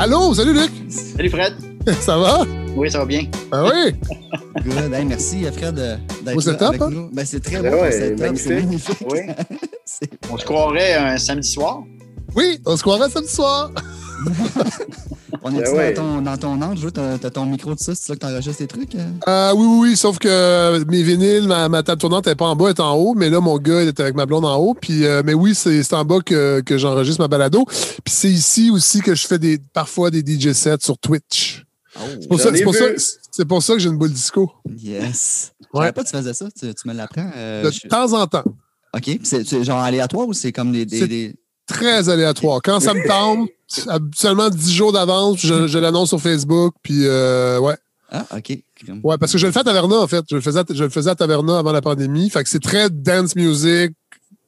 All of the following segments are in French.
Allô, salut Luc! Salut Fred! Ça va? Oui, ça va bien. Ben oui! Good. Hey, merci Fred d'être là setup, avec hein? nous. Ben, c'est très Ben beau, ouais, c'est magnifique. magnifique. Oui. On se croirait un samedi soir. Oui, on se croirait samedi soir! On est Ben ouais. dans, ton, dans ton angle, t'as t'as ton micro de ça, c'est là que t'enregistres tes trucs? euh? Euh, oui, oui, oui, sauf que mes vinyles, ma, ma table tournante n'est pas en bas, elle est en haut, mais là, mon gars, il est avec ma blonde en haut. Puis, euh, mais oui, c'est c'est en bas que, que j'enregistre ma balado. Puis c'est ici aussi que je fais des, parfois des DJ sets sur Twitch. C'est pour, J'en ça, ai c'est pour, ça, c'est pour ça que j'ai une boule disco. Yes. Je Ouais. savais pas que tu faisais ça, tu, tu me l'apprends. euh, De je- temps en temps. OK. Puis C'est c'est genre aléatoire ou c'est comme des. des- Très aléatoire. Quand ça me tente, habituellement 10 jours d'avance, je, je l'annonce sur Facebook. Puis, euh, ouais. Ah, OK. Ouais, parce que je le fais à Taverna, en fait. Je le faisais, à- je le faisais à Taverna avant la pandémie. Fait que c'est très dance music,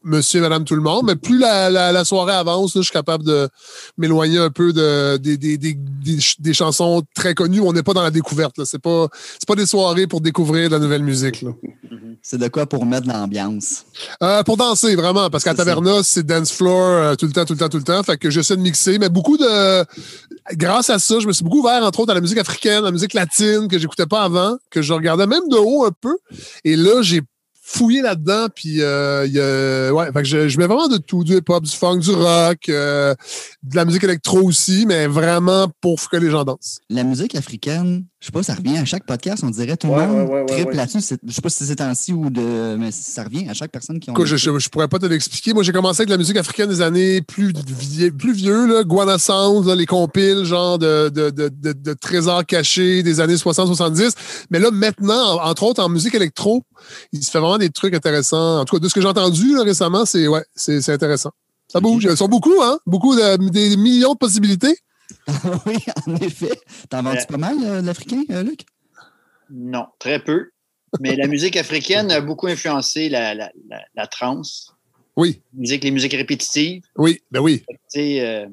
monsieur, madame, tout le monde. Mais plus la, la- la soirée avance, là, je suis capable de m'éloigner un peu de, des, des, des, des ch- des chansons très connues. On n'est pas dans la découverte. là. C'est pas, pas des soirées pour découvrir de la nouvelle musique. là. C'est de quoi pour mettre l'ambiance? Euh, pour danser, vraiment. Parce qu'à. Taverna, c'est dance floor euh, tout le temps, tout le temps, tout le temps. Fait que j'essaie de mixer. Mais beaucoup de. Grâce à ça, je me suis beaucoup ouvert, entre autres, à la musique africaine, à la musique latine, que j'écoutais pas avant, que je regardais même de haut un peu. Et là, j'ai fouillé là-dedans. Puis, euh, y a- ouais, fait je, je mets vraiment de tout du hip-hop, du funk, du rock, euh, de la musique électro aussi, mais vraiment pour que les gens dansent. La musique africaine, je sais pas, ça revient à chaque podcast, on dirait tout le Ouais, monde ouais, triple là-dessus. Je sais pas si c'est ces temps-ci ou de. Mais ça revient à chaque personne qui. Écoute, je, je, je pourrais pas te l'expliquer. Moi, j'ai commencé avec la musique africaine des années plus, vie- plus vieux, là, Guana Sound, là, les compiles, genre de, de, de, de, trésors cachés des années 60-70. Mais là, maintenant, en- entre autres, en musique électro, il se fait vraiment des trucs intéressants. En tout cas, de ce que j'ai entendu là, récemment, c'est ouais, c'est c'est intéressant. Ça bouge. Ils sont beaucoup, hein? Beaucoup de des millions de possibilités. oui, en effet. T'en vends-tu Ouais. pas mal, euh, l'Africain, euh, Luc? Non, très peu. Mais la musique africaine a beaucoup influencé la, la, la, la trance, Oui, la musique, les musiques répétitives. oui, ben oui. Tu euh,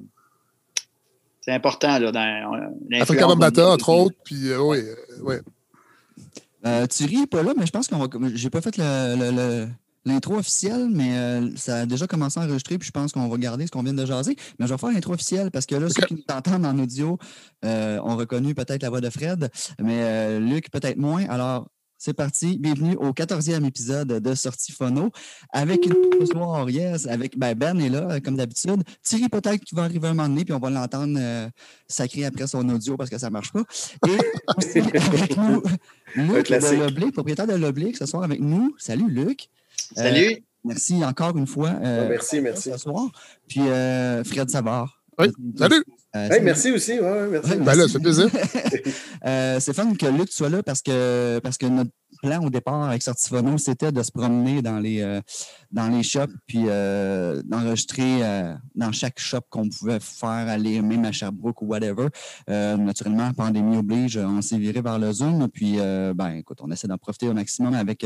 c'est important là, dans euh, l'influence. Africa Bambata, entre autres. Puis, euh, oui, euh, ouais. Euh, Thierry n'est pas là, mais je pense qu'on va. J'ai pas fait le- le- le- l'intro officielle, mais euh, ça a déjà commencé à enregistrer, puis je pense qu'on va garder ce qu'on vient de jaser. Mais je vais faire l'intro officielle parce que là, ceux qui nous entendent en audio euh, ont reconnu peut-être la voix de Fred, mais euh, Luc peut-être moins. Alors, c'est parti. Bienvenue au 14e épisode de Sortie Phono avec une soir, yes, avec ben, Ben est là, comme d'habitude. Thierry peut-être qui va arriver un moment donné, puis on va l'entendre euh, sacrer après son audio parce que ça ne marche pas. Et aussi avec nous, Luc de propriétaire de l'Oblique, ce soir avec nous. Salut Luc. Euh, Salut. merci encore une fois. euh, merci, merci. Ce soir. Puis euh, Fred Savard. Oui, salut. Euh, Hey, merci aussi. Ouais, ouais, merci. Ben là, ça fait plaisir. Euh, c'est fun que Luc soit là parce que, parce que notre plan au départ avec Sortifono, c'était de se promener dans les, euh, dans les shops puis euh, d'enregistrer euh, dans chaque shop qu'on pouvait faire aller, même à Sherbrooke ou whatever. Euh, naturellement, pandémie oblige, on s'est viré vers le Zoom. Puis, euh, ben, écoute, on essaie d'en profiter au maximum avec.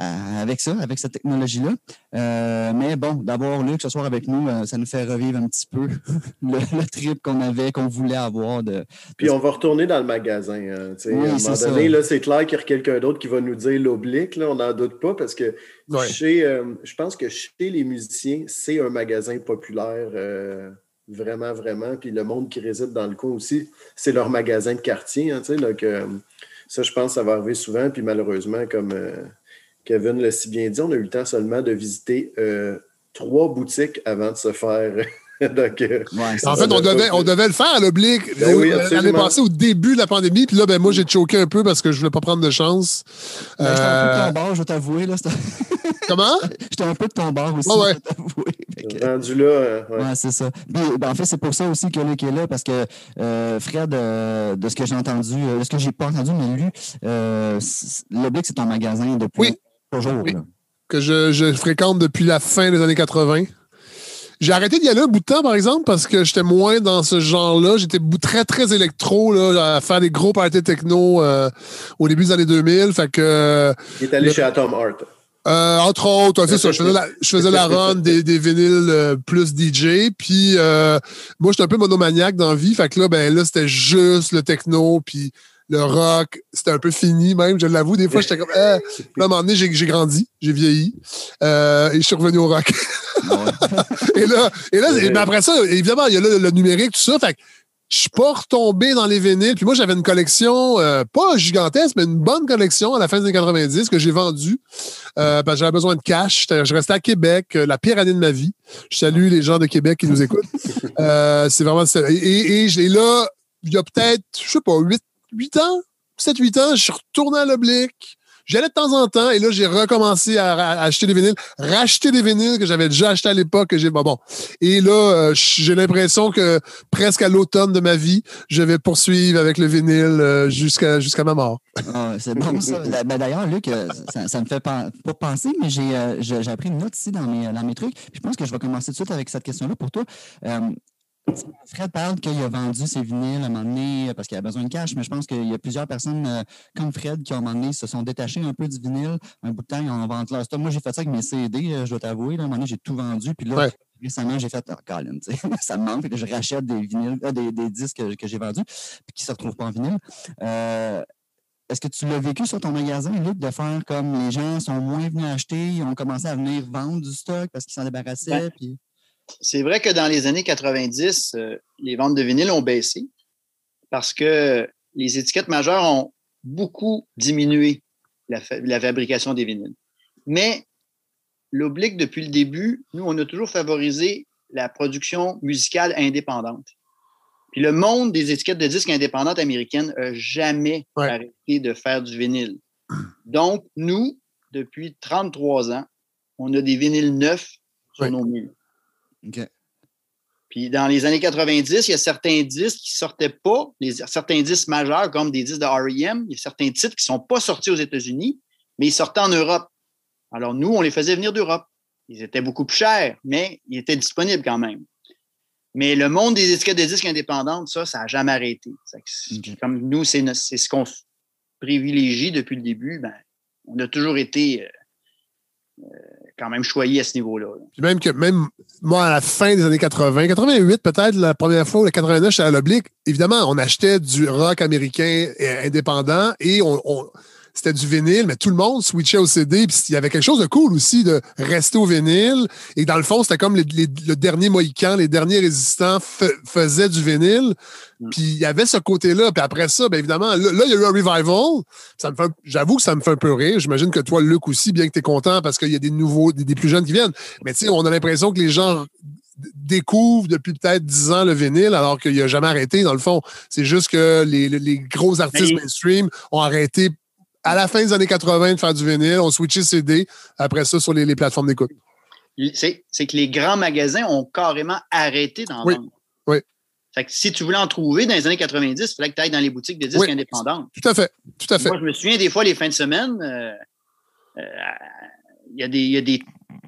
Euh, avec ça, avec cette technologie-là. Euh, mais bon, d'avoir Luc ce soir avec nous, euh, ça nous fait revivre un petit peu le, le trip qu'on avait, qu'on voulait avoir de, Puis on va retourner dans le magasin. hein. Oui, à un moment ça. donné, là, c'est clair qu'il y a quelqu'un d'autre qui va nous dire l'oblique. là, On n'en doute pas parce que Ouais. chez, euh, je pense que chez les musiciens, c'est un magasin populaire. euh, vraiment, vraiment. Puis le monde qui réside dans le coin aussi, c'est leur magasin de quartier. hein, tu sais, donc, euh, ça, je pense que ça va arriver souvent. Puis malheureusement, comme euh, Kevin l'a si bien dit, on a eu le temps seulement de visiter euh, trois boutiques avant de se faire. donc, euh, Ouais, En fait, on devait, on devait le faire à l'oblique Ben oui, l'année passée, au début de la pandémie. Puis là, ben, moi, j'ai choqué un peu parce que je voulais pas prendre de chance. Ben, J'étais un peu de Euh, ton bord, je vais t'avouer. comment? J'étais un peu de ton bord aussi, Ouais, ouais. je vais t'avouer. Fait que- rendu là, euh, ouais. Ouais, c'est ça. Puis, ben, en fait, c'est pour ça aussi que Luc est là, parce que euh, Fred, euh, de ce que j'ai entendu, euh, de ce que j'ai pas entendu, mais lu, euh, c- l'Oblique, c'est un magasin depuis Oui. Toujours. Oui. Que je, je fréquente depuis la fin des années 80. J'ai arrêté d'y aller un bout de temps, par exemple, parce que j'étais moins dans ce genre-là. J'étais très, très électro, là, à faire des gros parties techno euh, au début des années 2000. Fait que, Il est allé Le- chez Atom Art. Euh, entre autres, ouais, c'est ça. Je faisais la, je faisais la run des, des vinyles euh, plus DJ. Puis euh, moi, j'étais un peu monomaniaque dans la vie. Fait que là, ben là, c'était juste le techno. Puis le rock, c'était un peu fini même, je l'avoue. Des fois, j'étais comme. Eh. Là, à un moment donné, j'ai j'ai grandi, j'ai vieilli. Euh, et je suis revenu au rock. Et là, et là mais après ça, évidemment, il y a là le numérique, tout ça. Fait que je suis pas retombé dans les vinyles. Puis moi, j'avais une collection, euh, pas gigantesque, mais une bonne collection à la fin des années 90 que j'ai vendue euh, parce que j'avais besoin de cash. Je restais à Québec, euh, la pire année de ma vie. Je salue les gens de Québec qui nous écoutent. C'est vraiment... Et, et, et là, il y a peut-être, je sais pas, 8, 8 ans, 7-8 ans, je suis retourné à l'oblique. J'allais de temps en temps et là, j'ai recommencé à, à acheter des vinyles, racheter des vinyles que j'avais déjà acheté à l'époque. que j'ai Bon, bon. Et là, euh, j'ai l'impression que presque à l'automne de ma vie, je vais poursuivre avec le vinyle euh, jusqu'à jusqu'à ma mort. Ah, c'est bon ça. Da- ben, D'ailleurs, Luc, euh, ça, ça me fait pen- pas penser, mais j'ai euh, appris une note ici dans mes, dans mes trucs. Puis je pense que je vais commencer tout de suite avec cette question-là pour toi. Euh, Fred parle qu'il a vendu ses vinyles à un moment donné euh, parce qu'il a besoin de cash, mais je pense qu'il y a plusieurs personnes euh, comme Fred qui, à un moment donné, se sont détachés un peu du vinyle. Un bout de temps, ils ont vendu leur stock. Moi, j'ai fait ça avec mes CD, euh, je dois t'avouer. À un moment donné, j'ai tout vendu. Puis là, Ouais. récemment, j'ai fait Ah, Colin, ça me manque. Que je rachète des, vinyles, euh, des, des disques que, que j'ai vendus puis qui ne se retrouvent pas en vinyle. Euh, est-ce que tu l'as vécu sur ton magasin, Luc, de faire comme les gens sont moins venus acheter, ils ont commencé à venir vendre du stock parce qu'ils s'en débarrassaient? Ben, puis... C'est vrai que dans les années 90, euh, les ventes de vinyle ont baissé parce que les étiquettes majeures ont beaucoup diminué la, fa- la fabrication des vinyles. Mais l'oblique, depuis le début, nous, on a toujours favorisé la production musicale indépendante. Puis le monde des étiquettes de disques indépendantes américaines n'a jamais Ouais. arrêté de faire du vinyle. Donc, nous, depuis 33 ans, on a des vinyles neufs sur Ouais. nos murs. OK. Puis dans les années 90, il y a certains disques qui sortaient pas, les, certains disques majeurs comme des disques de R.E.M., il y a certains titres qui sont pas sortis aux États-Unis, mais ils sortaient en Europe. Alors nous, on les faisait venir d'Europe. Ils étaient beaucoup plus chers, mais ils étaient disponibles quand même. Mais le monde des étiquettes de disques indépendantes, ça, ça n'a jamais arrêté. Comme nous, c'est ce qu'on privilégie depuis le début, ben, on a toujours été euh, euh, quand même choyés à ce niveau-là. même que même moi, à la fin des années 80, 88 peut-être, la première fois, ou la 89, j'étais à l'oblique, évidemment, on achetait du rock américain euh, indépendant et on- c'était du vinyle, mais tout le monde switchait au CD. Puis il y avait quelque chose de cool aussi de rester au vinyle. Et dans le fond, c'était comme les- les- le dernier Mohican, les derniers résistants faisaient du vinyle. Mm. Puis il y avait ce côté-là. Puis après ça, bien évidemment, là, il y a eu un revival. Ça me fait un- J'avoue que ça me fait un peu rire. J'imagine que toi, Luc aussi, bien que tu es content parce qu'il y a des nouveaux, des, des plus jeunes qui viennent. Mais tu sais, on a l'impression que les gens découvrent depuis peut-être 10 ans le vinyle alors qu'il n'a jamais arrêté, dans le fond. C'est juste que les, les- les gros artistes mainstream ont arrêté à la fin des années 80 de faire du vinyle, ont switché CD, après ça sur les, les plateformes d'écoute. c'est c'est que les grands magasins ont carrément arrêté d'en Oui, vendre. oui. Fait que si tu voulais en trouver dans les années 90, il fallait que tu ailles dans les boutiques de disques Oui. indépendantes. Tout à fait. Tout à fait. Moi, je me souviens des fois, les fins de semaine, euh, euh, il y, a des- il y a des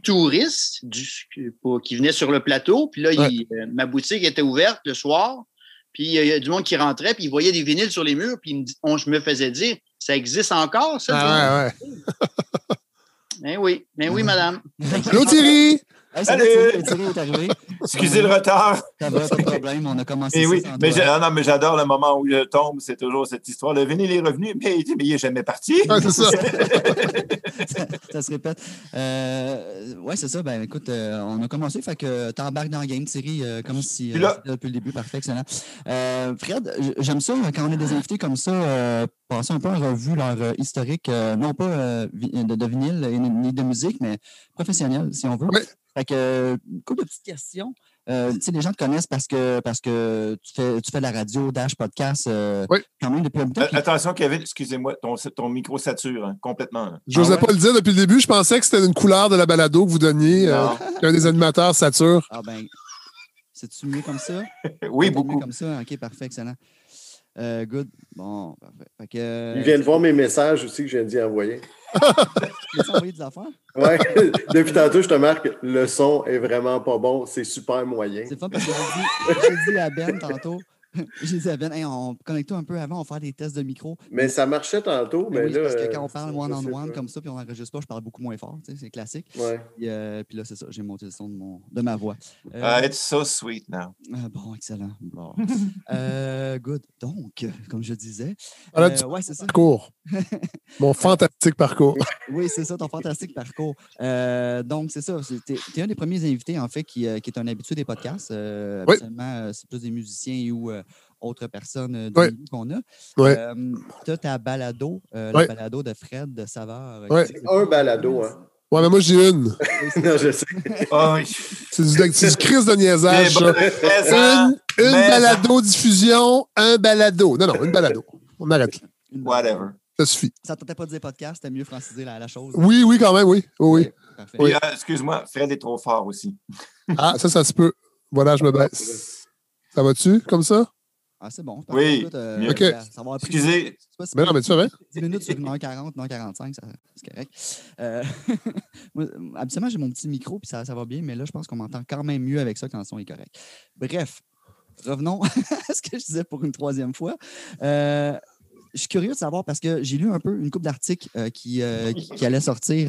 touristes du- pour- qui venaient sur le plateau, puis là, Ouais. il- euh, ma boutique était ouverte le soir, puis il y a du monde qui rentrait, puis ils voyaient des vinyles sur les murs, puis on- je me faisais dire, ça existe encore, ça? Ah, ouais, ouais. Ben oui, ben oui, madame. Allô Thierry! Hey, salut! Thierry, est arrivé. Excusez le retard. Ça va, pas de problème. On a commencé Et ça oui, mais, ah non, mais j'adore le moment où je tombe. C'est toujours cette histoire. Le vinyle est revenu, mais, il dit, mais il n'est jamais parti. C'est ça. ça, ça se répète. Euh, ouais, c'est ça. Ben, écoute, euh, on a commencé, fait que t'embarques dans le game, Thierry, euh, comme si euh, depuis le début. Parfait, excellent. Euh, Fred, j'aime ça quand on a des invités comme ça, euh, passer un peu en revue leur euh, historique, euh, non pas euh, de, de vinyle ni de musique, mais professionnel, si on veut. Fait que, euh, une couple de petites questions. Euh, tu sais, les gens te connaissent parce que, parce que tu, fais, tu fais de la radio, Dash, podcast, euh, Oui. quand même depuis un temps. Euh, Puis- Attention, Kevin, excusez-moi, ton, ton micro sature hein, complètement. Je n'osais Ah ouais? pas le dire depuis le début. Je pensais que c'était une couleur de la balado que vous donniez, euh, Non. qu'un des animateurs sature. Ah ben, c'est-tu mieux comme ça? oui, Mieux beaucoup. comme ça? OK, parfait, excellent. Euh, good. Bon, parfait. Fait que, euh, Il vient de voir mes messages aussi que je viens d'y envoyer. tu as envoyé des affaires? Ouais. Depuis tantôt, je te marque, le son est vraiment pas bon, c'est super moyen. C'est fun parce que j'ai dit, j'ai dit à Ben tantôt, j'ai dit à Ben, hey, on connecte un peu avant, on va faire des tests de micro. Mais ça marchait tantôt, Mais mais, oui, là. parce que euh, quand on parle je one-on-one pas. comme ça, puis on n'enregistre pas, je parle beaucoup moins fort, tu sais, c'est classique. Ouais. Puis, euh, puis là, c'est ça, j'ai monté le son de, mon, de ma voix. Euh, Ah, it's so sweet now. euh, bon, excellent. Bon. Euh, good. Donc, comme je disais, Voilà, euh, tu- ouais, c'est ça. Parcours. Mon fantastique parcours. Oui, c'est ça, ton fantastique parcours. Euh, donc, c'est ça. Tu es, un des premiers invités, en fait, qui, euh, qui est un habitué des podcasts. Euh, Oui. c'est plus des musiciens ou, autres personnes euh, du Ouais. milieu qu'on a. Ouais. Euh, tu as ta balado, euh, Ouais. la balado de Fred de Saveur. euh, Un balado, hein. Ouais, mais moi, j'ai une. non, je sais. Ah oui. C'est du, du crise de niaisage, bon, Une, balado-diffusion, un balado. Non, non, une balado. On arrête Whatever. Ça suffit. Ça ne tentait pas de dire podcast, c'était mieux franciser la, la chose. Oui, oui, quand même, oui. Oui, oui. Euh, excuse-moi, Fred est trop fort aussi. Ah, ça, ça se peut. Voilà, je me baisse. Ça va-tu, comme ça? Ah, c'est bon. Oui, euh, ça- ça va Excusez. c'est pas si Mais non, mais tu fais bien. 10 minutes sur 1h40, 1h45, ça- c'est correct. Euh, moi, habituellement, j'ai mon petit micro, puis ça, ça va bien, mais là, je pense qu'on m'entend quand même mieux avec ça quand le son est correct. Bref, revenons à ce que je disais pour une troisième fois. Euh, je suis curieux de savoir parce que j'ai lu un peu une couple d'articles euh, qui, euh, qui, qui allaient sortir.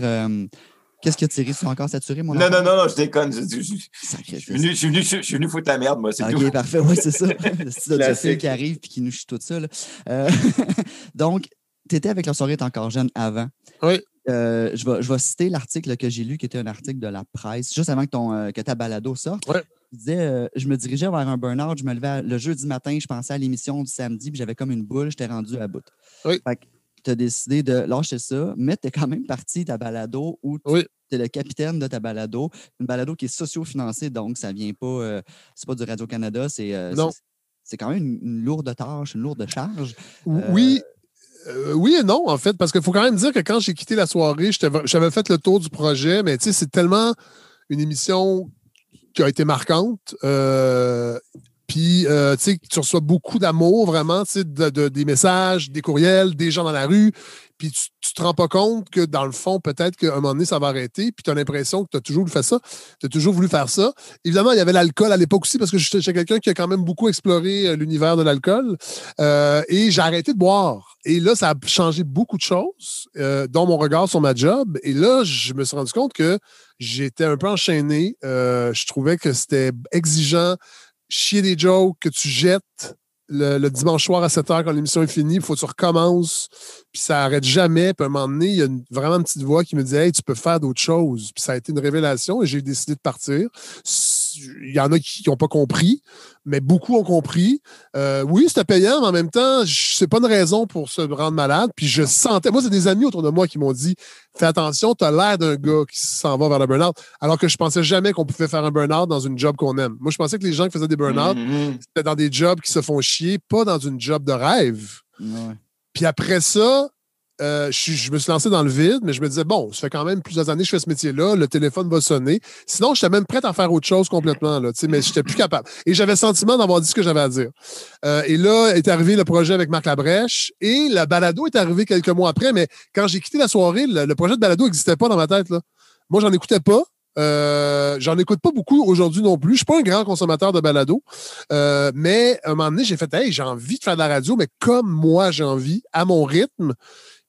Qu'est-ce que tu Tu as encore saturé mon Non, non, non, non, je déconne. Je, je- je- je Sacrifice. suis venu, je suis venu- je suis venu foutre la merde, moi, c'est OK, tout. parfait. Oui, c'est ça. Le style de Classique. qui arrive puis qui nous chie tout ça. là. Euh, donc, tu étais avec la soirée est encore jeune avant. Oui. Euh, je, vais, je vais citer l'article que j'ai lu, qui était un article de la presse, juste avant que, ton, euh, que ta balado sorte. Ouais. Il disait euh, Je me dirigeais vers un burn-out, je me levais à- le jeudi matin, je pensais à l'émission du samedi, puis j'avais comme une boule, j'étais rendu à bout. Oui. Fait que tu as décidé de lâcher ça, mais tu es quand même parti ta balado où tu Oui. es le capitaine de ta balado. Une balado qui est socio-financée, donc ça vient pas, euh, c'est pas du Radio-Canada, c'est euh, c'est- quand même une, une lourde tâche, une lourde charge. Euh, Oui. euh, oui et non, en fait, parce qu'il faut quand même dire que quand j'ai quitté la soirée, j'avais fait le tour du projet, mais tu sais, c'est tellement une émission qui a été marquante. euh, puis, euh, tu reçois beaucoup d'amour, vraiment, de- de- des messages, des courriels, des gens dans la rue. Puis, tu, tu te rends pas compte que, dans le fond, peut-être qu'à un moment donné, ça va arrêter. Puis, tu as l'impression que tu as toujours voulu faire ça. Tu as toujours voulu faire ça. Évidemment, il y avait l'alcool à l'époque aussi, parce que j'étais quelqu'un qui a quand même beaucoup exploré euh, l'univers de l'alcool. Euh, et j'ai arrêté de boire. Et là, ça a changé beaucoup de choses, dont mon regard sur ma job. Et là, je me suis rendu compte que j'étais un peu enchaîné. Je trouvais que c'était exigeant, chier des jokes que tu jettes le, dimanche soir à 7 h quand l'émission est finie. Il faut que tu recommences. Puis ça arrête jamais. Puis à un moment donné, il y a une- vraiment une petite voix qui me dit Hey, tu peux faire d'autres choses. Puis ça a été une révélation et j'ai décidé de partir. Il y en a qui n'ont pas compris, mais beaucoup ont compris. Euh, oui, c'était payant, mais en même temps, c'est pas une raison pour se rendre malade. Puis je sentais. Moi, c'est des amis autour de moi qui m'ont dit Fais attention, tu as l'air d'un gars qui s'en va vers le burn-out. Alors que je pensais jamais qu'on pouvait faire un burn-out dans une job qu'on aime. Moi, je pensais que les gens qui faisaient des burn-out, Mhm. c'était dans des jobs qui se font chier, pas dans une job de rêve. Ouais. Puis après ça, euh, je, me suis lancé dans le vide, mais je me disais, bon, ça fait quand même plusieurs années que je fais ce métier-là, le téléphone va sonner. Sinon, j'étais même prête à faire autre chose complètement, là, mais j'étais plus capable. Et j'avais le sentiment d'avoir dit ce que j'avais à dire. Euh, et là est arrivé le projet avec Marc Labrèche et le balado est arrivé quelques mois après, mais quand j'ai quitté la soirée, le, le projet de balado n'existait pas dans ma tête. Là. Moi, j'en écoutais pas. Euh, j'en écoute pas beaucoup aujourd'hui non plus. Je suis pas un grand consommateur de balado. Euh, mais à un moment donné, j'ai fait Hey, j'ai envie de faire de la radio, mais comme moi j'ai envie, à mon rythme.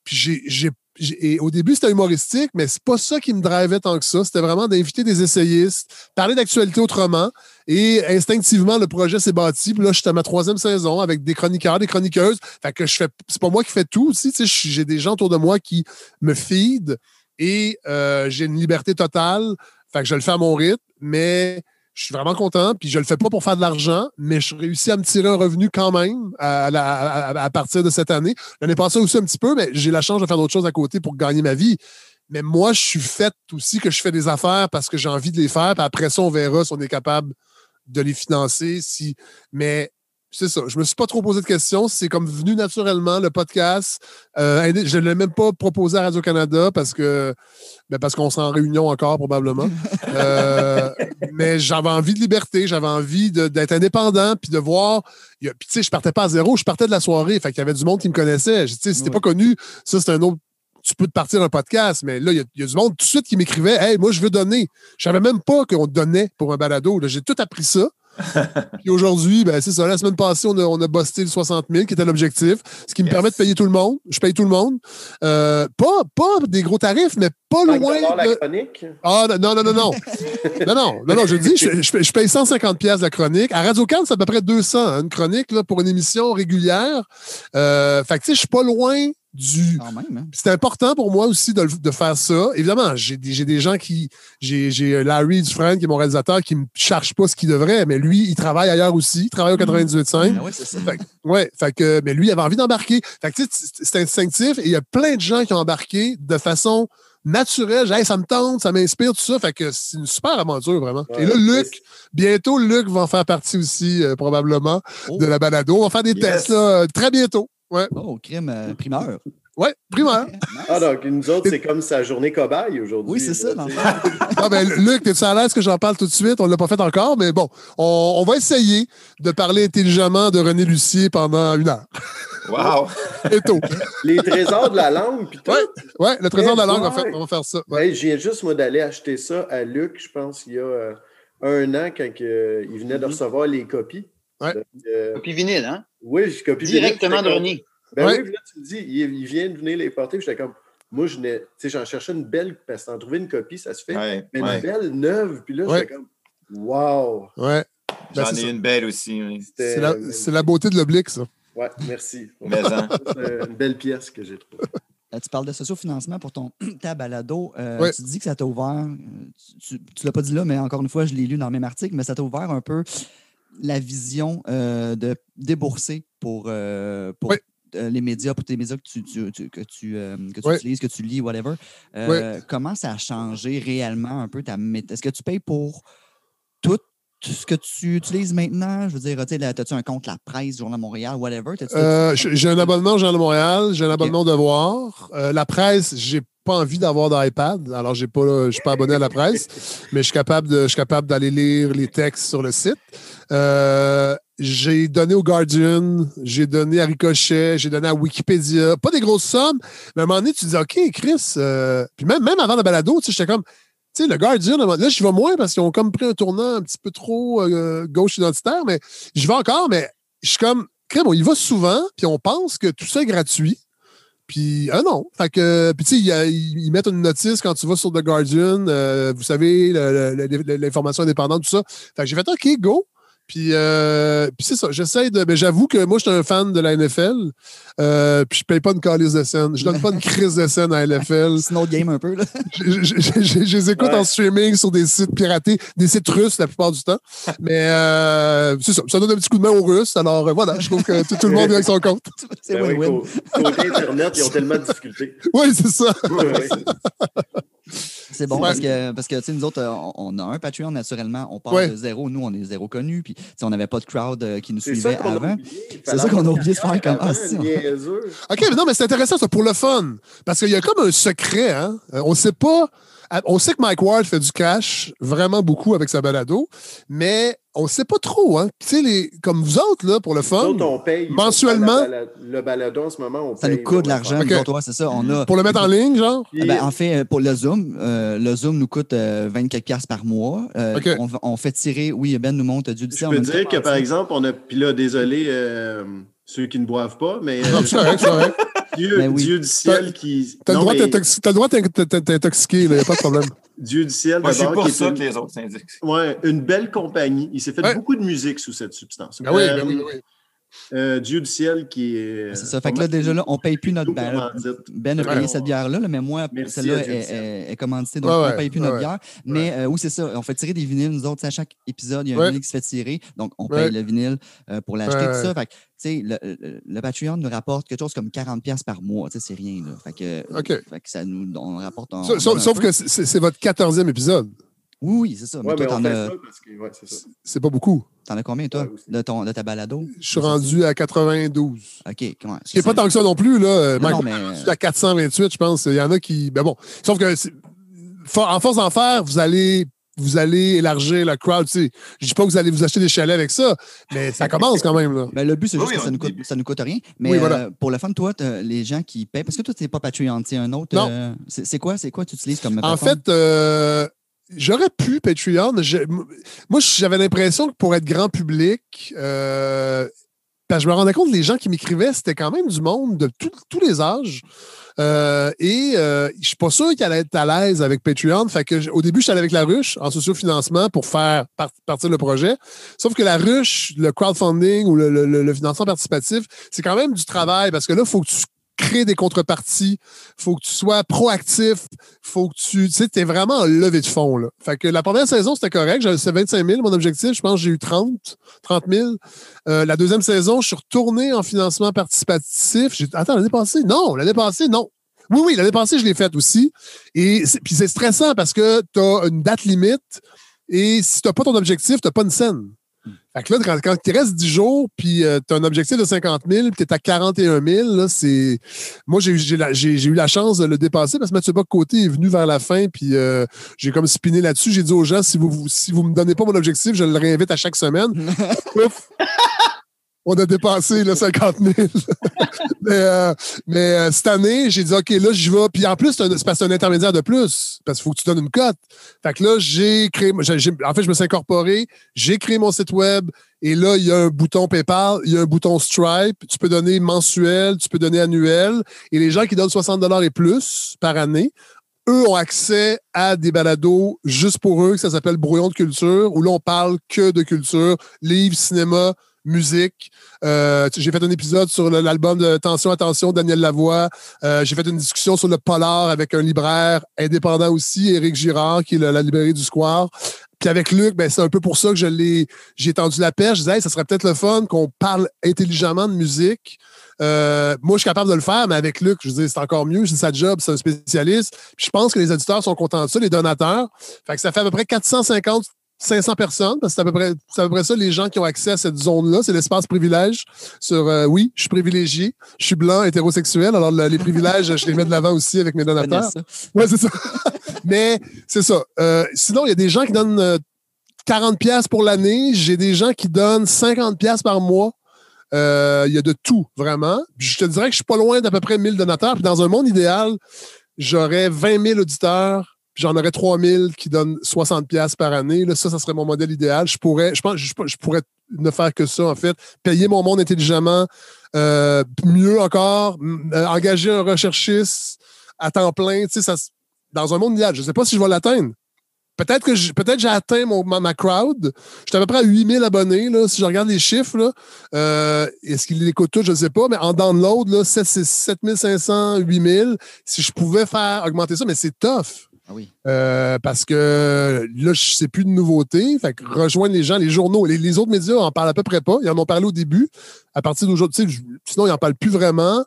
Puis j'ai. j'ai- et au début, c'était humoristique, mais c'est pas ça qui me drivait tant que ça. C'était vraiment d'inviter des essayistes, parler d'actualité autrement. Et instinctivement, le projet s'est bâti. Puis là, j'étais à ma troisième saison avec des chroniqueurs, des chroniqueuses. Fait que je fais. C'est pas moi qui fais tout aussi. je- J'ai des gens autour de moi qui me feed et euh, j'ai une liberté totale. Fait que je le fais à mon rythme, mais je suis vraiment content. Puis je le fais pas pour faire de l'argent, mais je réussis à me tirer un revenu quand même à, partir de cette année. L'année passée aussi un petit peu, mais j'ai la chance de faire d'autres choses à côté pour gagner ma vie. Mais moi, je suis fait aussi que je fais des affaires parce que j'ai envie de les faire. Puis après ça, on verra si on est capable de les financer. Si... Mais c'est ça. Je me suis pas trop posé de questions. C'est comme venu naturellement, le podcast. Euh, je ne l'ai même pas proposé à Radio-Canada parce que ben parce qu'on sera en réunion encore, probablement. Euh, mais j'avais envie de liberté, j'avais envie d'être indépendant, puis de voir. Puis tu sais, je partais pas à zéro, je partais de la soirée. Fait qu'il y avait du monde qui me connaissait. Je- Tu sais, si t'es pas connu, ça, c'est un autre. Tu peux te partir un podcast, mais là, il y, y a du monde tout de suite qui m'écrivait Hey, moi, je veux donner. Je savais même pas qu'on donnait pour un balado. J'ai tout appris ça. Puis aujourd'hui, ben, c'est ça. La semaine passée, on a, on a busté le 60 000, qui était l'objectif, ce qui me permet de payer tout le monde. Je paye tout le monde. Euh, pas, pas des gros tarifs, mais pas 5 loin. la chronique? ah, non, non, non, non. non, non, non, non, je dis, je, je- je paye 150 pièces la chronique. À Radio Cannes, c'est à peu près 200, hein, une chronique là, pour une émission régulière. Euh, fait que, tu sais, je suis pas loin du, hein? c'est important pour moi aussi de, faire ça. Évidemment, j'ai des, gens qui. J'ai j'ai Larry Dufresne, qui est mon réalisateur, qui me charge pas ce qu'il devrait, mais lui, il travaille ailleurs aussi. Il travaille au 98.5. Ah ouais, c'est ça. Fait que- ouais, fait que, mais lui, il avait envie d'embarquer. Fait que, c'est instinctif et il y a plein de gens qui ont embarqué de façon naturelle. Hey, ça me tente, ça m'inspire, tout ça. Fait que c'est une super aventure, vraiment. Ouais, et là, Luc, bientôt, Luc va en faire partie aussi, euh, probablement, Oh. de la balado. On va faire des Yes. tests, là, euh, très bientôt. Ouais, Oh, crime euh, primeur. ouais, primaire. Ah, donc, nous autres, c'est comme sa journée cobaye aujourd'hui. Oui, c'est ça. Ah ben, Luc, t'es-tu à l'aise que j'en parle tout de suite? On ne l'a pas fait encore, mais bon, on, on va essayer de parler intelligemment de René Lucier pendant une heure. Wow! Et tôt. Les trésors de la langue, puis tout. Ouais. Ouais, le trésor de la langue, on va faire, on va faire ça. Ouais. Hey, je viens juste, moi, d'aller acheter ça à Luc, je pense, il y a euh, un an, quand il venait de Mhm. recevoir les copies. Ouais. Donc, euh, Puis vinyle, hein? oui, je copie Directement de vinyle, René. Ben Ouais. oui, puis là, tu me dis, il, il vient de venir les porter, puis j'étais comme, moi, je n'ai, tu sais, j'en cherchais une belle, parce que t'en trouvais une copie, ça se fait, Ouais, mais ouais. une belle neuve, puis là, Ouais. j'étais comme, wow! Ouais. Ben, J'en c'est ai ça. une belle aussi. oui. C'était- C'est la, beauté de l'oblique, ça. Ouais, merci. Mais hein. C'est une belle pièce que j'ai trouvée. Euh, tu parles de sociofinancement pour ton ta balado. Euh. Tu dis que ça t'a ouvert, euh, tu ne l'as pas dit là, mais encore une fois, je l'ai lu dans le même article, mais ça t'a ouvert un peu la vision euh, de débourser pour, euh, pour euh, les médias, pour tes médias que tu, tu- tu- que tu, euh, que tu utilises, que tu lis, whatever. Comment ça a changé réellement un peu ta méthode? Est-ce que tu payes pour tout ce que tu utilises maintenant? Je veux dire, as-tu un compte La Presse, Journal de Montréal, whatever? Euh, j'ai un abonnement au Journal de Montréal, j'ai un abonnement au Devoir. Euh, la presse, j'ai pas envie d'avoir d'iPad, alors j'ai pas, je suis pas abonné à la presse, mais je suis capable de, je suis capable d'aller lire les textes sur le site. Euh, j'ai donné au Guardian, j'ai donné à Ricochet, j'ai donné à Wikipédia. Pas des grosses sommes, mais à un moment donné, tu dis, OK, Chris, euh, puis même, même avant le balado, tu sais, j'étais comme, sais, le Guardian, là, je vais moins parce qu'ils ont comme pris un tournant un petit peu trop euh, gauche identitaire, mais je vais encore, mais je suis comme, crème, on y va souvent, puis on pense que tout ça est gratuit. Puis, ah non. Fait que, puis tu sais, ils, mettent une notice quand tu vas sur The Guardian, euh, vous savez, l'information indépendante, tout ça. Fait que j'ai fait, OK, go. Puis, euh, puis c'est ça, j'essaie de. Mais j'avoue que moi, je suis un fan de la NFL. euh, puis je paye pas une calice de scène. Je donne pas une crise de scène à la NFL. C'est une autre game un peu, là. Je, je- je- je- je les écoute Ouais. en streaming sur des sites piratés, des sites russes la plupart du temps. Mais euh, c'est ça, ça donne un petit coup de main aux Russes. Alors euh, voilà, je trouve que tout, tout le monde est avec son compte. C'est Ben oui, win-win. côté Internet, ils ont tellement de difficultés. Oui, c'est ça. Oui, oui. C'est bon parce que, parce que tu sais, nous autres, euh, on, a un Patreon naturellement. On part Ouais. de zéro. Nous, on est zéro connus. Puis, on n'avait pas de crowd euh, qui nous suivait avant. C'est ça qu'on a oublié de faire comme- Ah, si, on-. OK, mais non, mais c'est intéressant, ça, pour le fun. Parce qu'il y a comme un secret, hein. Euh, On sait pas. On sait que Mike Ward fait du cash vraiment beaucoup avec sa balado, mais on sait pas trop, hein. Tu sais, les- comme vous autres, là, pour le Nous fun, autres, on paye. Mensuellement? Le balado en ce moment, on Ça paye. nous coûte de l'argent. faire. Nous Ok. autres, ouais, c'est ça. On a. pour le mettre en ligne, genre? Puis, Eh ben, en fait, euh, pour le Zoom, euh, le Zoom nous coûte euh, 24 piastres par mois. Euh, on, on fait tirer, oui, Ben nous monte du je peux dire que, par exemple, on a. Puis là, désolé, euh, ceux qui ne boivent pas, mais Non, euh, c'est correct, c'est correct. Dieu, Ben oui. Dieu du ciel qui. T'as le droit mais t'in- t'intoxiquer, il n'y a pas de problème. Dieu du ciel, Moi, je suis d'abord, pour qui est ça une- que les autres syndics. Ouais, une belle compagnie. Il s'est fait Ouais. beaucoup de musique sous cette substance. Ah oui, Euh, ben oui, oui. Euh, Dieu du ciel qui est. C'est ça. Fait que là, déjà, là, on paye plus notre Tout ben, a Ouais. payé cette bière-là, là, mais moi, celle-là est, est- est commanditée, donc Ouais, on ne paye plus ouais, notre ouais. bière. Mais euh, oui, c'est ça. On fait tirer des vinyles, nous autres. À chaque épisode, il y a un vinyle qui se fait tirer. Donc, on Ouais. paye le vinyle euh, pour l'acheter, Ouais, tout ça. Fait que, tu sais, le, le- Patreon nous rapporte quelque chose comme 40$ piastres par mois. Tu sais, c'est rien, là. Fait que, fait que ça nous on rapporte un. Sauf, sauf- que c'est c'est votre 14e épisode. Oui, oui, c'est ça. Mais Ouais, toi, mais t'en as. Ouais, c'est pas beaucoup. t'en as combien, toi, Ouais, de, ton, de ta balado? Je suis rendu à 92. OK, comment? Ce qui n'est pas tant que ça non plus, là. Non, Mike non, mais- Ward est rendu à 428, je pense. Il y en a qui. Ben bon. Sauf que, en force d'en faire, vous allez. Vous allez élargir la crowd. tu sais. Je dis pas que vous allez vous acheter des chalets avec ça, mais ça commence quand même. Là. Ben, le but, c'est juste oui, que ça nous, coûte, nous coûte rien. Mais Oui, voilà. euh, pour le fun, toi, les gens qui payent. Parce que toi, tu n'es pas Patreon, tu un autre. Non. euh, c'est quoi, c'est quoi tu utilises comme En plateforme? fait, euh, j'aurais pu Patreon. Moi, j'avais l'impression que pour être grand public, euh, je me rendais compte que les gens qui m'écrivaient, c'était quand même du monde de tous les âges. Euh, et euh, je suis pas sûr qu'il allait être à l'aise avec Patreon. Fait que au début, je suis allé avec la ruche en sociofinancement pour faire par- partir le projet. Sauf que la ruche, le crowdfunding ou le- le financement participatif, c'est quand même du travail parce que là, il faut que tu crées des contreparties. faut que tu sois proactif. faut que tu. Tu sais, t'es vraiment en levée de fond. Là. Fait que la première saison, c'était correct. J'avais 25 000, mon objectif. Je pense que j'ai eu 30, 30 000. Euh, la deuxième saison, je suis retourné en financement participatif. J'ai- Attends, l'année passée? Non, l'année passée, non. Oui, oui, l'année passée, je l'ai faite aussi. Et puis c'est stressant parce que tu as une date limite et si tu n'as pas ton objectif, tu n'as pas une scène. Fait que là, quand, quand il reste 10 jours, puis tu as un objectif de 50 000, puis tu es à 41 000, là, c'est. Moi, j'ai eu- j'ai eu la chance de le dépasser parce que Mathieu Bock-Côté est venu vers la fin, puis euh, j'ai comme spiné là-dessus. J'ai dit aux gens, si vous ne si vous me donnez pas mon objectif, je le réinvite à chaque semaine. Ouf! On a dépassé le 50 000. mais euh, euh, cette année, j'ai dit, OK, là, j'y vais. Puis en plus, c'est parce que un intermédiaire de plus. Parce qu'il faut que tu donnes une cote. Fait que là, j'ai créé. en fait, je me suis incorporé. J'ai créé mon site web. Et là, il y a un bouton PayPal, il y a un bouton Stripe. Tu peux donner mensuel, tu peux donner annuel. Et les gens qui donnent 60 et plus par année, eux ont accès à des balados juste pour eux, que ça s'appelle Brouillon de culture, où là, on parle que de culture, livres, cinéma, musique. Euh, j'ai fait un épisode sur l'album de Tension, Attention, Daniel Lavoie. Euh, j'ai fait une discussion sur le polar avec un libraire indépendant aussi, Éric Girard, qui est la librairie du Square. Puis avec Luc, ben, c'est un peu pour ça que j'ai tendu la perche. Je disais, ça serait peut-être le fun qu'on parle intelligemment de musique. Euh, moi, je suis capable de le faire, mais avec Luc, je dire, c'est encore mieux. C'est sa job, c'est un spécialiste. Puis je pense que les auditeurs sont contents de ça, les donateurs. Ça fait à peu près 450 500 personnes, parce que c'est à peu près, c'est à peu près ça les gens qui ont accès à cette zone-là. C'est l'espace privilège. Sur, euh, oui, je suis privilégié. Je suis blanc, hétérosexuel. Alors, le- les privilèges, je les mets de l'avant aussi avec mes donateurs. Ouais, c'est ça. Mais c'est ça. Euh, sinon, il y a des gens qui donnent euh, 40 pièces pour l'année. J'ai des gens qui donnent 50 pièces par mois. Euh, Il y a de tout, vraiment. Puis je te dirais que je suis pas loin d'à peu près 1000 donateurs. Puis dans un monde idéal, j'aurais 20 000 auditeurs. J'en aurais 3 000 qui donnent 60 pièces par année. Là, ça, ça serait mon modèle idéal. Je pourrais, je pense, je, pourrais ne faire que ça, en fait. Payer mon monde intelligemment, euh, mieux encore, euh, engager un recherchiste à temps plein. Tu sais, ça, dans un monde idéal. Je ne sais pas si je vais l'atteindre. Peut-être que j'ai atteint mon, ma, ma crowd. J'étais à peu près à 8000 abonnés. Là, si je regarde les chiffres, euh, est-ce qu'ils l'écoutent tous? Je ne sais pas. Mais en download, là, 7, c'est 7500, 8000. Si je pouvais faire augmenter ça, mais c'est tough. Ah oui. Euh, parce que là, sais plus de nouveautés. Fait que rejoindre les gens, les journaux, les, autres médias en parlent à peu près pas. Ils en ont parlé au début. À partir d'aujourd'hui, sinon, ils n'en parlent plus vraiment.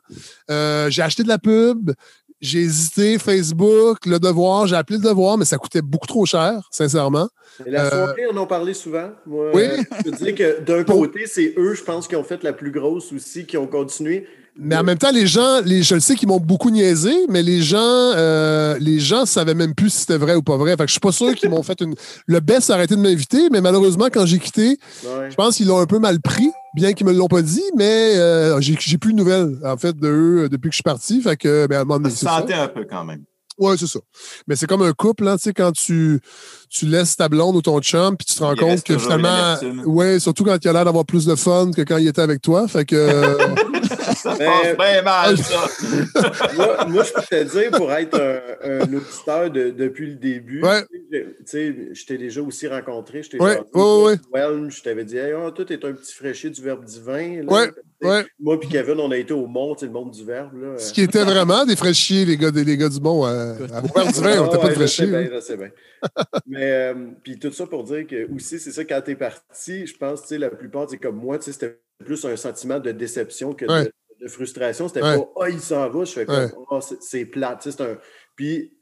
Euh, j'ai acheté de la pub. J'ai hésité, Facebook, Le Devoir. J'ai appelé Le Devoir, mais ça coûtait beaucoup trop cher, sincèrement. Et la Euh, soirée, on en parlait souvent. Moi, Oui. euh, je peux dire que d'un côté, c'est eux, je pense, qui ont fait la plus grosse aussi, qui ont continué. Mais en même temps, les gens, les, je le sais qu'ils m'ont beaucoup niaisé, mais les gens, euh, les gens savaient même plus si c'était vrai ou pas vrai. Fait que je suis pas sûr qu'ils m'ont fait une. Le best a arrêté de m'inviter, mais malheureusement, quand j'ai quitté, Ouais. je pense qu'ils l'ont un peu mal pris, bien qu'ils me l'ont pas dit, mais euh, j'ai plus de nouvelles, en fait, de eux euh, depuis que je suis parti. Fait que, ben, à un se sentait peu quand même. Ouais, c'est ça. Mais c'est comme un couple, hein, tu sais, quand tu, tu laisses ta blonde ou ton chum, puis tu te rends Il compte que finalement, ouais, surtout quand il a l'air d'avoir plus de fun que quand il était avec toi. Fait que, Ça Mais- passe bien mal, ça. moi, moi, je peux te dire, pour être un, un auditeur de- depuis le début, Ouais. tu sais, je t'ai déjà aussi rencontré. Je t'ai Ouais, ouais, je t'avais dit, hey, oh, toi, t'es un petit fraîchier du verbe divin. là. Moi puis Kevin, on a été au monde, c'est le monde du verbe. Là. ce qui était vraiment des fraîchiers, les gars, les gars du bon. Euh, à Robert Duvin, on Ah était pas de fraîchiers. bien, hein. bien. Mais euh, puis tout ça pour dire que aussi, c'est ça, quand t'es parti, je pense, tu sais, la plupart, c'est comme moi, tu sais, c'était plus un sentiment de déception que de- Ouais. de, frustration. C'était Ouais. pas Ah, il s'en va, je fais comme. Ah, c'est- plate. Tu sais, c'est un. Puis,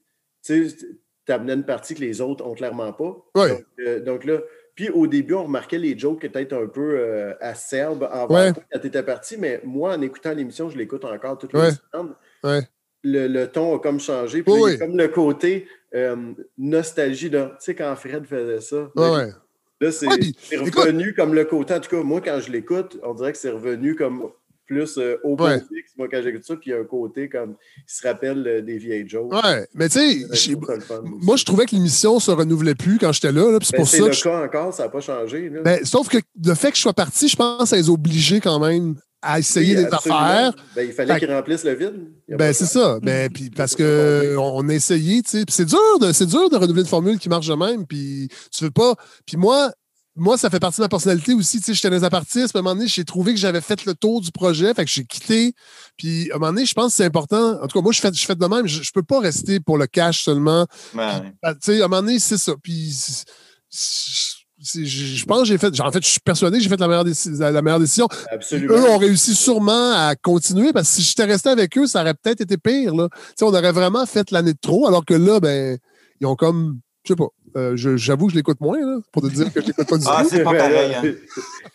tu sais, t'amenais une partie que les autres ont clairement pas. Donc, euh, donc là, puis au début, on remarquait les jokes qui étaient peut-être un peu euh, acerbes envers toi quand t'étais parti, mais moi, en écoutant l'émission, je l'écoute encore les semaines Ouais. le, le ton a comme changé. Puis Oui, là, il y a oui. comme le côté euh, nostalgie. Tu sais, quand Fred faisait ça. Là. Là, c'est Ouais, c'est revenu comme le côté. En tout cas, moi, quand je l'écoute, on dirait que c'est revenu comme plus euh, au Ouais. Moi, quand j'écoute ça, puis il y a un côté comme. Il se rappelle euh, des vieilles jokes. Ouais, mais tu sais, aussi. moi, je trouvais que l'émission se renouvelait plus quand j'étais là. là, c'est Ben, pour ça le que je- cas encore, ça n'a pas changé. là. Ben, sauf que le fait que je sois parti, je pense ça les a obligés quand même à essayer Oui, des absolument. affaires. Ben, il fallait qu'ils remplissent le vide. Ben, c'est ça. Ben, puis parce que on a essayé, tu sais. Puis c'est dur de, c'est dur de renouveler une formule qui marche de même. Puis tu veux pas. Puis moi, moi, ça fait partie de ma personnalité aussi. Tu sais, j'étais dans les apartistes. À un moment donné, j'ai trouvé que j'avais fait le tour du projet. Fait que j'ai quitté. Puis, à un moment donné, je pense que c'est important. En tout cas, moi, je fais, je fais de même. Je, je peux pas rester pour le cash seulement. Ouais. Ah, Tu sais, à un moment donné, c'est ça. Puis, je je pense que j'ai fait. En fait, je suis persuadé que j'ai fait la meilleure, déci- la meilleure décision. Absolument. Eux ont réussi sûrement à continuer parce que si j'étais resté avec eux, ça aurait peut-être été pire. Là. Tu sais, on aurait vraiment fait l'année de trop, alors que là, ben, ils ont comme. Je sais pas. euh, je- J'avoue que je l'écoute moins, là, pour te dire que je l'écoute pas du Ah, tout. c'est pas pareil. Hein.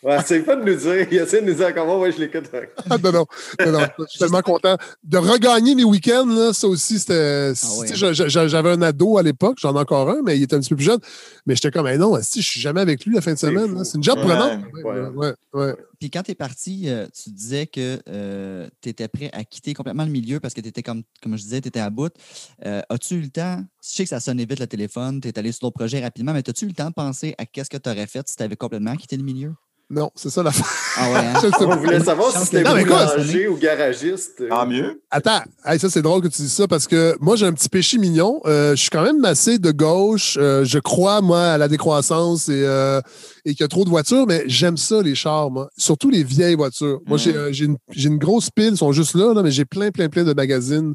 Ouais, c'est pas de nous dire. Il essaie de nous dire comment, ouais, je l'écoute. Ah, non, non, non, non, Je suis tellement content. De regagner mes week-ends, là, ça aussi, c'était. je- J'avais un ado à l'époque, j'en ai encore un, mais il était un petit peu plus jeune. Mais j'étais comme, hey, non, si, je suis jamais avec lui la fin de semaine. C'est une job Ouais. prenante. Ouais. Ouais, ouais. Puis quand tu es parti, euh, tu disais que tu étais prêt à quitter complètement le milieu parce que tu étais, comme, comme je disais, tu étais à bout. Euh, as-tu eu le temps, je sais que ça sonnait vite le téléphone, tu es allé sur d'autres projets rapidement, mais as-tu eu le temps de penser à qu'est-ce que tu aurais fait si tu avais complètement quitté le milieu? Non, c'est ça la fin. Ah ouais, hein? Je sais On pas. voulait savoir si Chance c'était boulanger ou garagiste. Tant mieux. Attends, Hey, ça c'est drôle que tu dises ça parce que moi j'ai un petit péché mignon. Euh, je suis quand même assez de gauche. Euh, je crois moi à la décroissance et, euh, et qu'il y a trop de voitures, mais j'aime ça les chars, moi. Surtout les vieilles voitures. Moi Mm. j'ai, euh, j'ai une, grosse pile, ils sont juste là, là, mais j'ai plein plein plein de magazines,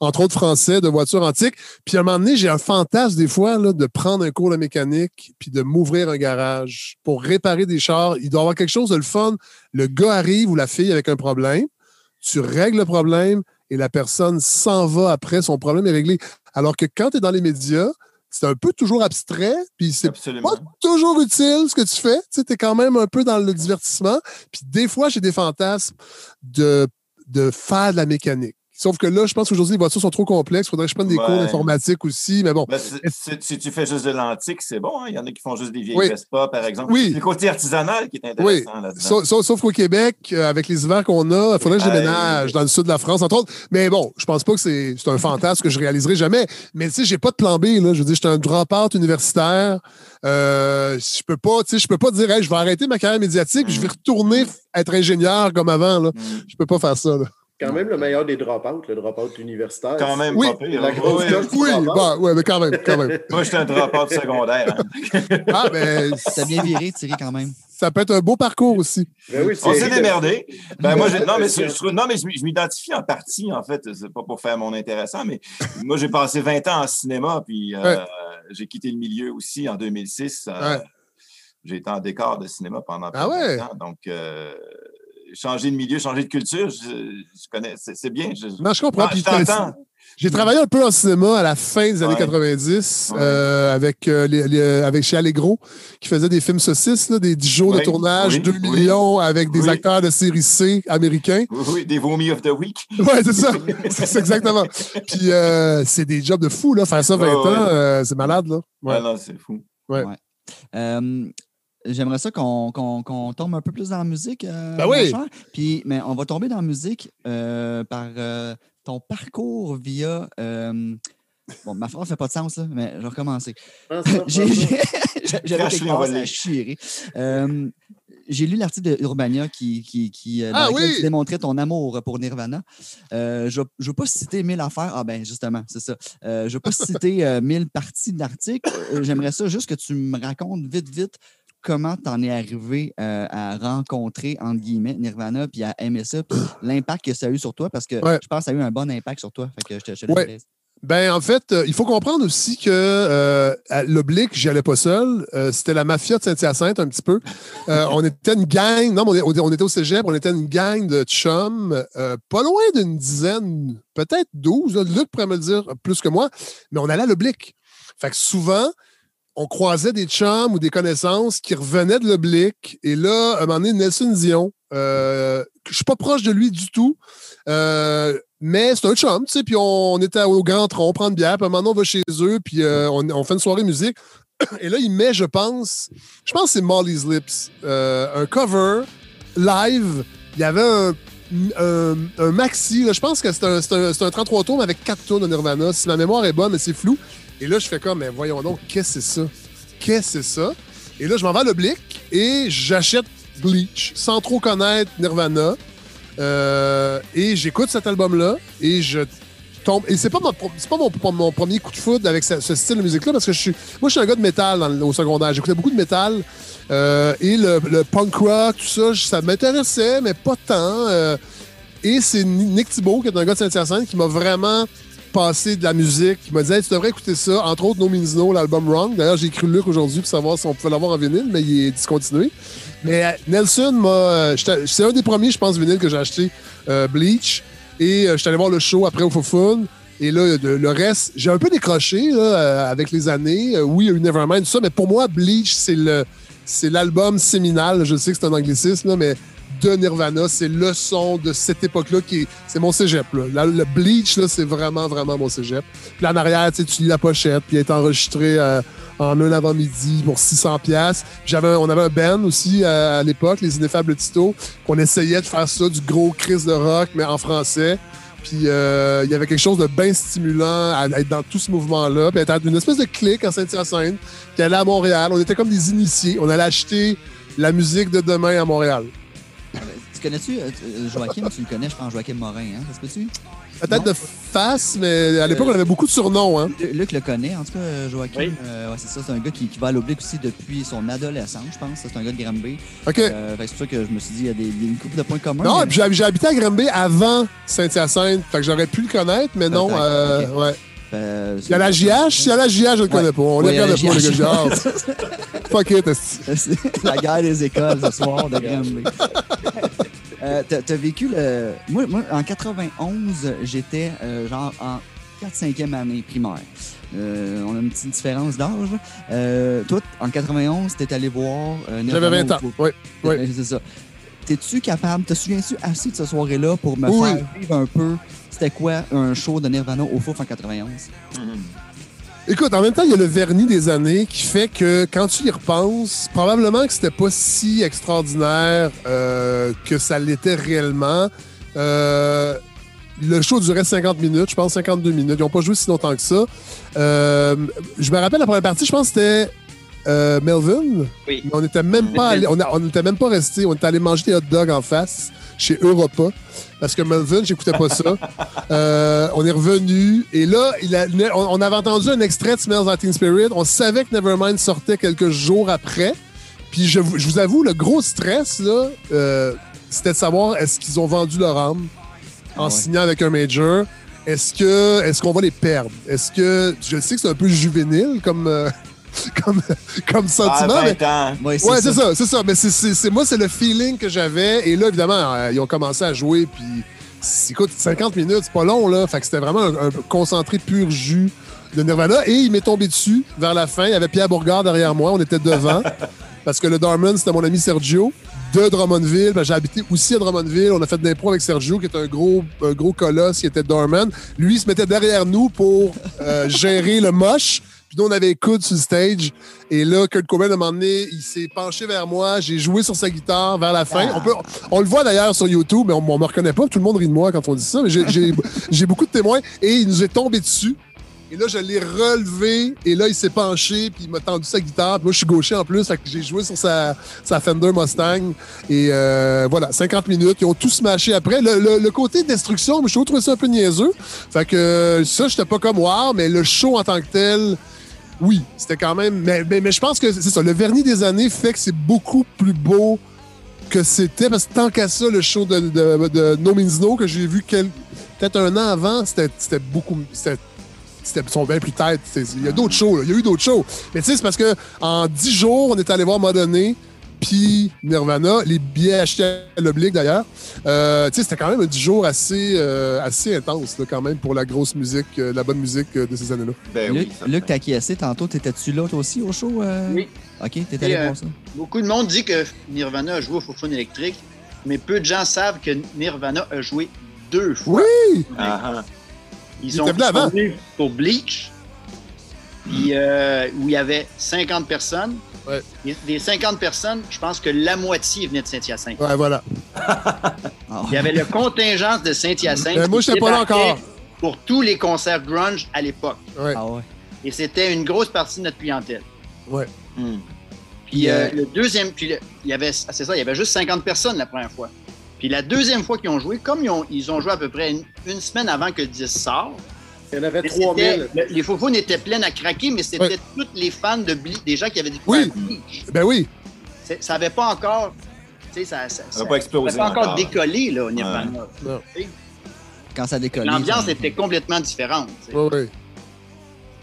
entre autres français, de voitures antiques. Puis à un moment donné, j'ai un fantasme des fois là, de prendre un cours de mécanique puis de m'ouvrir un garage pour réparer des chars. Il doit y avoir quelque chose de le fun. Le gars arrive ou la fille avec un problème tu règles le problème et la personne s'en va après, son problème est réglé. Alors que quand tu es dans les médias, c'est un peu toujours abstrait, puis c'est pas toujours utile ce que tu fais. Tu es quand même un peu dans le divertissement. Puis des fois, j'ai des fantasmes de, de faire de la mécanique. Sauf que là, je pense qu'aujourd'hui, les voitures sont trop complexes. Il faudrait que je prenne des cours d'informatique aussi. Mais bon, Ben, si tu fais juste de l'antique, c'est bon. hein. Il y en a qui font juste des vieilles Oui. Vespa, par exemple. Oui. C'est le côté artisanal qui est Oui. intéressant là-dedans. Sauf, sauf- qu'au Québec, euh, avec les hivers qu'on a, il faudrait que je déménage dans le sud de la France, entre autres. Mais bon, je pense pas que c'est c'est un fantasme que je réaliserai jamais. Mais tu sais, j'ai pas de plan B. Là. Je veux dire, j'étais un drop-out universitaire. Euh, je peux pas, tu sais, je peux pas dire, hey, je vais arrêter ma carrière médiatique, puis je vais retourner f- être ingénieur comme avant. Là. Mm. Je peux pas faire ça. Là. Quand même le meilleur des drop-out, le drop-out universitaire. Quand même Oui. pas pire. La grosse Oui. Oui, bah, ouais, mais quand même, quand même. Moi, j'étais un drop-out secondaire. hein. Ah, ben, T'as bien viré, Thierry, quand même. ça peut être un beau parcours aussi. Ben oui, On c'est- s'est démerdé. Ben, moi, non, mais, je, non, mais je, m'identifie en partie, en fait. C'est pas pour faire mon intéressant, mais moi, j'ai passé 20 ans en cinéma, puis euh, Ouais. j'ai quitté le milieu aussi en 2006. Euh, Ouais. J'ai été en décor de cinéma pendant plus Ah de ouais? 20 ans. Donc, euh, changer de milieu, changer de culture, je, je connais, c'est c'est bien. Je, Non, je comprends. Puis je t'entends. J'ai travaillé un peu en cinéma à la fin des années Ouais. 90 Ouais. euh, avec, euh, les- les- avec chez Allegro qui faisait des films saucisses, là, des 10 jours de tournage, Oui. 2 Oui. millions avec des Oui. acteurs de série C américains. Oui, oui, des vomis of the week. Ouais, c'est ça. c'est c'est exactement. Puis euh, c'est des jobs de fou, là. Faire ça 20 Ouais, ouais. ans, euh, c'est malade, là. Ouais. Ah non, c'est fou. Euh, J'aimerais ça qu'on tombe un peu plus dans la musique. euh, Ben oui. Puis, mais on va tomber dans la musique euh, par euh, ton parcours via. euh, bon, ma phrase ne fait pas de sens, là, mais je vais recommencer. J'avais à chier. J'ai lu l'article de Urbania qui, qui, qui dans Ah lequel oui! tu démontrais ton amour pour Nirvana. Euh, je ne veux pas citer mille affaires. Ah ben justement, c'est ça. Euh, je ne veux pas citer euh, mille parties de l'article. J'aimerais ça juste que tu me racontes vite, vite comment tu en es arrivé euh, à rencontrer, entre guillemets, Nirvana, puis à aimer ça, puis l'impact que ça a eu sur toi, parce que Ouais. je pense que ça a eu un bon impact sur toi. Fait que je te, je te laisse Ouais. aller. Ben, en fait, euh, il faut comprendre aussi que euh, à l'oblique, j'y allais pas seul. Euh, C'était la mafia de Saint-Hyacinthe, un petit peu. On était une gang. Non, on, était au cégep, on était une gang de chums, pas loin d'une dizaine, peut-être douze. Luc pourrait me le dire plus que moi, mais on allait à l'oblique. Fait que souvent, on croisait des chums ou des connaissances qui revenaient de l'oblique. Et là, à un moment donné, Nelson Dion, euh, je suis pas proche de lui du tout. Euh, mais c'est un chum, tu sais, puis on, était au Grand Tronc, on prend une bière, puis un moment on va chez eux, puis euh, on, fait une soirée musique. Et là, il met, je pense, je pense que c'est Molly's Lips, euh, un cover live. Il y avait un, maxi, je pense que c'est un, un, un 33 tours, avec 4 tours de Nirvana. Si ma mémoire est bonne, mais c'est flou. Et là, je fais comme, mais voyons donc, qu'est-ce que c'est ça? Qu'est-ce que c'est ça? Et là, je m'en vais à l'oblique et j'achète Bleach sans trop connaître Nirvana. Euh, et j'écoute cet album-là et je tombe. Et c'est pas, mon, pas mon, premier coup de foudre avec ce, style de musique-là, parce que je suis, moi, je suis un gars de métal au secondaire. J'écoutais beaucoup de métal. euh, et le, punk rock, tout ça, ça m'intéressait, mais pas tant. euh, et c'est Nick Thibault, qui est un gars de Saint-Hyacinthe, qui m'a vraiment passé de la musique, qui m'a dit Hey, tu devrais écouter ça. Entre autres, No Means No, l'album Wrong. D'ailleurs, j'ai écrit Luc aujourd'hui pour savoir si on pouvait l'avoir en vinyle, mais il est discontinué. Mais euh, Nelson m'a. euh, C'est un des premiers, je pense, vinyles que j'ai acheté, euh, Bleach. Et je suis allé voir le show après au Fofun. Et là, le, reste, j'ai un peu décroché avec les années. Oui, il y a eu Nevermind, tout ça, mais pour moi, Bleach, c'est le c'est l'album séminal. Je sais que c'est un anglicisme, mais de Nirvana, c'est le son de cette époque-là qui est. C'est mon cégep. Le Bleach, c'est vraiment, vraiment mon cégep. Puis en arrière, tu lis la pochette, puis elle est enregistrée euh, en un avant-midi pour 600 pièces. J'avais, un- on avait un band aussi euh, à l'époque, les Ineffables Tito, qu'on essayait de faire ça, du gros crise de rock, mais en français. Puis euh, il y avait quelque chose de bien stimulant à être dans tout ce mouvement-là. Puis être une espèce de clique en Saint-Hyacinthe qui allait à Montréal. On était comme des initiés. On allait acheter la musique de demain à Montréal. Tu connais-tu euh, tu- Joachim? Tu le connais, je pense, Joachim Morin, hein? Ça se peut-tu? Peut-être de face, mais à l'époque, on avait beaucoup de surnoms. Hein. Lu- Luc le connaît, en tout cas, euh, Joachim. Oui. Euh, ouais, c'est ça, c'est un gars qui, qui va à l'oblique aussi depuis son adolescence, je pense. C'est un gars de Granby. OK. Euh, fait que c'est pour ça que je me suis dit, il y a, des, il y a une couple de points communs. non, mais- et puis j'ai habité à Granby avant Saint-Hyacinthe. Fait que j'aurais pu le connaître, mais non. Euh, ouais. Euh, Il y a la JH. Si y a la JH, je le connais pas. On Ouais, les il regarde pas, les JH. gars. Ah, Fuck it, la guerre des écoles ce soir de Granby. Euh, t'as, vécu le. Moi, moi, en 91, j'étais euh, genre en 4-5e année primaire. Euh, on a une petite différence d'âge. Euh, toi, en 91, t'es allé voir. J'avais Nirvana 20 ans. Oui. Oui. C'est ça. T'es-tu capable, te souviens-tu assez de ce soirée-là pour me Oui. faire vivre un peu c'était quoi un show de Nirvana au Fouf en 91? Écoute, en même temps, il y a le vernis des années qui fait que quand tu y repenses, probablement que c'était pas si extraordinaire euh, que ça l'était réellement. Euh, le show durait 50 minutes, je pense 52 minutes. Ils n'ont pas joué si longtemps que ça. Euh, je me rappelle la première partie, je pense que c'était euh, Melvin? Oui. Mais on n'était même pas allé, on, a- on était même pas resté. On était allé manger des hot dogs en face chez Europa parce que Melvin, j'écoutais pas ça. Euh, on est revenu et là, il a- on, on avait entendu un extrait de Smells Like Teen Spirit. On savait que Nevermind sortait quelques jours après. Puis je, vous- je vous avoue, le gros stress là, euh, c'était de savoir est-ce qu'ils ont vendu leur âme en Ah ouais. signant avec un major. Est-ce que est-ce qu'on va les perdre? Est-ce que je sais que c'est un peu juvénile comme comme comme Ah, sentiment, mais 20 ans. Ouais, Ouais, c'est ça, c'est ça. Mais c'est, moi, c'est le feeling que j'avais. Et là, évidemment, euh, ils ont commencé à jouer. Puis, écoute, 50 minutes, c'est pas long, là. Fait que c'était vraiment un, un concentré pur jus de Nirvana. Et il m'est tombé dessus vers la fin. Il y avait Pierre Bourgard derrière moi. On était devant. parce que le Dorman, c'était mon ami Sergio de Drummondville. Ben, j'ai habité aussi à Drummondville. On a fait de l'impro avec Sergio, qui est un gros, un gros colosse qui était Dorman. Lui, il se mettait derrière nous pour euh, gérer le moche. Puis nous, on avait les coudes sur le stage. Et là, Kurt Cobain, à un moment donné, il s'est penché vers moi. J'ai joué sur sa guitare vers la fin. On, peut, on le voit d'ailleurs sur YouTube, mais on ne me reconnaît pas. Tout le monde rit de moi quand on dit ça. Mais j'ai- beaucoup de témoins. Et il nous est tombé dessus. Et là, je l'ai relevé. Et là, il s'est penché. Puis il m'a tendu sa guitare. Puis moi, je suis gaucher en plus. Fait que j'ai joué sur sa, sa Fender Mustang. Et euh, voilà, 50 minutes. Ils ont tout smashé après. Le, le- le côté destruction, je trouve ça un peu niaiseux. Fait que euh, ça, j'étais pas comme wow, mais le show en tant que tel, oui, c'était quand même. Mais, mais, je pense que c'est ça. Le vernis des années fait que c'est beaucoup plus beau que c'était. Parce que tant qu'à ça, le show de, de, No Means No que j'ai vu peut-être un an avant, c'était beaucoup. C'était sont bien plus tête. Il y a d'autres shows, il y a eu d'autres shows. Mais tu sais, c'est parce que en 10 jours, on est allé voir Madonné, puis Nirvana, les billets achetés à l'oblique d'ailleurs. Euh, tu sais, c'était quand même un 10 jours assez, euh, assez intense, là, quand même, pour la grosse musique, euh, la bonne musique euh, de ces années-là. Ben Luc, oui. Luc t'as acquiescé tantôt. T'étais-tu là, toi aussi, au show? euh? Oui. OK, t'es allé euh, voir ça. Beaucoup de monde dit que Nirvana a joué au Fofone électrique, mais peu de gens savent que Nirvana a joué deux fois. Oui! Ah, ah. Ils Il ont venu pour Bleach, puis, euh, où il y avait 50 personnes. Ouais. Des 50 personnes, je pense que la moitié venait de Saint-Hyacinthe. Ouais, voilà. Il y avait le contingent de Saint-Hyacinthe. Ben, moi, pas là encore. Pour tous les concerts grunge à l'époque. Ouais. ah ouais. Et c'était une grosse partie de notre clientèle. Ouais. Hmm. Puis euh, euh, le deuxième, puis le- il y avait, ah, c'est ça, il y avait juste 50 personnes la première fois. Puis la deuxième fois qu'ils ont joué, comme ils ont, ils ont joué à peu près une, une semaine avant que le disque sorte, Il y en avait Mais 3000. c'était- le- Les faux étaient pleines à craquer, mais c'était Ouais. tous les fans de Bleach, des gens qui avaient découvert Oui. Bleach. Ben oui. Ça n'avait pas encore. Tu sais, ça, ça, Ça n'a pas explosé ça avait pas encore encore. décollé, là, au Nirvana. Non. Quand ça décolle. L'ambiance était complètement différente. Ouais, ouais.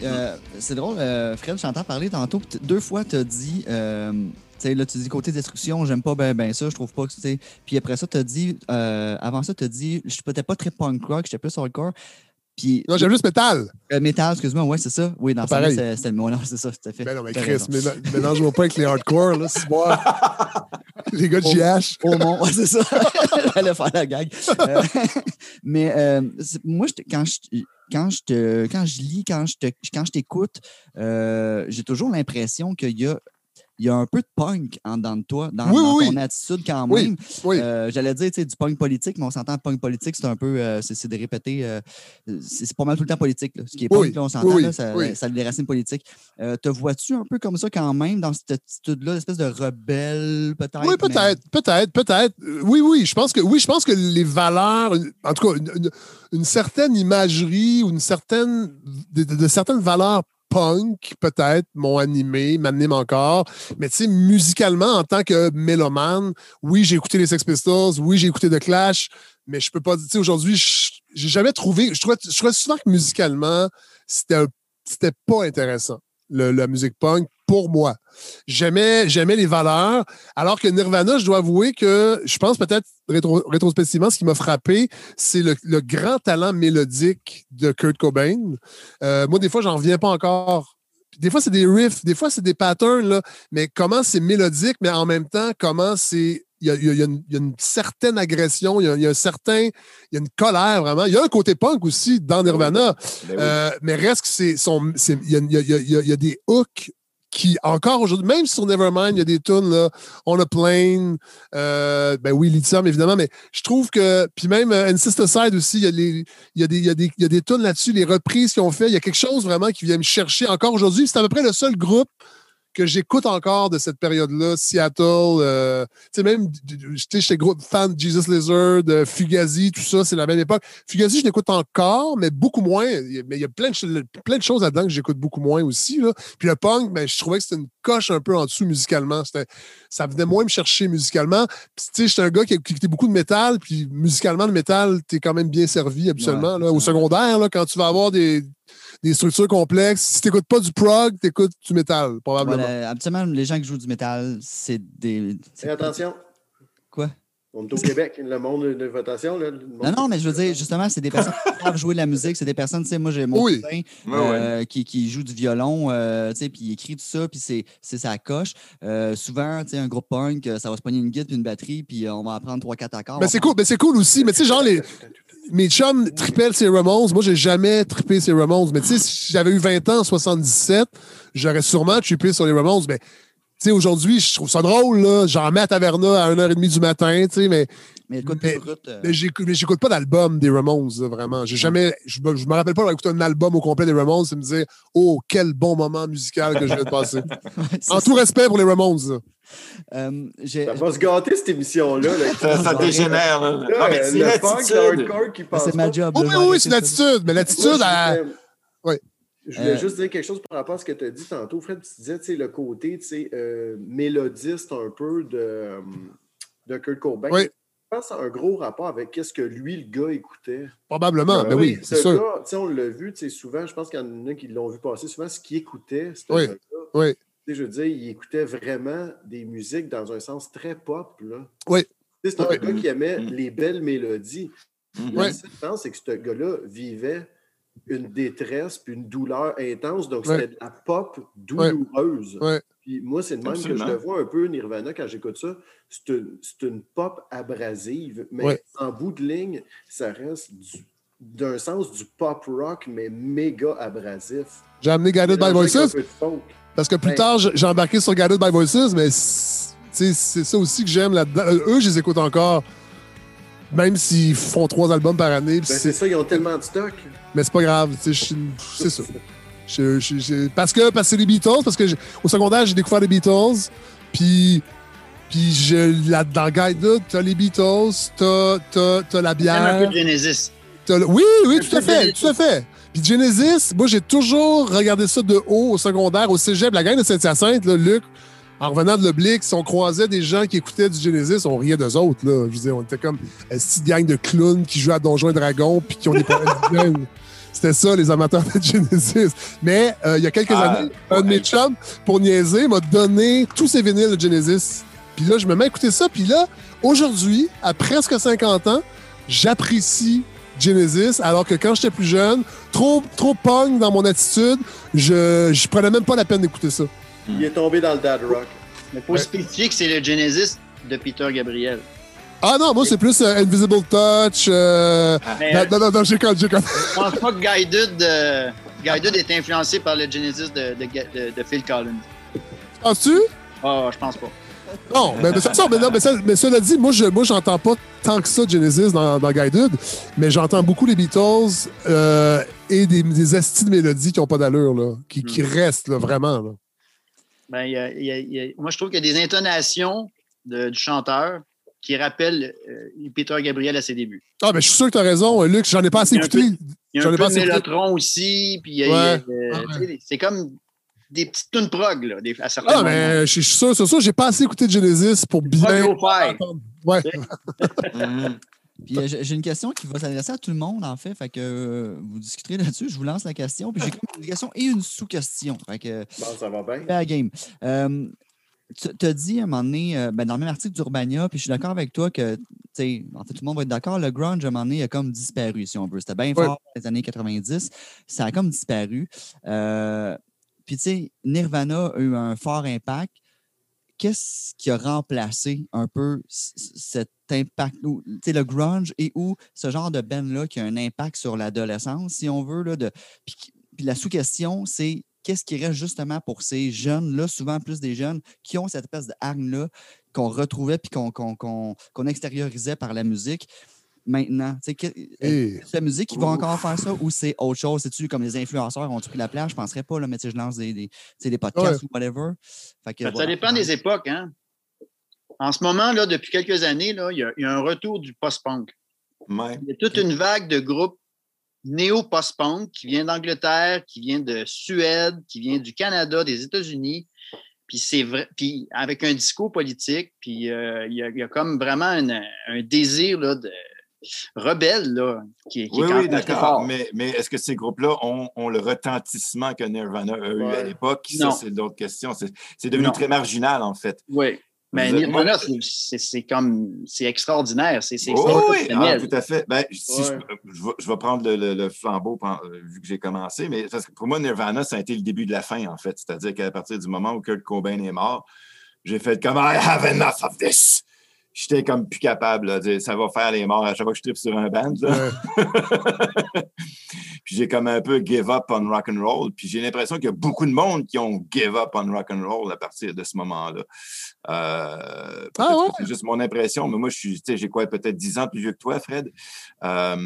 Euh, c'est drôle, euh, Fred, je t'entends parler tantôt. Deux fois, tu as dit, euh, tu sais, là, tu dis côté destruction, j'aime pas ben, ben ça, je trouve pas que c'est. Puis après ça, tu as dit, euh, avant ça, tu as dit, je suis peut-être pas très punk rock, j'étais plus hardcore. Puis, Non, j'aime juste métal. euh, métal, excuse-moi, ouais, c'est ça. Oui, dans c'est c'était le mot, non, c'est ça, tout à fait. Ben non, mais Chris, mélange-moi pas avec les hardcore, là, c'est moi. Les gars de JH. Au monde, ouais, c'est ça. J'allais faire la gag. Euh, mais euh, moi, quand je, quand, je te, quand je lis, quand je, te, quand je t'écoute, euh, j'ai toujours l'impression qu'il y a, il y a un peu de punk en dedans de toi, dans, Oui, dans oui, ton attitude quand même. oui. Euh, J'allais dire du punk politique, mais on s'entend punk politique, c'est un peu, euh, c'est de répéter, euh, c'est pas mal tout le temps politique. là. Ce qui est punk, là, on s'entend, ça, ça a des racines politiques. Euh, te vois-tu un peu comme ça quand même, dans cette attitude-là, espèce de rebelle peut-être? Oui, mais- peut-être, peut-être, peut-être. Euh, Oui, oui, je pense que oui, je pense que les valeurs, en tout cas, une, une- une certaine imagerie ou une certaine de, de- de certaines valeurs punk, peut-être, m'ont animé, m'animent encore. Mais tu sais, musicalement, en tant que mélomane, oui, j'ai écouté les Sex Pistols, oui, j'ai écouté The Clash, mais je peux pas dire, tu sais, aujourd'hui, j'ai jamais trouvé, je trouvais, je souvent que musicalement, c'était pas intéressant, le- la musique punk, pour moi. J'aimais, j'aimais les valeurs, alors que Nirvana, je dois avouer que je pense peut-être rétro- rétrospectivement, ce qui m'a frappé, c'est le, le grand talent mélodique de Kurt Cobain. Euh, moi, des fois, j'en reviens pas encore. Des fois, c'est des riffs, des fois, c'est des patterns, là, mais comment c'est mélodique, mais en même temps, comment c'est. Il y a, il y une, il y a une certaine agression, il y a, il y a un certain. Il y a une colère, vraiment. Il y a un côté punk aussi dans Nirvana. Ben oui. Euh, mais reste que c'est son. il y a des hooks qui, encore aujourd'hui, même sur Nevermind, il y a des tunes, là, On a Plane, euh, ben oui, Lithium, évidemment, mais je trouve que. Puis même euh, Incesticide aussi, il y a, des, il des, il y a des tunes là-dessus, les reprises qu'ils ont fait. Il y a quelque chose vraiment qui vient me chercher encore aujourd'hui. C'est à peu près le seul groupe que j'écoute encore de cette période-là, Seattle, euh, tu sais, même, tu sais, j'étais gros fan de Jesus Lizard, de Fugazi, tout ça, c'est la même époque. Fugazi, je l'écoute encore, mais beaucoup moins. Mais il y a plein de, plein de choses là-dedans que j'écoute beaucoup moins aussi. Là. Puis le punk, ben, je trouvais que c'était une coche un peu en dessous musicalement. Ça venait moins me chercher musicalement. Puis, tu sais, j'étais un gars qui écoutait beaucoup de métal, puis musicalement, le métal, t'es quand même bien servi habituellement. Ouais, là. Au secondaire, là, quand tu vas avoir des, des structures complexes, si t'écoutes pas du prog, t'écoutes du métal, probablement. Voilà, habituellement, les gens qui jouent du métal, c'est des. c'est- Et attention, Quoi? on est au Québec, le monde de votation. Là, monde- Non, non, mais je veux dire, justement, c'est des personnes qui savent jouer de la musique. C'est des personnes, tu sais, moi, j'ai mon Oui. cousin Ouais, euh, Qui, qui joue du violon, euh, tu sais, puis il écrit tout ça, puis c'est c'est sa coche. Euh, souvent, tu sais, un groupe punk, ça va se pogner une guitare puis une batterie, puis on va apprendre 3-4 accords. Mais c'est cool, mais c'est cool aussi. Mais tu sais, genre, les, mes chums tripaient ces Ramones. Moi, j'ai jamais trippé ces Ramones. Mais tu sais, si j'avais eu 20 ans en 77, j'aurais sûrement trippé sur les Ramones. Mais tu sais, aujourd'hui, je trouve ça drôle, là. J'en mets à Taverna à 1h30 du matin, tu sais, mais, Mais écoute, euh, mais j'écoute mais j'écoute pas d'album des Ramones, vraiment. J'ai jamais, je me, je me rappelle pas d'avoir écouté un album au complet des Ramones et me dire, oh, quel bon moment musical que je viens de passer. en tout respect pour les Ramones. Euh, Ça va se gâter, cette émission-là. là. Ça, ça dégénère. Là. Là, Non, mais c'est l'attitude. c'est ma job. Oui, là, oui, oui, c'est l'attitude. Mais l'attitude, à. je voulais- Ouais. Je voulais Euh, juste dire quelque chose par rapport à ce que tu as dit tantôt, Fred. Tu disais, le côté, tu sais, euh, mélodiste un peu de, euh, de Kurt Cobain. Oui. Je pense que ça a un gros rapport avec qu'est-ce que lui, le gars, écoutait. Probablement, ben oui, c'est ce sûr. gars, tu sais, on l'a vu, tu sais, souvent, je pense qu'il y en a qui l'ont vu passer, souvent, ce qu'il écoutait, c'était Oui. gars Oui. Tu sais, je veux dire, il écoutait vraiment des musiques dans un sens très pop, là. Oui. Tu sais, C'est un Oui. gars qui aimait Mm. les belles mélodies. Ouais. La différence, c'est que ce gars-là vivait une détresse puis une douleur intense. Donc, Ouais. c'était de la pop douloureuse. Ouais. Puis moi, c'est de même Absolument. que je le vois un peu, Nirvana, quand j'écoute ça. C'est une, c'est une pop abrasive, mais Ouais. en bout de ligne, ça reste du- d'un sens du pop rock, mais méga abrasif. J'ai amené Guided by Voices parce que plus Ouais. tard, j'ai embarqué sur Guided by Voices, mais c'est ça aussi que j'aime là-dedans. Euh, Eux, je les écoute encore, même s'ils font trois albums par année. Ben, c'est- ça, ils ont tellement de stock. mais c'est pas grave, c'est ça. Je- je- je- parce que parce que c'est les Beatles, parce que j'ai- au secondaire, j'ai découvert les Beatles, puis. Puis je, là, dans le guide là, t'as les Beatles, t'as, t'as, t'as la J'aime un peu bière. de Genesis. t'as le- Oui, oui, tout à fait, tout à fait. Puis Genesis, moi, j'ai toujours regardé ça de haut au secondaire, au cégep. La gang de Saint-Hyacinthe, Luc, en revenant de l'Oblique, si on croisait des gens qui écoutaient du Genesis, on riait d'eux autres. Là. Je veux dire, on était comme une petite gang de clowns qui jouaient à Donjons et Dragons puis qui ont des problèmes. C'était ça, les amateurs de Genesis. Mais euh, il y a quelques Ah, années, un de ouais. mes chums, pour niaiser, m'a donné tous ses vinyles de Genesis. Puis là, je me mets à écouter ça. Puis là, aujourd'hui, à presque 50 ans, j'apprécie Genesis, alors que quand j'étais plus jeune, trop, trop punk dans mon attitude, je, je prenais même pas la peine d'écouter ça. Il est tombé dans le dad rock. Mais il faut Ouais. spécifier que c'est le Genesis de Peter Gabriel. Ah non, moi, c'est plus euh, Invisible Touch. euh, Mais, non, euh, non, non, non, j'ai quand je pense pas que Guided, euh, Guided est influencé par le Genesis de, de, de- de Phil Collins. Penses-tu? Ah, je pense pas. Non, mais, mais, ça, ça, mais, non, mais, ça- mais cela dit, moi, je moi, j'entends pas tant que ça Genesis dans, dans Guided, mais j'entends beaucoup les Beatles euh, et des, des astis de mélodies qui ont pas d'allure, là, qui, qui restent, là, vraiment. Là. Ben, il y a- il y a- il y a- moi, je trouve qu'il y a des intonations de- du chanteur qui rappellent euh, Peter Gabriel à ses débuts. Ah, mais je suis sûr que tu as raison, Luc, j'en ai pas assez Il y a un écouté. Il y a J'en un ai peu de. Mélotron aussi, puis Ouais. euh, Ouais. c'est comme des petites tunes prog, là, des, à certains Ah, moments. mais je suis sûr, c'est sûr, j'ai pas assez écouté Genesis pour bien. Ouais. Puis euh, j'ai une question qui va s'adresser à tout le monde, en fait. Fait que euh, vous discuterez là-dessus. Je vous lance la question. Puis j'ai comme une question et une sous-question. Fait que Bon, ça va bien. la game. Euh, tu as dit à un moment donné, euh, ben, dans le même article d'Urbania, puis je suis d'accord avec toi que, tu sais, en fait, tout le monde va être d'accord, le grunge, à un moment donné, a comme disparu, si on veut. C'était bien Ouais. fort dans les années 90. Ça a comme disparu. Euh, puis, tu sais, Nirvana a eu un fort impact. Qu'est-ce qui a remplacé un peu cet impact, ou, le grunge et ou ce genre de band-là qui a un impact sur l'adolescence, si on veut, là, puis, la sous-question, c'est qu'est-ce qui reste justement pour ces jeunes-là, souvent plus des jeunes, qui ont cette espèce de hargne-là qu'on retrouvait puis qu'on extériorisait par la musique? Maintenant, tu sais, que- Et- c'est la musique qui va encore faire ça ou c'est autre chose? C'est-tu comme les influenceurs ont pris la place? Je ne penserais pas, là, mais tu sais, je lance des, des, des podcasts ou whatever. Fait que, Ça voilà. dépend des époques. Hein? En ce moment, là, depuis quelques années, là, il, y a, il y a un retour du post-punk. Ouais. Il y a toute une vague de groupes néo-post-punk qui vient d'Angleterre, qui vient de Suède, qui vient du Canada, des États-Unis. Puis c'est vrai, puis avec un discours politique, puis euh, il, y a, il y a comme vraiment un, un désir là, de rebelle là, qui, est Oui, quand oui, d'accord. Mais, mais est-ce que ces groupes-là ont, ont le retentissement que Nirvana a eu à l'époque? Ça, c'est d'autres questions. C'est c'est devenu Non. très marginal, en fait. Oui. Mais Vous Nirvana, c'est- comme c'est extraordinaire. C'est Oui. Ah, tout à fait. Ben, si Ouais. je, je vais, je vais prendre le, le- le flambeau euh, vu que j'ai commencé, mais parce que pour moi, Nirvana, ça a été le début de la fin, en fait. C'est-à-dire qu'à partir du moment où Kurt Cobain est mort, j'ai fait comme I have enough of this. J'étais comme plus capable. là, de dire, ça va faire les morts à chaque fois que je tripe sur un band. là. Ouais. puis j'ai comme un peu give up on rock and roll. Puis j'ai l'impression qu'il y a beaucoup de monde qui ont give up on rock and roll à partir de ce moment-là. Euh, Ah ouais? C'est juste mon impression, mais moi, je suis, j'ai quoi, peut-être 10 ans plus vieux que toi, Fred? Euh,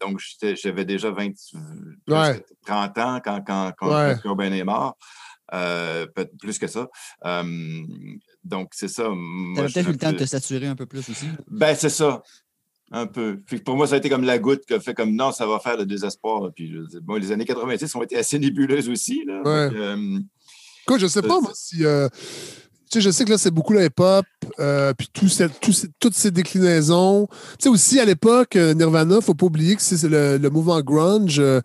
donc, j'avais déjà 20, presque 30 ans quand, quand, quand Ouais. Kurt Cobain est mort. Euh, plus que ça. Euh, donc, c'est ça. Suis peut-être eu le temps de te saturer un peu plus aussi. ben, c'est ça. Un peu. Que pour moi, ça a été comme la goutte qui a fait comme non, ça va faire le désespoir. Puis, je bon, les années 90 ont été assez nébuleuses aussi. Là. Ouais. Euh, Écoute, je sais pas, moi, si. euh, tu sais, je sais que là, c'est beaucoup le hip-hop, euh, puis tout cette- tout ces- toutes ces déclinaisons. Tu sais, aussi, à l'époque, Nirvana, faut pas oublier que c'est c'est le, le mouvement grunge. euh,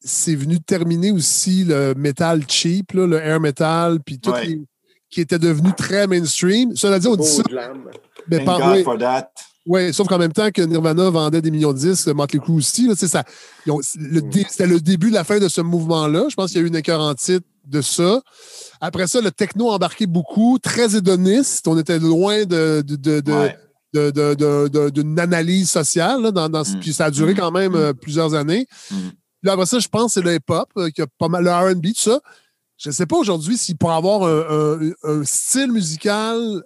c'est venu terminer aussi le metal cheap, là, le air metal, puis tout Ouais. les- qui était devenu très mainstream. Cela dit, on dit ça, mais par- oui, sauf qu'en même temps que Nirvana vendait des millions de disques, Motley Crue aussi, ils ont- le dé- c'était le début de la fin de ce mouvement-là. Je pense qu'il y a eu une écœur en titre de ça. Après ça, le techno a embarqué beaucoup, très hédoniste. On était loin de, de, de, de- Ouais. de- de- de- de- d'une analyse sociale. là, dans, dans- Mm. Puis ça a duré quand même euh, plusieurs années. Mm. Puis après ça, je pense que c'est le hip-hop, euh, qui a pas mal le RB, tout ça. Je ne sais pas aujourd'hui s'il pourrait avoir un, un- un style musical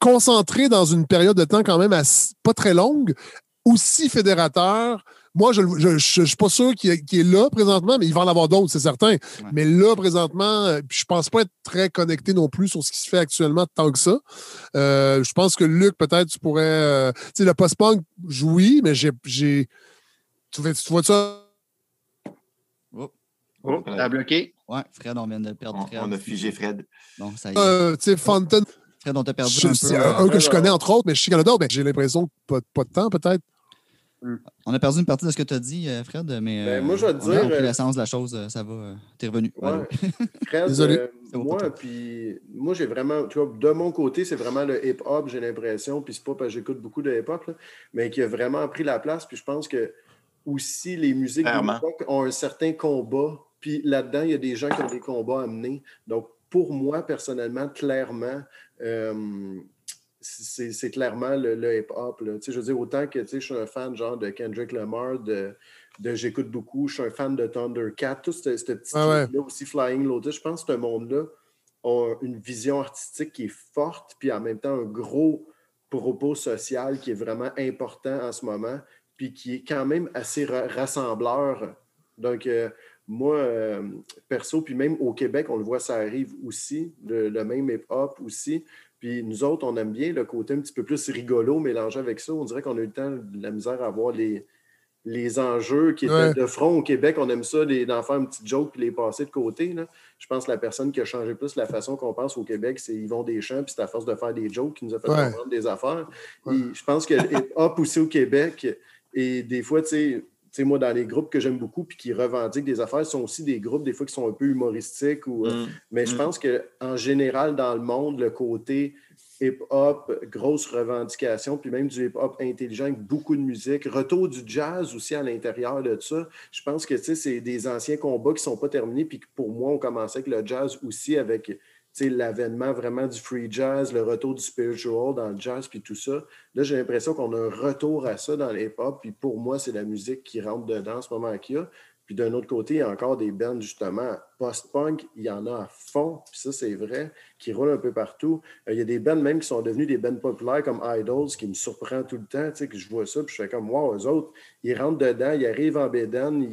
concentré dans une période de temps quand même assez- pas très longue, aussi fédérateur. Moi, je ne suis pas sûr qu'il est, là présentement, mais il va en avoir d'autres, c'est certain. Mais là, présentement, euh, je pense pas être très connecté non plus sur ce qui se fait actuellement tant que ça. Euh, je pense que Luc, peut-être, tu pourrais. euh, tu sais, le post-punk, oui, mais j'ai. tu vois ça? Oh, t'as bloqué? ouais, Fred, on vient de perdre On, Fred. on a figé Fred. Bon, ça y est. Euh, tu sais, Fountain, Fred, on t'a perdu je- un c'est peu. un, euh, un que je connais entre autres, mais je a d'autres. mais J'ai l'impression que pas, pas de temps, peut-être. On a perdu une partie de ce que tu as dit, euh, Fred, mais Ben, euh, moi, je vais te on a dire, compris euh, l'essence de la chose. euh, Ça va. euh, T'es revenu. Ouais. Fred, Désolé. euh, moi, puis moi, j'ai vraiment, tu vois, de mon côté, c'est vraiment le hip-hop, j'ai l'impression, puis c'est pas parce que j'écoute beaucoup de hip-hop, là, mais qui a vraiment pris la place, puis je pense que aussi les musiques de l'époque ont un certain combat, puis là-dedans, il y a des gens qui ont des combats à mener. Donc, pour moi, personnellement, clairement, euh, c'est clairement le, le hip-hop. là. Tu sais, Je veux dire, autant que tu sais, je suis un fan genre de Kendrick Lamar, de, de J'écoute beaucoup, je suis un fan de Thundercat, tout ce, ce petit Ah ouais. truc-là aussi, Flying Lotus. Je pense que ce monde-là a une vision artistique qui est forte, puis en même temps un gros propos social qui est vraiment important en ce moment, puis qui est quand même assez ra- rassembleur. Donc, euh, moi, euh, perso, puis même au Québec, on le voit, ça arrive aussi, le, le même hip-hop aussi. Puis nous autres, on aime bien le côté un petit peu plus rigolo mélangé avec ça. On dirait qu'on a eu le temps de la misère à voir les, les enjeux qui étaient Ouais. de front au Québec. On aime ça, d'en faire une petite joke puis les passer de côté. là. Je pense que la personne qui a changé plus la façon qu'on pense au Québec, c'est Yvon Deschamps, puis c'est à force de faire des jokes qui nous a fait Ouais. comprendre des affaires. Ouais. Et je pense que hip-hop aussi au Québec, et des fois, tu sais, sais, moi, dans les groupes que j'aime beaucoup puis qui revendiquent des affaires, sont aussi des groupes, des fois, qui sont un peu humoristiques. Ou, euh, Mm. mais je Mm. pense qu'en général, dans le monde, le côté hip-hop, grosse revendication, puis même du hip-hop intelligent avec beaucoup de musique, retour du jazz aussi à l'intérieur de ça. Je pense que tu sais, c'est des anciens combats qui ne sont pas terminés, puis que pour moi, on commençait avec le jazz aussi, avec l'avènement vraiment du free jazz, le retour du spiritual dans le jazz, puis tout ça. Là, j'ai l'impression qu'on a un retour à ça dans le hip-hop, puis pour moi, c'est la musique qui rentre dedans en ce moment qu'il y a. Puis d'un autre côté, il y a encore des bands, justement, post-punk, il y en a à fond, puis ça, c'est vrai, qui roulent un peu partout. Euh, il y a des bands même qui sont devenus des bands populaires comme Idols, qui me surprend tout le temps, tu sais, que je vois ça, puis je fais comme, wow, eux autres, ils rentrent dedans, ils arrivent en bédane,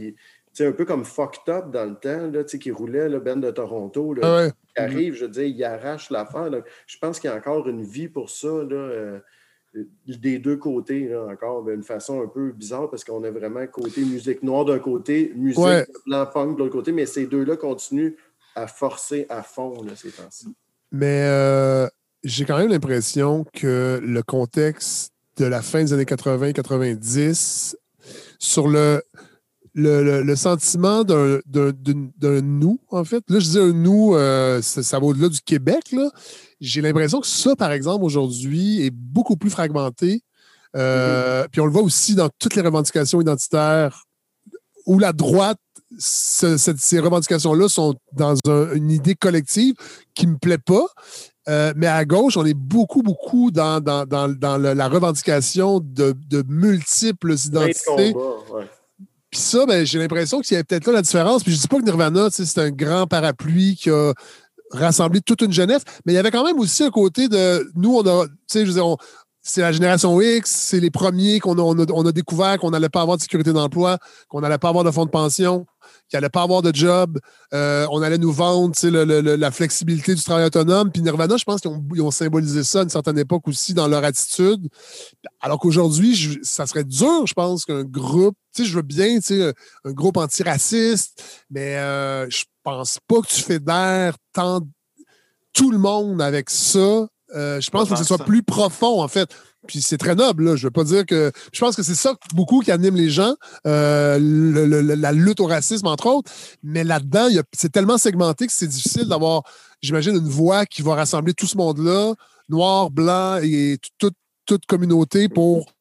sais, un peu comme Fucked Up dans le temps, là, qui roulait, le band de Toronto, là, Ah ouais. qui arrive, je veux dire, il arrache l'affaire. Je pense qu'il y a encore une vie pour ça, là, euh, des deux côtés, là, encore, d'une façon un peu bizarre, parce qu'on a vraiment côté musique noire d'un côté, musique Ouais. blanc punk de l'autre côté, mais ces deux-là continuent à forcer à fond là, ces temps-ci. Mais euh, j'ai quand même l'impression que le contexte de la fin des années 80-90, sur le, le, le- le sentiment d'un d'un- d'un nous, en fait. Là, je dis un nous, euh, ça, ça va au-delà du Québec. là. J'ai l'impression que ça, par exemple, aujourd'hui, est beaucoup plus fragmenté. Euh, Puis on le voit aussi dans toutes les revendications identitaires où la droite, ce- cette- ces revendications-là sont dans un- une idée collective qui ne me plaît pas. Euh, mais à gauche, on est beaucoup, beaucoup dans, dans, dans, dans la revendication de, de multiples identités. ouais. Puis ça, ben, j'ai l'impression que c'est peut-être là la différence. Puis je dis pas que Nirvana, c'est un grand parapluie qui a rassemblé toute une jeunesse, mais il y avait quand même aussi un côté de nous, on a, tu sais, je veux on- c'est la génération X, c'est les premiers qu'on a, découvert qu'on n'allait pas avoir de sécurité d'emploi, qu'on n'allait pas avoir de fonds de pension, qu'il n'allait pas avoir de job. Euh, on allait nous vendre la flexibilité du travail autonome. Puis Nirvana, je pense qu'ils ont, symbolisé ça à une certaine époque aussi dans leur attitude. Alors qu'aujourd'hui, ça serait dur, je pense, qu'un groupe, tu sais, je veux bien, tu sais, un groupe antiraciste, mais euh, je pense pas que tu fédères tant tout le monde avec ça. Euh, je pense que ce soit ça. plus profond, en fait. Puis c'est très noble, là. Je veux pas dire que. Je pense que c'est ça beaucoup qui anime les gens, euh, le- le- le- la lutte au racisme, entre autres. Mais là-dedans, a- c'est tellement segmenté que c'est difficile d'avoir, j'imagine, une voix qui va rassembler tout ce monde-là, noir, blanc et toute communauté pour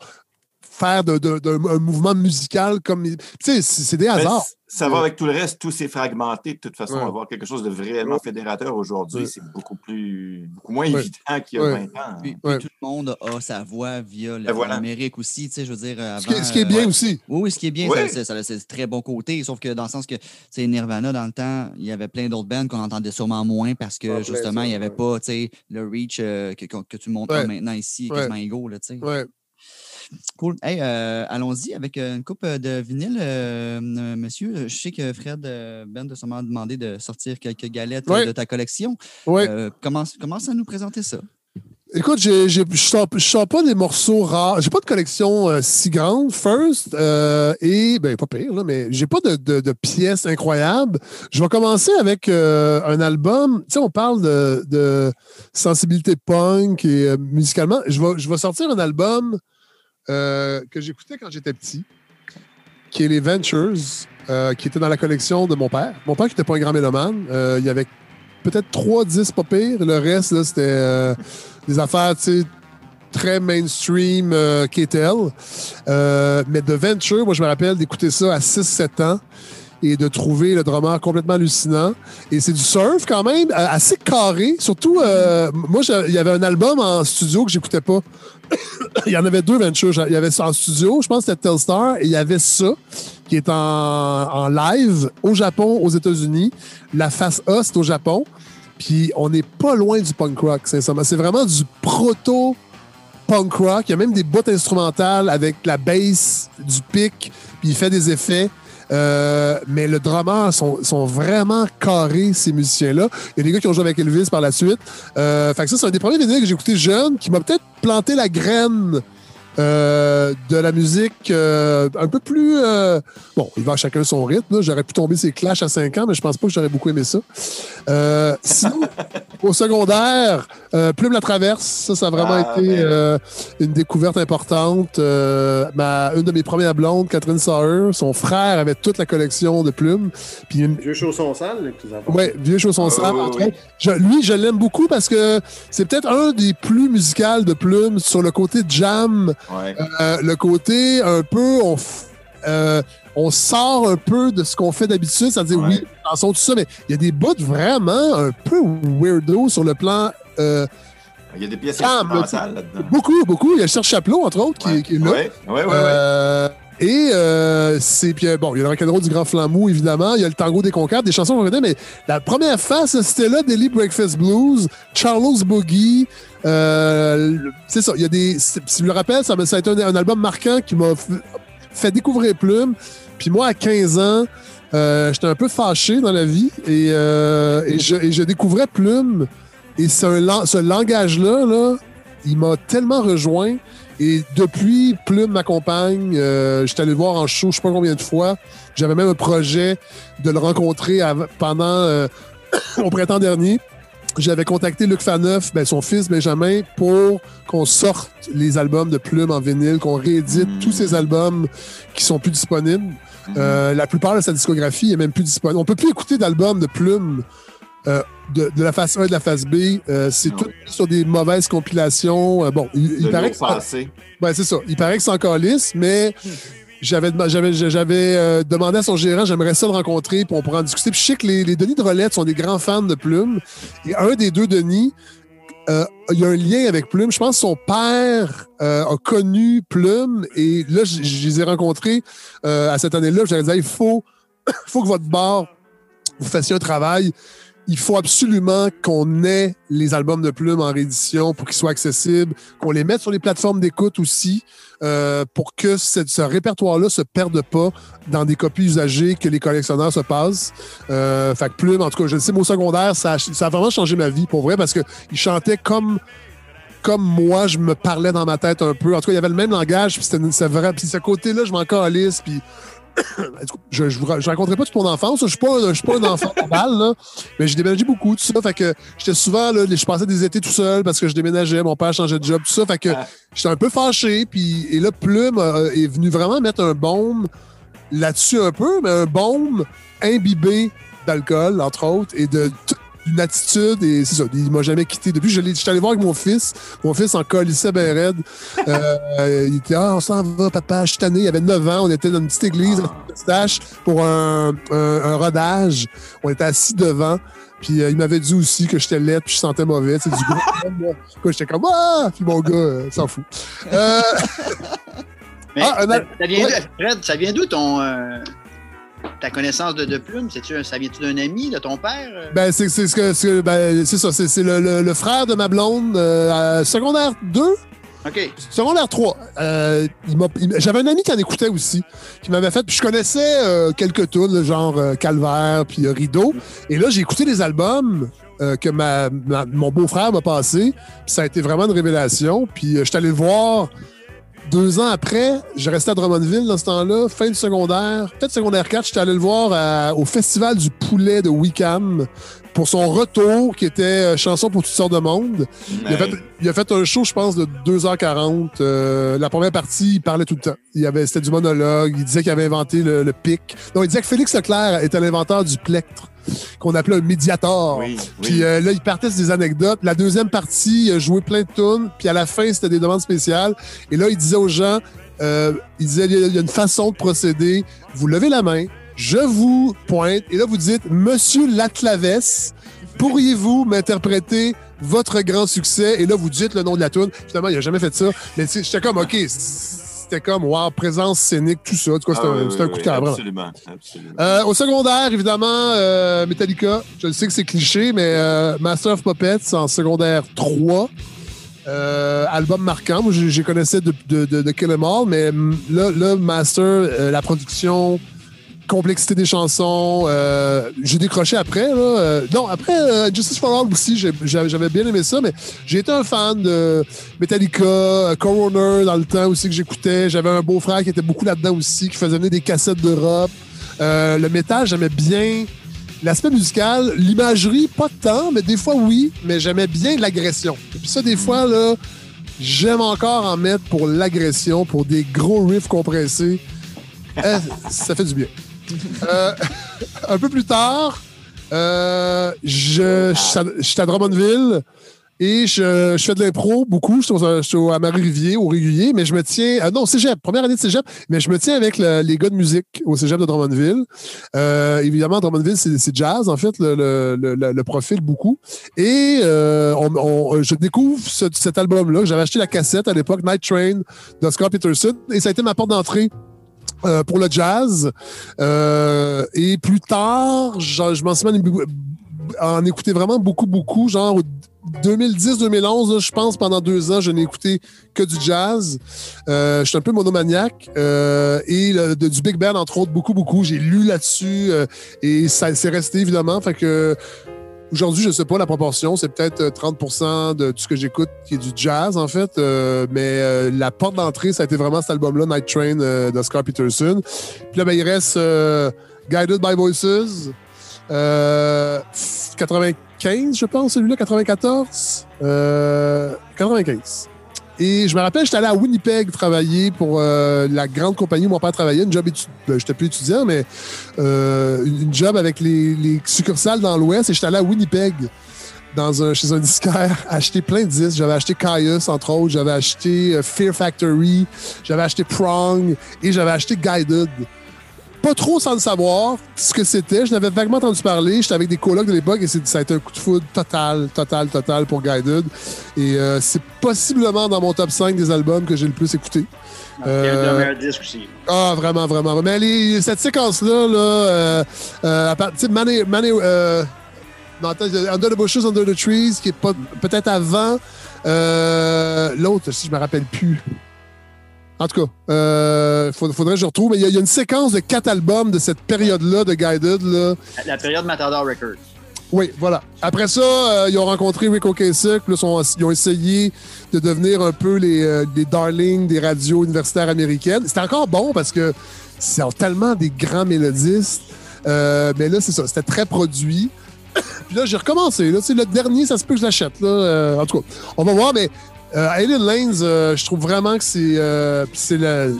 faire de, de- de- un mouvement musical comme. Tu sais, c'est des Mais hasards. ça va avec tout le reste, tout s'est fragmenté. De toute façon, Ouais. avoir quelque chose de réellement Ouais. fédérateur aujourd'hui, Ouais. c'est beaucoup plus beaucoup moins Ouais. évident qu'il y a Ouais. 20 ans. Puis, puis tout le monde a sa voix via le Ben voilà. numérique aussi, tu sais, je veux dire, avant... Ce qui, est- ce qui est bien euh, aussi. Oui, oui, ce qui est bien, ça- ça, ça a ses très bons côtés, sauf que dans le sens que, tu sais, Nirvana, dans le temps, il y avait plein d'autres bands qu'on entendait sûrement moins parce que, plein justement, il n'y avait ouais. pas, tu sais, le reach euh, que, que- que tu montres Ouais. maintenant ici, Ouais. quasiment égaux, là, tu sais. Cool. Hey, euh, allons-y avec euh, une coupe de vinyle, euh, euh, monsieur. Je sais que Fred euh, Ben t'a sûrement demandé de sortir quelques galettes euh, Ouais. de ta collection. Euh, commence, commence à nous présenter ça? Écoute, je sors, je sors pas des morceaux rares. J'ai pas de collection euh, si grande, first. euh, et, ben, pas pire, là, mais j'ai pas de, de- de pièces incroyables. Je vais commencer avec euh, un album. Tu sais, on parle de, de sensibilité punk et euh, musicalement. Je vais, je vais sortir un album euh, que j'écoutais quand j'étais petit, qui est les Ventures, euh, qui était dans la collection de mon père. Mon père, qui n'était pas un grand mélomane, euh, il y avait peut-être trois disques pas pires. Le reste, c'était des affaires, très mainstream KTL. Mais The Venture, moi, je me rappelle d'écouter ça à 6-7 ans et de trouver le drummer complètement hallucinant. Et c'est du surf quand même, euh, assez carré. Surtout, euh, moi, il y avait un album en studio que j'écoutais pas. il y en avait deux Ventures. Il y avait ça en studio, je pense que c'était Telstar, et il y avait ça qui est en, en live au Japon, aux États-Unis. La face A, c'est au Japon. Puis on n'est pas loin du punk rock, sincèrement. C'est vraiment du proto punk rock. Il y a même des bouts instrumentales avec la bass, du pic, puis il fait des effets. Euh, mais le drummer sont, sont vraiment carrés, ces musiciens-là. Il y a des gars qui ont joué avec Elvis par la suite. Euh, fait que ça, c'est un des premiers vinyles que j'ai écouté jeune, qui m'a peut-être planté la graine euh, de la musique euh, un peu plus. euh, bon, il va à chacun son rythme. J'aurais pu tomber ses clashs à 5 ans, mais je pense pas que j'aurais beaucoup aimé ça. Euh, sinon, au secondaire, euh, Plume la traverse, ça, ça a vraiment Ah, été ben. euh, une découverte importante. Euh, ma, une de mes premières blondes, Catherine Sauer, son frère avait toute la collection de plumes. Puis une- Vieux chaussons sales, les petits enfants. Ouais, Vieux Chausson Ah, oui, oui. autres. Je- lui, je l'aime beaucoup parce que c'est peut-être un des plus musicales de Plume sur le côté jam, Ouais. euh, le côté un peu, on, euh, on sort un peu de ce qu'on fait d'habitude, c'est-à-dire Ouais. oui, chansons, tout ça, mais il y a des bouts vraiment un peu weirdo sur le plan. euh, Il y a des pièces Ah, instrumentales là-dedans. beaucoup, beaucoup. Il y a Serge Chaplot, entre autres, qui, Ouais. qui est là. Ouais, ouais. Euh, et euh, c'est puis euh, bon, il y a le rock'n'roll du Grand Flambeau évidemment, il y a le tango des Concardes, des chansons qu'on connaît, mais la première face c'était là Daily Breakfast Blues, Charles Boogie, euh, le- c'est ça. Il y a des, si je me rappelle, ça, a été un, album marquant qui m'a fait découvrir Plume. Puis moi à 15 ans, euh, j'étais un peu fâché dans la vie et, euh, je, découvrais Plume et ce langage-là, là, il m'a tellement rejoint. Et depuis, Plume m'accompagne. Euh, J'étais allé le voir en show, je sais pas combien de fois. J'avais même un projet de le rencontrer pendant euh, au printemps dernier. J'avais contacté Luc Faneuf, ben, son fils Benjamin, pour qu'on sorte les albums de Plume en vinyle, qu'on réédite tous ces albums qui sont plus disponibles. Euh, la plupart de sa discographie est même plus disponible. On peut plus écouter d'albums de Plume euh, de, de la face A et de la face B. Euh, c'est Ah tout sur des mauvaises compilations. Euh, bon, il, paraît que. Ouais, c'est ça. Il paraît que c'est encore lisse, mais j'avais dem- j'avais j'avais demandé à son gérant, j'aimerais ça le rencontrer, puis on pourra en discuter. Puis je sais que les, les Denis de Rolette sont des grands fans de Plume. Et un des deux Denis, il y a un lien avec Plume. Je pense que son père a connu Plume et là, je, je les ai rencontrés à cette année-là. J'avais dit, il faut, faut que votre bar, vous fassiez un travail. Il faut absolument qu'on ait les albums de Plume en réédition pour qu'ils soient accessibles, qu'on les mette sur les plateformes d'écoute aussi, euh, pour que ce répertoire-là se perde pas dans des copies usagées que les collectionneurs se passent. Euh, fait que Plume, en tout cas, je le sais, mais au secondaire, ça a, vraiment changé ma vie, pour vrai, parce qu'il chantait comme moi, je me parlais dans ma tête un peu. En tout cas, il y avait le même langage, puis c'était c'est vrai. Puis ce côté-là, je m'en calisse, puis je je raconterai pas toute mon enfance. Je suis pas, un- je suis pas un enfant normal, là, mais j'ai déménagé beaucoup, tout ça. Fait que j'étais souvent, là, je passais des étés tout seul parce que je déménageais, mon père changeait de job, tout ça. Fait que Ah. j'étais un peu fâché. Puis, et là, Plume euh, est venu vraiment mettre un baume là-dessus un peu, mais un baume imbibé d'alcool, entre autres, et de une attitude. Et c'est ça, il m'a jamais quitté. Depuis, je l'ai- j'étais allé voir avec mon fils. Mon fils en colissait bien raide. Euh, il était, ah, on s'en va, papa, je suis tanné. Il avait 9 ans. On était dans une petite église, à Pistache, pour un, un, un rodage. On était assis devant. Puis euh, il m'avait dit aussi que j'étais laid puis je sentais mauvais. C'est du gros. Quoi, J'étais comme Ah! Puis mon gars euh, s'en fout. Euh, Mais Ah, un ça, vient ouais. Fred, ça vient d'où ton euh, ta connaissance de, de plume? Un- ça vient-tu d'un ami, de ton père? euh? Ben, c'est c'est ce que. ben, c'est ça. C'est c'est le, le- le frère de ma blonde, euh, secondaire 2, OK. secondaire 3. Euh, J'avais un ami qui en écoutait aussi, qui m'avait fait. Puis je connaissais euh, quelques tunes, genre Calvaire, puis Rideau. Et là, j'ai écouté les albums. euh, que ma, ma- mon beau-frère m'a passé. Puis ça a été vraiment une révélation. Puis euh, je suis allé le voir deux ans après. Je restais à Drummondville dans ce temps-là, fin de secondaire, peut-être secondaire 4. J'étais allé le voir à- au Festival du Poulet de Wickham pour son retour qui était euh, Chanson pour toutes sortes de monde. Il a, fait, il a fait un show, je pense, de 2h40. Euh, la première partie, il parlait tout le temps. Il avait, c'était du monologue. Il disait qu'il avait inventé le, le pic. Non, il disait que Félix Leclerc était l'inventeur du plectre, qu'on appelait un médiator. Oui, Puis oui. euh, là, il partait sur des anecdotes. La deuxième partie, il joué plein de tunes. Puis à la fin, c'était des demandes spéciales. Et là, il disait aux gens, euh, il disait, il y a- une façon de procéder. Vous levez la main, je vous pointe, et là, vous dites, Monsieur Latlaves, pourriez-vous m'interpréter votre grand succès? Et là, vous dites le nom de la tune. Finalement, il a jamais fait ça. Mais j'étais comme, OK, c'était comme, wow, présence scénique, tout ça. En tout cas, c'était Ah, un, oui, c'était un coup de oui. Absolument, absolument. Euh, au secondaire, évidemment, euh, Metallica. Je sais que c'est cliché, mais euh, Master of Puppets en secondaire 3. Euh, album marquant. Moi, je, connaissais de, de, de, de Kill 'Em All, mais mm, là, là Master, la production, complexité des chansons, euh, j'ai décroché après. Là, Euh, non, après euh, Justice for All aussi, j'avais bien aimé ça, mais j'ai été un fan de Metallica, euh, Coroner dans le temps aussi que j'écoutais. J'avais un beau-frère qui était beaucoup là-dedans aussi, qui faisait venir des cassettes d'Europe. Le métal, j'aimais bien l'aspect musical. L'imagerie, pas tant, mais des fois oui, mais j'aimais bien l'agression. Et puis ça, des fois, là, j'aime encore en mettre pour l'agression, pour des gros riffs compressés. Ça fait du bien. Euh, un peu plus tard, euh, je, suis à- Drummondville et je, fais de l'impro beaucoup. Je suis, à Marie-Rivier, au régulier, mais je me tiens. euh, non, cégep, première année de cégep, mais je me tiens avec le- les gars de musique au cégep de Drummondville. Euh, évidemment, Drummondville, c'est jazz, en fait, le, profil beaucoup. Et je découvre ce- cet album-là. J'avais acheté la cassette à l'époque, Night Train d'Oscar Peterson, et ça a été ma porte d'entrée euh, pour le jazz. Euh, et plus tard, je m'en suis à en écouter vraiment beaucoup, beaucoup. Genre 2010-2011, là, je pense, pendant deux ans, je n'ai écouté que du jazz. Euh, je suis un peu monomaniaque. et de- du Big Band, entre autres, beaucoup, beaucoup. J'ai lu là-dessus et ça c'est resté, évidemment. Fait que Aujourd'hui, je sais pas la proportion, c'est peut-être euh, 30% de tout ce que j'écoute qui est du jazz, en fait. euh, mais euh, la porte d'entrée, ça a été vraiment cet album-là, Night Train euh, d'Oscar Peterson. Puis là, ben, il reste euh, Guided by Voices, euh, 95, je pense, celui-là, 94. Euh, 95. Et je me rappelle, j'étais allé à Winnipeg travailler pour euh, la grande compagnie où mon père travaillait, une job étu- ben, j'étais plus étudiant, mais euh, une job avec les, les succursales dans l'Ouest. Et j'étais allé à Winnipeg dans un, chez un disquaire, acheter plein de disques. J'avais acheté Caius, entre autres. J'avais acheté euh, Fear Factory. J'avais acheté Prong. Et j'avais acheté Guided. Pas trop sans le savoir ce que c'était. Je n'avais vaguement entendu parler. J'étais avec des colocs de l'époque et ça a été un coup de foudre total, total, total pour Guided. Et euh, c'est possiblement dans mon top 5 des albums que j'ai le plus écouté. Quel Euh, de aussi. ah, vraiment, vraiment. Mais les- cette séquence-là, là, euh, euh, à part- tu sais, Money- Money, euh, non, attends, Under the Bushes, Under the Trees, qui est pas- peut-être avant. L'autre, si je me rappelle plus. En tout cas, euh, faudrait, que je retrouve. Mais il y, a- il y a une séquence de quatre albums de cette période-là de Guided. Là. La période Matador Records. Oui, voilà. Après ça, euh, ils ont rencontré Rick Ocasek. Ils ont essayé de devenir un peu les, euh, les darlings des radios universitaires américaines. C'était encore bon parce que c'est tellement des grands mélodistes. Euh, mais là, c'est ça. C'était très produit. Puis là, j'ai recommencé. Là, le dernier, ça se peut que je l'achète. en tout cas, on va voir. Mais euh, Alien Lanes, euh, je trouve vraiment que c'est euh, c'est le.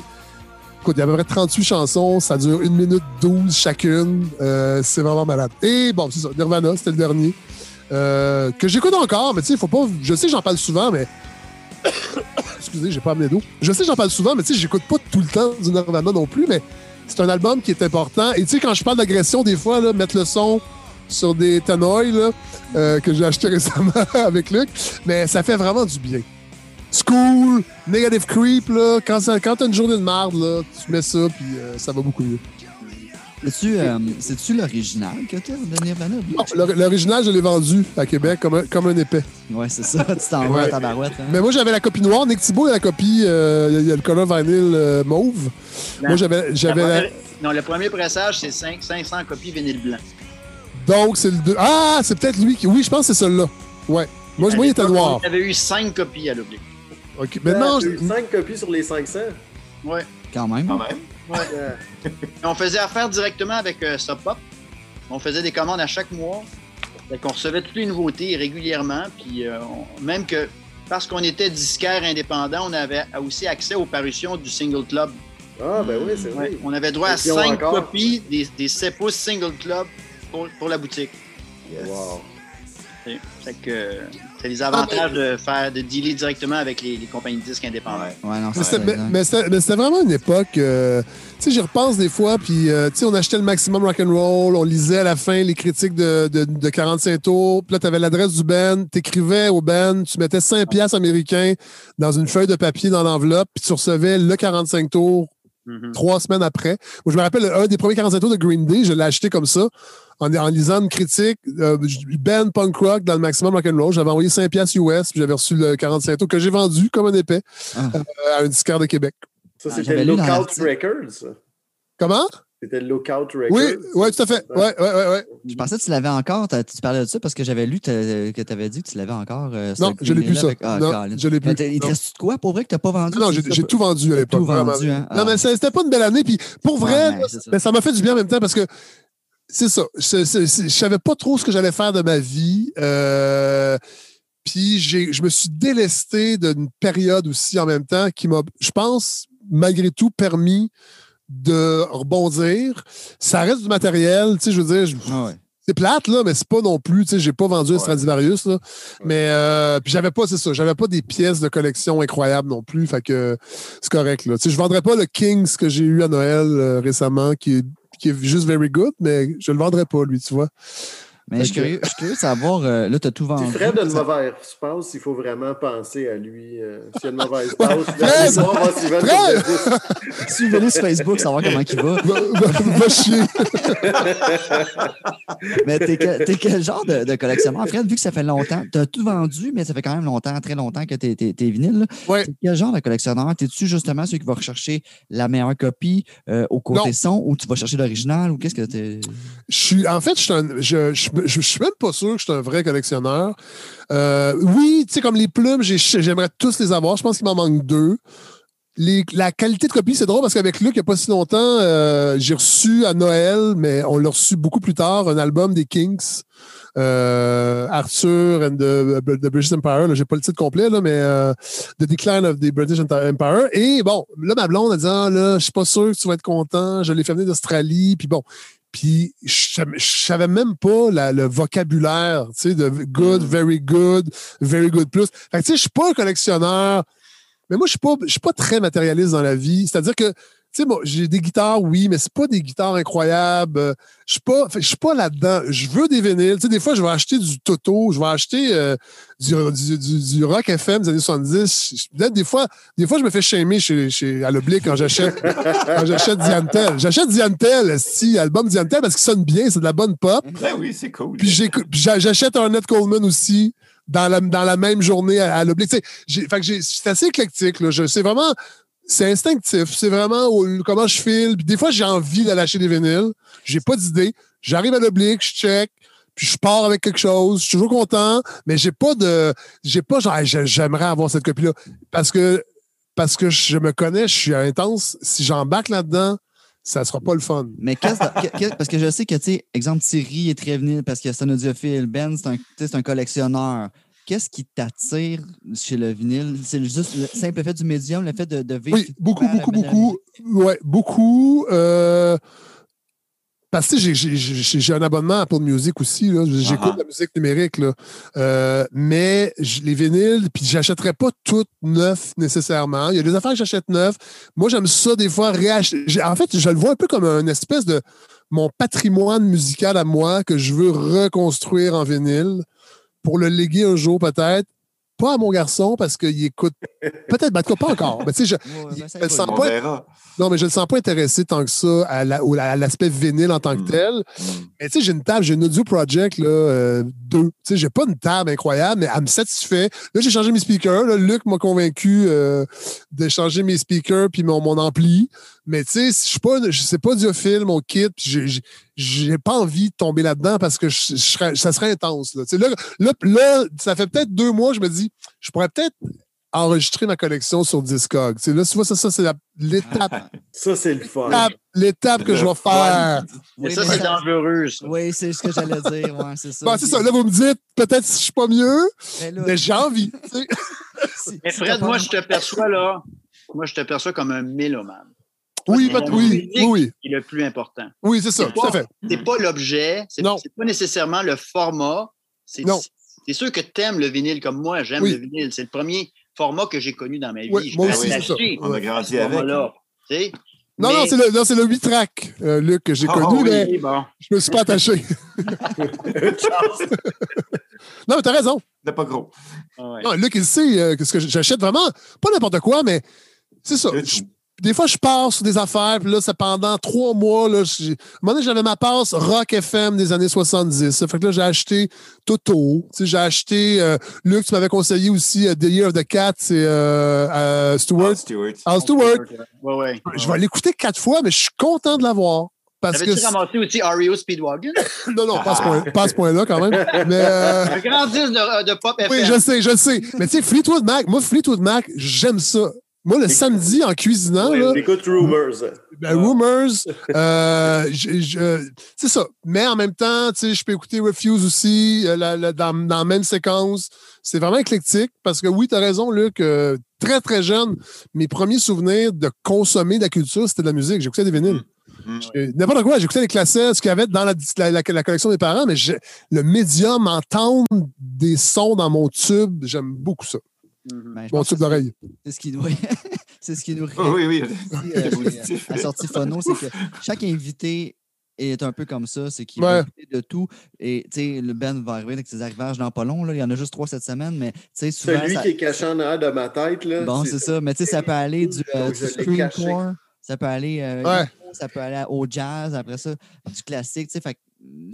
Écoute, il y a à peu près 38 chansons, ça dure 1 minute 12 chacune. Euh, c'est vraiment malade. Et bon, c'est ça, Nirvana, c'était le dernier. Euh, que j'écoute encore, mais tu sais, faut pas. Je sais j'en parle souvent, mais. Excusez, j'ai pas amené d'eau. Je sais j'en parle souvent, mais tu sais, j'écoute pas tout le temps du Nirvana non plus, mais c'est un album qui est important. Et tu sais, quand je parle d'agression, des fois, mettre le son sur des euh, que j'ai acheté récemment avec Luc, mais ça fait vraiment du bien. School, Negative Creep, là, quand, ça, quand t'as une journée de marde, là, tu mets ça, puis euh, ça va beaucoup mieux. C'est-tu euh, c'est-tu l'original que t'as de Nirvana? Non, L'original, je l'ai vendu à Québec comme un, comme un épais. Ouais, c'est ça. Tu t'envoies Ouais. à ta barouette. Hein? Mais moi, j'avais la copie noire. Nick Thibault a la copie, euh, il y a- il y a le color vinyl euh, mauve. Moi, j'avais La j'avais Non, le premier pressage, c'est cinq- 500 copies vinyle blanc. Donc, c'est le deux. Ah, c'est peut-être lui qui. Oui, je pense que c'est celui-là. Ouais. Moi, moi, il était noir. Il avait eu cinq copies à l'oblique. OK. Maintenant, J'ai eu 5 copies sur les 500. Ouais. Quand même. Quand même. Euh, On faisait affaire directement avec euh, Sub Pop. On faisait des commandes à chaque mois. Fait qu'on recevait toutes les nouveautés régulièrement. Puis euh, on- même que parce qu'on était disquaire indépendant, on avait aussi accès aux parutions du Single Club. Ah, ben oui, c'est Ouais, vrai. On avait droit à Et puis on cinq encore- copies des, des 7 pouces Single Club pour, pour la boutique. Yes. Wow. Fait fait que euh, c'est les avantages de faire de dealer directement avec les, les compagnies de disques indépendantes. Ouais. Non, Mais c'est c'était, mais- ça. mais c'était- mais c'était vraiment une époque. euh, tu sais, j'y repense des fois, puis euh, tu sais, on achetait le maximum rock'n'roll, on lisait à la fin les critiques de, de, de 45 tours, puis là, tu avais l'adresse du band, tu écrivais au band, tu mettais 5 piastres américains dans une feuille de papier dans l'enveloppe, puis tu recevais le 45 tours Mhm. trois semaines après. Moi, je me rappelle, un des premiers 45 tours de Green Day, je l'ai acheté comme ça, en, en lisant une critique, euh, band punk rock dans le maximum rock'n'roll. J'avais envoyé 5 piastres US, puis j'avais reçu le 45 tours que j'ai vendu comme un épais Ah. euh, à un disquaire de Québec. Ça, Ah, c'était dans Lookout. Records. Comment? C'était Lookout Records. Oui, oui, tout à fait. Ouais, ouais, ouais, ouais. Je pensais que tu l'avais encore. Tu parlais de ça parce que j'avais lu que tu avais dit que tu l'avais encore. euh, Non, je l'ai plus, ça. avec- Ah, non, je l'ai plus. Il te Non. reste de quoi? Pour vrai que tu n'as pas vendu? Non, j'ai, j'ai tout vendu à l'époque. tout vendu, hein? Non, Ah. mais ça- c'était pas une belle année. Puis pour vrai, Ouais, mais ça. m'a fait du bien en même temps parce que c'est ça. Je, je savais pas trop ce que j'allais faire de ma vie. Euh, puis j'ai, je me suis délesté d'une période aussi en même temps qui m'a, je pense, malgré tout, permis de rebondir. Ça reste du matériel, tu sais, je veux dire, je- Ah ouais. c'est plate, là, mais c'est pas non plus, tu sais, j'ai pas vendu un Ouais. Stradivarius, là. Mais, euh, puis j'avais pas, c'est ça, j'avais pas des pièces de collection incroyables non plus, fait que c'est correct, là. Tu sais, je vendrais pas le Kings que j'ai eu à Noël euh, récemment, qui est, qui est juste very good, mais je le vendrais pas, lui, tu vois. Mais je que- curieux, je suis curieux de savoir, euh, là, tu as tout vendu. Si Fred a une mauvaise passe, il faut vraiment penser à lui. euh, S'il y a une mauvaise passe, Fred! voir va Fred! dire. Suivez-le sur Facebook, savoir comment il va. Va, va- va chier. Mais t'es quel, genre de, de collectionneur? Fred, vu que ça fait longtemps, tu as tout vendu, mais ça fait quand même longtemps, très longtemps que t'es es. Ouais. T'es quel genre de collectionneur? T'es-tu justement celui qui va rechercher la meilleure copie euh, au côté Non. son ou tu vas chercher l'original ou qu'est-ce que t'es? Je suis, en fait, je suis, un- je, je, je- je suis même pas sûr que je suis un vrai collectionneur. Euh, oui, tu sais, comme les plumes, j'ai- j'aimerais tous les avoir. Je pense qu'il m'en manque deux. La qualité de copie, c'est drôle parce qu'avec Luc, il n'y a pas si longtemps, euh, j'ai reçu à Noël, mais on l'a reçu beaucoup plus tard, un album des Kings. euh, Arthur and the, British Empire, j'ai pas le titre complet, là, mais The Decline of the British Empire. Et bon, là, ma blonde a dit Ah, là, je suis pas sûr que tu vas être content. Je l'ai fait venir d'Australie. Puis bon, puis je je savais même pas la- le vocabulaire, tu sais, de good, very good, very good plus. Fait que tu sais, je suis pas un collectionneur, mais moi, je suis pas, je suis pas très matérialiste dans la vie. C'est-à-dire que, sais, moi, j'ai des guitares, oui, mais c'est pas des guitares incroyables. Euh, Je suis pas, fait, je suis pas là-dedans. Je veux des vinyles. Tu sais, des fois, je vais acheter du Toto, je vais acheter euh, du, du, du- du rock FM des années 70. Je- Peut-être des fois, des fois, je me fais shamer chez, chez, à l'oblique quand j'achète, quand j'achète Diantel. J'achète Diantel, si, album Diantel, parce qu'il sonne bien, c'est de la bonne pop. Ben oui, c'est cool. Puis j'achète un Ned Coleman aussi dans la, dans la même journée à, à l'oblique. C'est assez éclectique. Là. Je- C'est vraiment. C'est instinctif. C'est vraiment comment je file. Des fois, j'ai envie d'aller acheter des vinyles. J'ai pas d'idée. J'arrive à l'oblique, je check. Puis je pars avec quelque chose. Je suis toujours content. Mais j'ai pas de. J'ai pas genre, j'aimerais avoir cette copie-là. Parce que, je me connais, je suis intense. Si j'embarque là-dedans, ça sera pas le fun. Mais qu'est-ce que- qu'est- parce que je sais que, tu sais, exemple, Thierry est très vinyle parce que c'est un audiophile. Ben, c'est un collectionneur. Qu'est-ce qui t'attire chez le vinyle? C'est juste le simple fait du médium, le fait de, de vivre. Oui, beaucoup, beaucoup, beaucoup. Ouais, beaucoup. Euh, parce que j'ai- un abonnement à Apple Music aussi. J'écoute Ah. la musique numérique. Là. Euh, mais les vinyles, puis j'achèterais pas toutes neuf nécessairement. Il y a des affaires que j'achète neuf. Moi, j'aime ça des fois réacheter. En fait, je le vois un peu comme une espèce de mon patrimoine musical à moi que je veux reconstruire en vinyle pour le léguer un jour peut-être. Pas à mon garçon parce qu'il écoute. Peut-être, ben, en tout cas, pas encore. Mais tu sais, je- Ouais, ben, pas- verra. non, mais je ne le sens pas intéressé tant que ça à la- au- à l'aspect vinyle en tant que Mm. tel. Mm. Mais tu sais, j'ai une table, j'ai une Audio Project, là, euh, deux. Tu sais, j'ai pas une table incroyable, mais elle me satisfait. Là, j'ai changé mes speakers. là. Luc m'a convaincu euh, de changer mes speakers puis mon, mon ampli. Mais tu sais, je suis pas, sais pas audiophile, mon kit, j'ai- pas envie de tomber là-dedans parce que je, je serais- ça serait intense. Là. Tu sais, Là, là, là, ça fait peut-être deux mois, je me dis, je pourrais peut-être enregistrer ma collection sur Discog. Tu sais, là, tu vois, ça, ça c'est l'étape, Ça, c'est le fun. l'étape, que je vais faire. Mais Oui, ça, c'est dangereux, ça. Oui, c'est ce que j'allais dire. Ouais, c'est ça. Bon, c'est ça. Là, vous me dites, peut-être si je suis pas mieux, Mais là, mais j'ai envie. tu sais. si- Mais Fred, moi, je te perçois là. Moi, je te perçois comme un mélomane. Oui, c'est oui, oui, oui. qui est le plus important. Oui, c'est ça, C'est tout à pas- fait. C'est pas l'objet, c'est c'est pas nécessairement le format. C'est c'est sûr que tu aimes le vinyle comme moi, j'aime Oui. le vinyle. C'est le premier format que j'ai connu dans ma vie. Oui, Je moi peux aussi, c'est ça. On a grandi ce avec. format-là, tu sais. Non, Mais- non, c'est le, c'est le 8 track, euh, Luc, que j'ai Ah, connu, oui. mais Oui, bon. je me suis pas attaché. non, mais t'as raison. C'était pas gros. Ah ouais. Non, Luc, il sait euh, que ce que j'achète vraiment, pas n'importe quoi, mais c'est ça. Je-. Des fois, je pars sur des affaires, puis là, c'est pendant trois mois. Là, à un moment donné, j'avais ma passe Rock FM des années 70. Ça fait que là, j'ai acheté Toto. Tu sais, J'ai acheté. euh, Luc, tu m'avais conseillé aussi euh, The Year of the Cat, c'est euh, euh, Stewart. Ah, Stewart. Al Stewart. Ouais, ouais. Je vais l'écouter quatre fois, mais je suis content de l'avoir. Parce que. Avais-tu ramassé aussi REO Speedwagon? Non, non, pas à ce point- pas à ce point-là, quand même. Mais. euh, Un grand disque de, de pop FM. Oui, je sais, je sais. Mais tu sais, Fleetwood Mac, moi, Fleetwood Mac, j'aime ça. Moi, le samedi, en cuisinant, là, Écoute Rumors. ben, Rumors, euh, c'est ça. Mais en même temps, tu sais, je peux écouter Refuse aussi euh, la- la- dans, dans la même séquence. C'est vraiment éclectique parce que oui, tu as raison, Luc. euh, très, très jeune, mes premiers souvenirs de consommer de la culture, c'était de la musique. J'écoutais des vinyles. Mm. Euh, N'importe quoi, j'écoutais les classets, ce qu'il y avait dans la, la- collection des parents, mais le médium, entendre des sons dans mon tube, j'aime beaucoup ça. Mhm. Ben, que d'oreille. C'est ce qui nous, c'est ce qui nous Oh, oui, oui. réussit, euh, la sortie phono, c'est que chaque invité est un peu comme ça, c'est qu'il Ouais. de tout. Et tu sais, le Ben va arriver avec ses arrivages dans pas long. Là. Il y en a juste trois cette semaine, mais tu sais, souvent. Celui ça- qui est caché en arrière de ma tête, là. Bon, c'est ça. Mais tu sais, ça peut aller du, euh, du screencore, ça peut aller euh, Ouais. ça peut aller au jazz, après ça, du classique. Tu sais, fait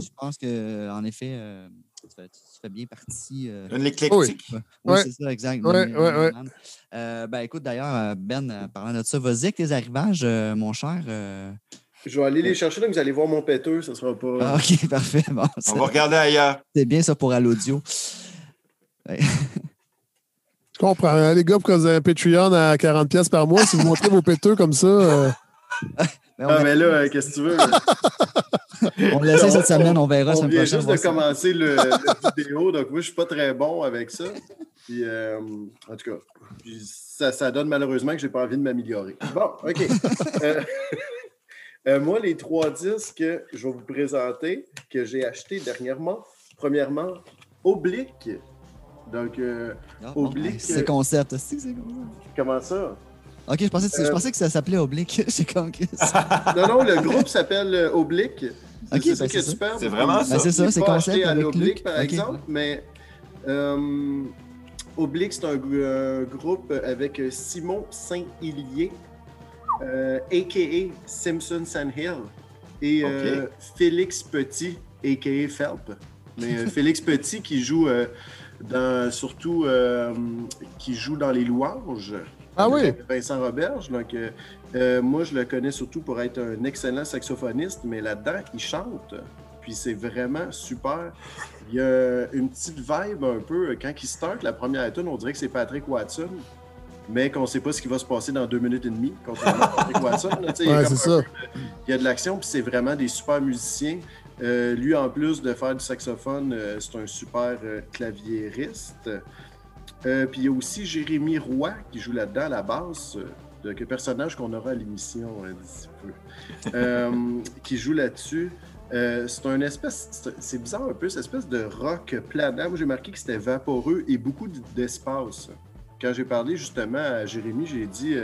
je pense que en effet, euh, tu, fais, tu fais bien partie. euh, Une éclectique. oui, Ouais. c'est ça, exact. Ouais, ouais. Euh, ben, écoute, d'ailleurs, euh, Ben, euh, parlant de ça, vas-y avec tes arrivages, euh, mon cher. euh. Je vais aller les chercher, donc vous allez voir mon péteux, ça sera pas. Ah, ok, parfait. Bon, ça- On va regarder ailleurs. c'est bien ça pour à l'audio. Je comprends. hein, les gars, pour que vous avez un Patreon à 40$ pièces par mois, si vous montrez vos péteux comme ça. euh, Mais on, Ah, mais là, euh, qu'est-ce que tu veux? on l'essaie cette semaine, on verra On vient prochaine. juste de ça. commencer le, la vidéo, donc moi, je suis pas très bon avec ça. Puis, euh, en tout cas, puis ça, ça donne malheureusement que j'ai pas envie de m'améliorer. Bon, OK. Euh, euh, moi, les trois disques que je vais vous présenter, que j'ai achetés dernièrement, premièrement, Oblique. Donc, euh, Ah, bon, Oblique. C'est concept. Si, c'est concept. comment ça? Ok, je pensais, que- je pensais que ça s'appelait Oblique. C'est comme Chris. Non, non, le groupe s'appelle Oblique. C'est Ok, c'est ben, ça qui c'est super. Vraiment ça. Ben, c'est ça, c'est concept à avec Luc. par Ok. exemple, mais euh, Oblique, c'est un, un groupe avec Simon Saint-Hélier, euh, a.k.a. Simpson Sandhill, et euh, Félix Petit, a.k.a. Phelps. Mais euh, Félix Petit qui joue euh, dans, surtout euh, qui joue dans les louanges. Ah oui? avec Vincent Roberge. Donc, euh, moi, je le connais surtout pour être un excellent saxophoniste, mais là-dedans, il chante. Puis c'est vraiment super. Il y a une petite vibe un peu. Quand il start la première tune, on dirait que c'est Patrick Watson, mais qu'on ne sait pas ce qui va se passer dans deux minutes et demie. Contrairement Patrick Watson. là, il y a ça. de- Il y a de l'action, puis c'est vraiment des super musiciens. Euh, lui, en plus de faire du saxophone, euh, c'est un super euh, claviériste. Puis il y a aussi Jérémy Roy qui joue là-dedans à la basse, que personnage qu'on aura à l'émission euh, d'ici peu, Euh, qui joue là-dessus. Euh, c'est un espèce, c'est- bizarre un peu, cette espèce de rock planant. Moi, j'ai marqué que c'était vaporeux et beaucoup d'espace. Quand j'ai parlé justement à Jérémy, j'ai dit,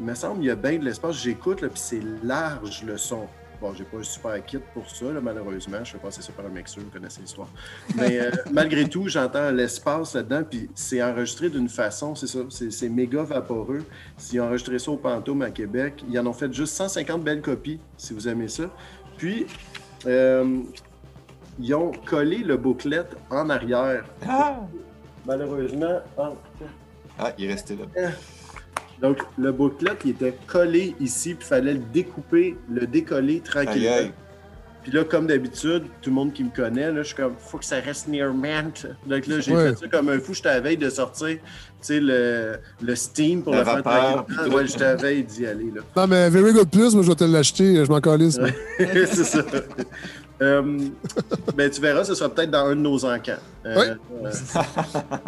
il me semble qu'il y a bien de l'espace. J'écoute, puis c'est large le son. Bon, j'ai pas un super kit pour ça, là, malheureusement. Je fais passer ça par un mixeur, vous connaissez l'histoire. Mais euh, malgré tout, j'entends l'espace là-dedans, puis c'est enregistré d'une façon, c'est ça, c'est c'est méga vaporeux. S'ils ont enregistré ça au Pantôme à Québec, ils en ont fait juste 150 belles copies, si vous aimez ça. Puis, euh, ils ont collé le booklet en arrière. Ah! Malheureusement, ah, Ah, il est resté là. Donc, le booklet, il était collé ici, puis il fallait le découper, le décoller tranquillement. Puis là, comme d'habitude, tout le monde qui me connaît, là, je suis comme, faut que ça reste near mint. Donc là, j'ai Ouais. fait ça comme un fou. J'étais à la veille de sortir, tu sais, le, le Steam pour La le faire tranquillement. Ouais, j'étais à la veille d'y aller, là. Non, mais Very Good Plus, moi, je vais te l'acheter. Je m'en calisse. c'est ça. Euh, ben, tu verras, ce sera peut-être dans un de nos encans. Euh, Oui. euh,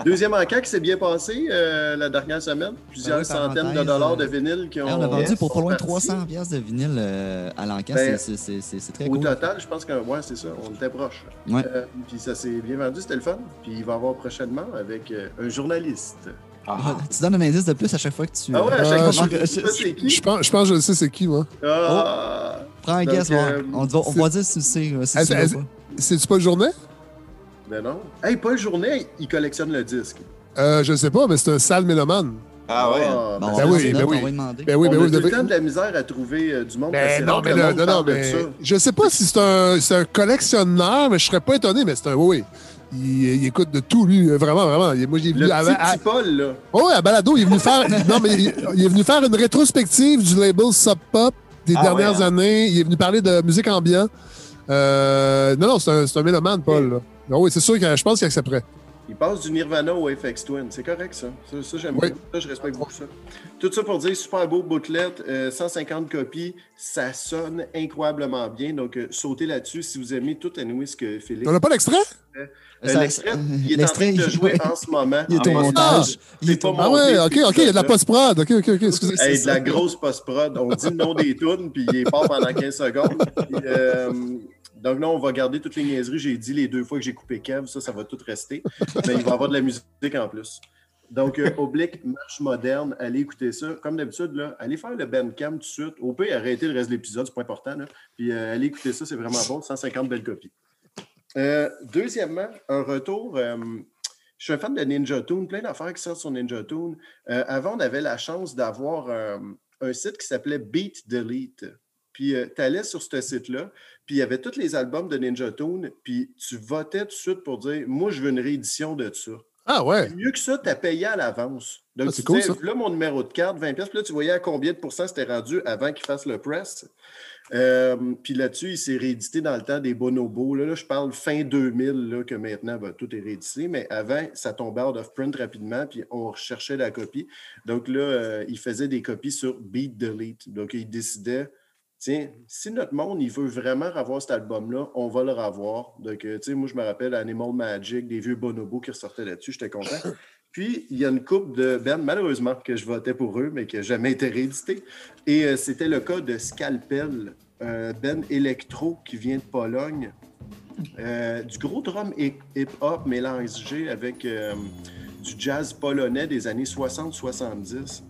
deuxième encan qui s'est bien passé euh, la dernière semaine. Plusieurs oui, centaines de dollars de vinyle qui ont. On a vendu pour pas loin de partis. 300 pièces de vinyle euh, à l'encan. Ben, C'est- c'est- c'est c'est- c'est très Au cool. total, je pense que ouais, c'est ça, on était proche. Ouais. Euh, puis ça s'est bien vendu, c'était le fun. Puis il va y avoir prochainement avec euh, un journaliste. Ah, Tu donnes un indice de plus à chaque fois que tu. Ah ouais, à euh, chaque Ah, fois, je- je sais pas c'est qui? Je pense, je pense que je sais c'est qui, moi. Ah! Prends un Donc, guess, voir. euh, on, va, on dire si tu sais. euh, si tu. C'est-tu pas le journée? Ben non. Hey, Paul Journet, il collectionne le disque. Euh, je sais pas, mais c'est un sale mélomane. ah ouais. Ah, ben, on Ben va oui, ben on oui. va lui demander. Ben oui, on ben a oui. tout le devez- temps de la misère à trouver euh, du monde. que Ben non, que mais le non, non, mais je sais pas si c'est un, c'est un collectionneur, mais je serais pas étonné, mais c'est un, oui, oui. Il, il écoute de tout, lui, vraiment, vraiment. Moi, j'ai vu Le à, petit, à- petit Paul, là. Oh, ouais, à Balado, il est venu faire, non, mais il, il est venu faire une rétrospective du label Sub Pop des Ah dernières ouais, hein? années. Il est venu parler de musique ambiante. Euh, non, non, c'est un, c'est un mélomane, Paul. là. Ah oui, c'est sûr que je pense qu'il accepterait. Il passe du Nirvana au FX Twin. C'est correct, ça. Ça, ça, j'aime Oui. bien. Ça, je respecte beaucoup ça. Tout ça pour dire, super beau booklet, euh, 150 copies. Ça sonne incroyablement bien. Donc, euh, sautez là-dessus si vous aimez tout anyway ce que Félix. On n'a pas l'extrait? Euh, L'extrait, ça- il est en train l'extrait, de il- jouer en ce moment. Il est Ah, au mais montage. Il est pas Ah ouais, ok, ok, il y a de la post-prod. Ok, ok, ok. Excusez. Hey, c'est de la grosse post-prod. On dit le nom des tunes, puis il est pas pendant 15 secondes. Puis, euh, donc là, on va garder toutes les niaiseries. J'ai dit les deux fois que j'ai coupé Kev, ça, ça va tout rester. Mais il va y avoir de la musique en plus. Donc, euh, Oblique, marche moderne, allez écouter ça. Comme d'habitude, allez faire le Bandcamp tout de suite. Au pire, arrêtez le reste de l'épisode, c'est pas important. Puis euh, allez écouter ça, c'est vraiment bon. 150 belles copies. Euh, deuxièmement, un retour. je suis un fan de Ninja Tune, plein d'affaires qui sortent sur Ninja Tune. Avant, on avait la chance d'avoir un site qui s'appelait Beat Delete. Puis tu allais sur ce site-là, puis il y avait tous les albums de Ninja Tune, puis tu votais tout de suite pour dire Moi, je veux une réédition de ça. Ah ouais. Mieux que ça, tu as payé à l'avance. Donc, Ah, tu cool, disais, ça. là, mon numéro de carte, 20$, puis là, tu voyais à combien de pourcents c'était rendu avant qu'il fasse le press. Euh, puis là-dessus, il s'est réédité dans le temps des bonobos. Là, là, je parle fin 2000, là, que maintenant, ben, tout est réédité. Mais avant, ça tombait out of print rapidement, puis on recherchait la copie. Donc là, euh, il faisait des copies sur Beat Delete. Donc, il décidait, tiens, si notre monde, il veut vraiment avoir cet album-là, on va le revoir. Donc, euh, tu sais, moi, je me rappelle Animal Magic, des vieux bonobos qui ressortaient là-dessus. J'étais content. Puis, il y a une coupe de Ben, malheureusement, que je votais pour eux, mais qui n'a jamais été réédité. Et euh, c'était le cas de Scalpel, un Ben électro qui vient de Pologne. Euh, du gros drum hip- hip-hop mélangé avec euh, du jazz polonais des années 60-70.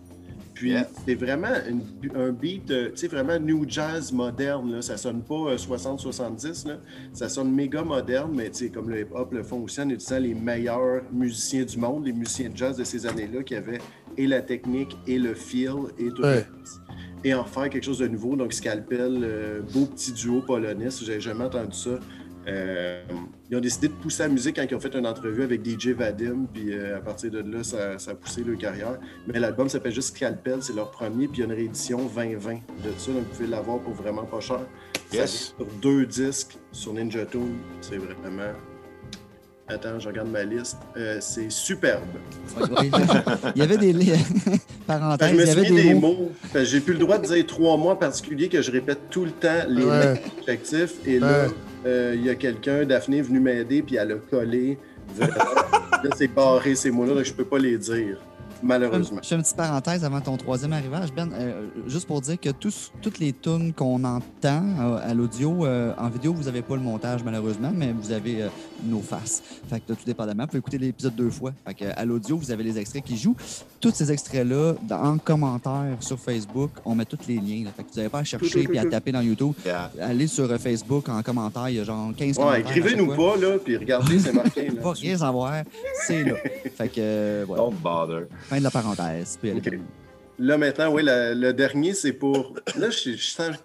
Puis Yeah. c'est vraiment une- un beat, euh, tu sais, vraiment new jazz moderne. Là. Ça sonne pas euh, 60-70, là. ça sonne méga moderne, mais tu sais, comme le hip-hop le font aussi en utilisant les meilleurs musiciens du monde, les musiciens de jazz de ces années-là qui avaient et la technique et le feel et tout Ouais. Et en faire quelque chose de nouveau. Donc, Scalpel, euh, beau petit duo polonais, j'avais jamais entendu ça. Euh, ils ont décidé de pousser la musique quand ils ont fait une entrevue avec DJ Vadim, puis euh, à partir de là, ça, ça a poussé leur carrière. Mais l'album s'appelle juste Scalpel, c'est leur premier, puis il y a une réédition 2020 de ça, donc vous pouvez l'avoir pour vraiment pas cher. Yes. sur deux disques sur Ninja Tune, c'est vraiment. Attends, je regarde ma liste. Euh, c'est superbe. Il y avait des parenthèses, que je me il y avait souviens des, des mots. que J'ai plus le droit de dire trois mots en particulier que je répète tout le temps les Ouais. Et là. Euh, il y a quelqu'un, Daphné, est venue m'aider, puis elle a collé. Vraiment. là, c'est barré ces mots-là, donc je peux pas les dire, malheureusement. Je fais une petite parenthèse avant ton troisième arrivage, Ben, euh, juste pour dire que tous, toutes les tunes qu'on entend euh, à l'audio, euh, en vidéo, vous n'avez pas le montage malheureusement, mais vous avez euh, nos faces. Fait que tout dépendamment, vous pouvez écouter l'épisode deux fois. Fait que, à l'audio, vous avez les extraits qui jouent. Tous ces extraits-là, en commentaire sur Facebook, on met tous les liens. là. Fait que vous n'avez pas à chercher et à taper dans YouTube. Yeah. Allez sur euh, Facebook en commentaire, il y a genre 15 Ouais, écrivez-nous pas, là, puis regardez, c'est marqué. Là, Pas rien savoir, c'est là. Fait que, euh, voilà. Don't bother. Fin de la parenthèse. Là, maintenant, oui, le dernier, c'est pour. Là, je, je sens-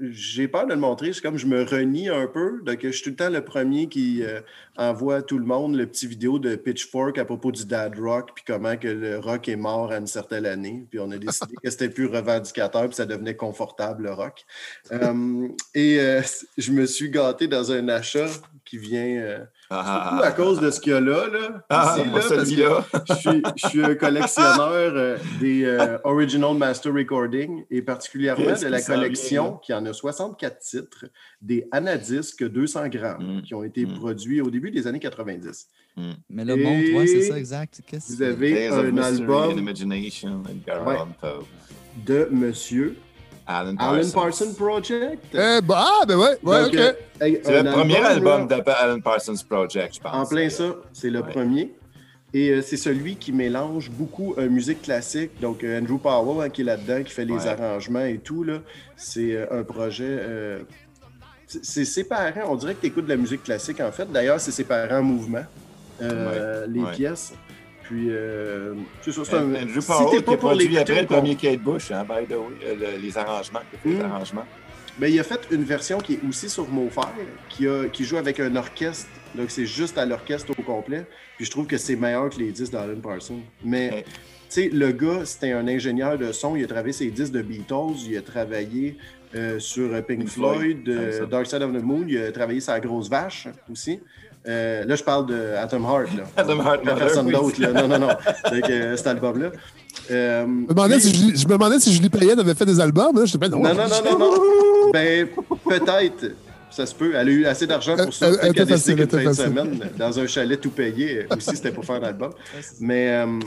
j'ai peur de le montrer. C'est comme je me renie un peu. Donc, je suis tout le temps le premier qui euh, envoie à tout le monde le petit vidéo de Pitchfork à propos du dad rock, puis comment que le rock est mort à une certaine année. Puis on a décidé que c'était plus revendicateur, puis ça devenait confortable, le rock. Euh, et euh, je me suis gâté dans un achat qui vient Ah, à cause de ce qu'il y a là. là, Ah, ici, là, parce que celui-là. je suis, je suis un collectionneur euh, des euh, Original Master Recording et particulièrement de la collection qui en a 64 titres, des Anadisc 200 grammes Mm. qui ont été Mm. produits au début des années 90. Mais le Et montre, ouais, c'est ça, exact. Qu'est-ce que Vous avez un album de Monsieur Alan Alan Parsons. Project? Eh, bah, ah, ben ouais, ouais, Donc, OK. euh, hey, C'est le premier album de Alan Parsons Project, je pense. En plein ça, c'est le Ouais. premier. Et euh, c'est celui qui mélange beaucoup euh, musique classique. Donc, euh, Andrew Powell hein, qui est là-dedans, qui fait les Ouais. arrangements et tout. là. C'est euh, un projet. euh, c'est- séparé. On dirait que tu écoutes de la musique classique, en fait. D'ailleurs, c'est séparé en mouvement, euh, les ouais. pièces. Puis, euh, c'est ça. c'est un- si Powell t'es qui pas a pour produit après le premier Kate Bush, hein, by the way, euh, le- les arrangements, qui les Mm. arrangements. Ben, il a fait une version qui est aussi sur Mofair, qui, a, qui joue avec un orchestre. Donc, c'est juste à l'orchestre au complet. Puis, je trouve que c'est meilleur que les disques d'Alan Parsons. Mais, Ouais. tu sais, le gars, c'était un ingénieur de son. Il a travaillé ses disques de Beatles. Il a travaillé euh, sur euh, Pink, Pink Floyd, euh. Dark Side of the Moon. Il a travaillé sur La Grosse Vache aussi. Euh, là, je parle de Atom Heart. Là. Atom Heart, Pas personne oui. d'autre. Non, non, non. Que, euh, cet album-là. Euh, Je me demandais si Julie- je me demandais si Julie Payette avait fait des albums. Là. Je pas, non, non, non, non, non, non. Ben, peut-être. Ça se peut. Elle a eu assez d'argent pour ça. Elle- a décidé qu'une fin de semaine, dans un chalet tout payé, aussi, c'était pour faire un album. Mais. euh,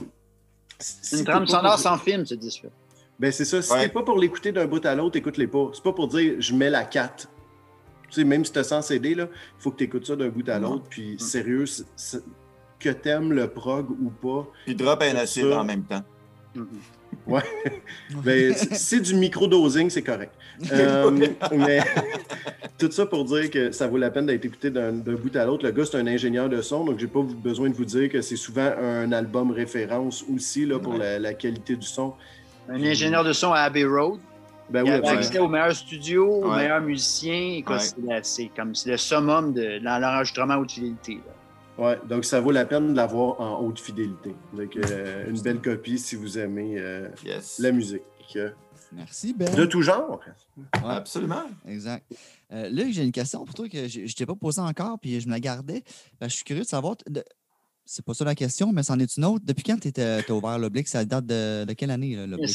C'est une trame sonore sans film, ce disque-là. Ben, c'est ça. Si Ouais. t'es pas pour l'écouter d'un bout à l'autre, écoute-les pas. C'est pas pour dire je mets la 4. Tu sais, même si t'as 100 CD, là, il faut que tu écoutes ça d'un bout à Non. l'autre. Puis, sérieux, c'est- c'est- que t'aimes le prog ou pas, Puis drop un acide en même temps. Ben, c- c'est du micro-dosing, c'est correct. Euh, mais tout ça pour dire que ça vaut la peine d'être écouté d'un d'un bout à l'autre. Le gars, c'est un ingénieur de son, donc j'ai pas besoin de vous dire que c'est souvent un album référence aussi là, pour Ouais. la, la qualité du son. Un ingénieur de son à Abbey Road. Ben Il oui, avait absolument. accès au meilleur studio, aux Ouais. meilleurs musiciens. Ouais. c'est comme c'est le summum de dans l'enregistrement haute fidélité. Ouais, donc ça vaut la peine de l'avoir en haute fidélité. Donc euh, une belle copie si vous aimez euh, Yes. la musique. Merci, Ben. De tout genre. Ouais. Absolument. Exact. Euh, là, j'ai une question pour toi que je ne t'ai pas posée encore, puis je me la gardais. Je suis curieux de savoir. de- C'est pas ça la question, mais c'en est une autre. Depuis quand tu as ouvert l'oblique? Ça date de, de quelle année, là, l'oblique?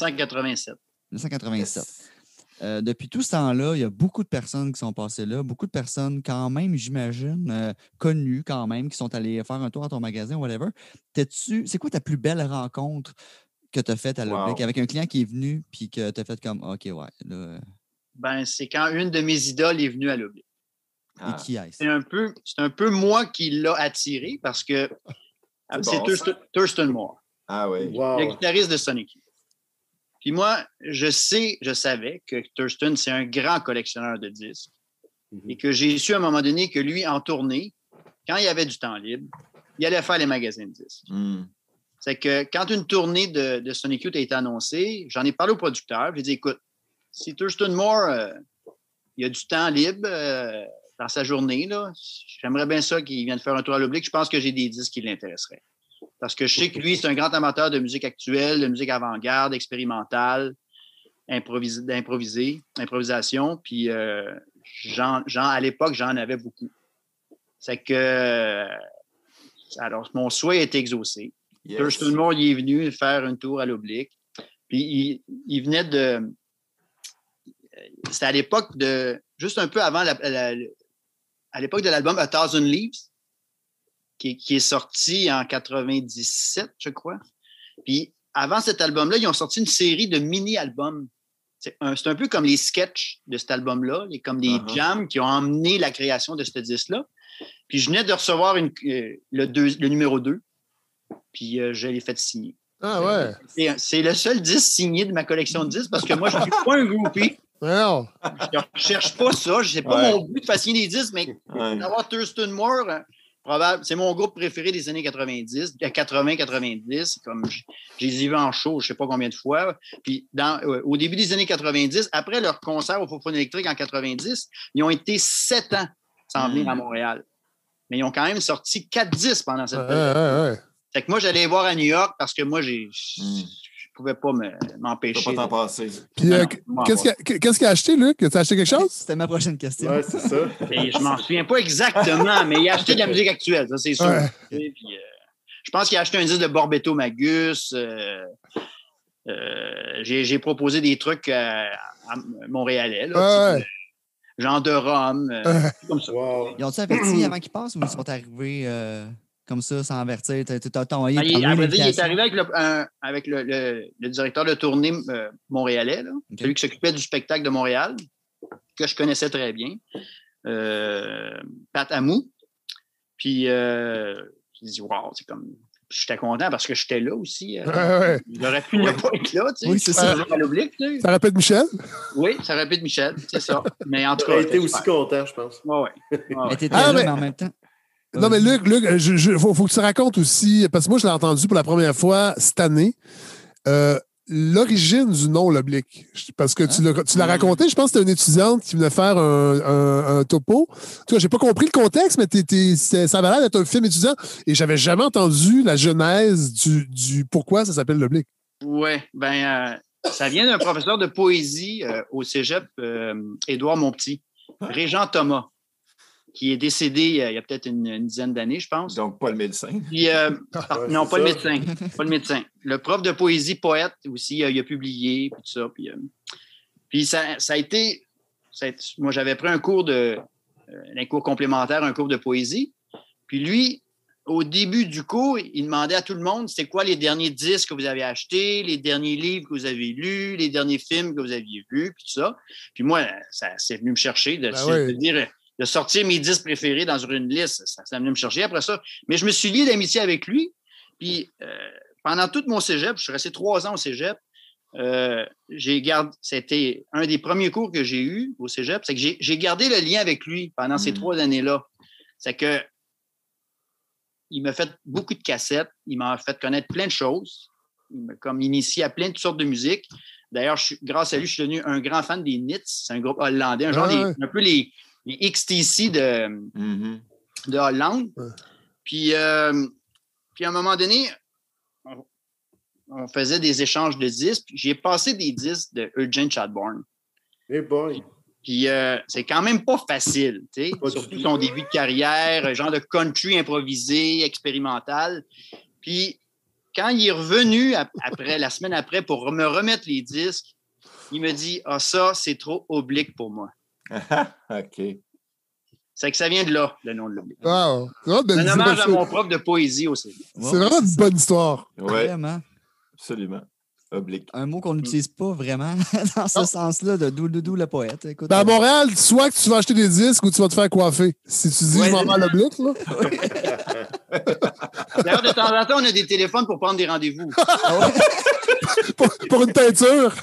1987. 1987. Euh, depuis tout ce temps-là, il y a beaucoup de personnes qui sont passées là, beaucoup de personnes quand même, j'imagine, euh, connues quand même, qui sont allées faire un tour à ton magasin, whatever. T'es-tu, c'est quoi ta plus belle rencontre que tu as faite à l'Oblique Wow. avec un client qui est venu puis que tu as fait comme OK, ouais, là, euh, Ben, c'est quand une de mes idoles est venue à. Ah. et qui est-ce? C'est un peu, c'est un peu moi qui l'a attiré parce que C'est c'est bon, Thurston, Thurston Moore, Ah oui. Wow. le guitariste de Sonic Youth. Puis moi, je sais, je savais que Thurston, c'est un grand collectionneur de disques Mhm. et que j'ai su à un moment donné que lui, en tournée, quand il avait du temps libre, il allait faire les magasins de disques. Hmm. C'est que quand une tournée de, de Sonic Youth a été annoncée, j'en ai parlé au producteur. J'ai dit, écoute, si Thurston Moore, euh, il a du temps libre euh, dans sa journée, là, j'aimerais bien ça qu'il vienne faire un tour à l'oblique. Je pense que j'ai des disques qui l'intéresseraient. Parce que je sais que lui, c'est un grand amateur de musique actuelle, de musique avant-garde, expérimentale, improvis- d'improviser, improvisation. Puis, euh, j'en- à l'époque, j'en avais beaucoup. C'est que, alors, mon souhait est exaucé. Yes. Thurston Moore, il est venu faire un tour à l'oblique. Puis il, il venait de. C'était à l'époque de. Juste un peu avant la- la- à l'époque de l'album A Thousand Leaves, qui, qui est sorti en 97, je crois. Puis avant cet album-là, ils ont sorti une série de mini-albums. C'est un, peu comme les sketchs de cet album-là, les- comme des Uh-huh. jams qui ont emmené la création de ce disque-là. Puis je venais de recevoir une- euh, le, deux- le numéro 2, puis euh, je l'ai fait signer. Ah ouais. C'est- le seul disque signé de ma collection de disques parce que moi, je ne suis pas un groupie. Non. Je ne cherche pas ça. Je sais pas Ouais. mon but de faire signer des disques, mais Ouais. d'avoir Thurston Moore, euh, probable, c'est mon groupe préféré des années 90, 80-90. Comme je, je les ai vus en show, je ne sais pas combien de fois. Puis dans, euh, au début des années 90, après leur concert au Fofone électrique en 90, ils ont été sept ans sans venir à Montréal. Mais ils ont quand même sorti quatre disques pendant cette période. ouais, ouais. Fait que moi, j'allais les voir à New York parce que moi, j'ai, Hmm. Pouvais pas m'empêcher. pas t'en passer. Puis, euh, qu'est-ce qu'il a, qu'est-ce qu'il a acheté, Luc? As-tu acheté quelque chose? C'était ma prochaine question. Ouais, c'est ça. Et je m'en souviens pas exactement, mais il a acheté de la musique actuelle, ça c'est sûr. Ouais. Puis, euh, je pense qu'il a acheté un disque de Borbetto Magus. euh, euh, j'ai, j'ai proposé des trucs euh, à Montréalais, là, Ouais, type, Jean de Rome, euh, comme ça. Wow. Ils ont-tu averti avant qu'ils passent ou ils sont arrivés euh, comme ça, sans avertir? T'as, t'as envoyé, Ah, il, dire, il est arrivé avec, le, un- avec le, le- le directeur de tournée euh, montréalais, là, celui qui s'occupait du spectacle de Montréal, que je connaissais très bien, euh, Pat Amou. Puis, euh, j'ai dit, wow, c'est comme. J'étais content parce que j'étais là aussi. euh, Ouais, ouais. Il aurait pu ne pas être là, tu sais. Oui, c'est ça. À l'oblique, tu sais. Ça répète Michel? Oui, ça répète Michel, c'est ça. Mais en tout cas. Il était aussi content, je pense. Ouais, ouais. Ouais, ouais. Mais t'étais Ah, là, mais- mais en même temps. Non, mais Luc, Luc, il faut, faut que tu racontes aussi, parce que moi, je l'ai entendu pour la première fois cette année, euh, l'origine du nom, l'oblique. Parce que tu l'as tu l'as raconté, je pense que c'était une étudiante qui venait faire un, un- un topo. Tu vois, j'ai pas compris le contexte, mais t'es- t'es- c'est- ça avait l'air d'être un film étudiant et j'avais jamais entendu la genèse du, du pourquoi ça s'appelle l'oblique. Oui, ben, euh, ça vient d'un professeur de poésie euh, au cégep, euh, Édouard Monpetit, Régent Thomas, qui est décédé il y a peut-être une, une dizaine d'années, je pense. Donc, pas le médecin. Puis, euh, Ouais, non, pas le médecin. Pas le médecin. Le prof de poésie, poète aussi, euh, il a publié, puis tout ça. Puis, euh, puis ça, ça a été. ça a été- moi, j'avais pris un cours de. un cours complémentaire, un cours de poésie. Puis lui, au début du cours, il demandait à tout le monde c'était quoi les derniers disques que vous avez achetés, les derniers livres que vous avez lus, les derniers films que vous aviez vus, puis tout ça. Puis moi, ça c'est venu me chercher de, Ben oui. de dire de sortir mes disques préférés dans une liste. Ça, ça venu me chercher après ça. Mais je me suis lié d'amitié avec lui. Puis euh, pendant tout mon cégep, je suis resté trois ans au cégep. euh, j'ai gardé, c'était un des premiers cours que j'ai eu au cégep, c'est que j'ai, gardé le lien avec lui pendant ces Mhm. trois années-là. C'est que il m'a fait beaucoup de cassettes, il m'a fait connaître plein de choses, il m'a comme initié à plein de sortes de musique. D'ailleurs, grâce à lui, je suis devenu un grand fan des Nits, c'est un groupe hollandais, un genre Ouais, des- ouais. un peu les, les XTC de, Mhm. de Hollande. Puis, euh, puis à un moment donné, on, on faisait des échanges de disques. J'ai passé des disques de Urgent Chadbourne. Hey boy. Puis euh, c'est quand même pas facile, tu sais, surtout tout. son début de carrière, un genre de country improvisé, expérimental. Puis quand il est revenu ap- après, la semaine après pour me remettre les disques, il me dit Ah, ça, c'est trop oblique pour moi. OK. C'est que ça vient de là, le nom de l'oblique. Wow. Ah, Un c'est hommage à mon prof de poésie aussi. C'est vraiment une bonne histoire. Oui, Vraiment. absolument. Oblique. Un mot qu'on n'utilise pas vraiment dans ce sens-là de Dou Doudou le poète. Écoute, Ben, à Montréal, soit que tu vas acheter des disques ou tu vas te faire coiffer. Si tu dis Ouais, je m'en c'est- vais à l'oblique, là. D'ailleurs, de temps en temps, on a des téléphones pour prendre des rendez-vous. pour, pour une teinture.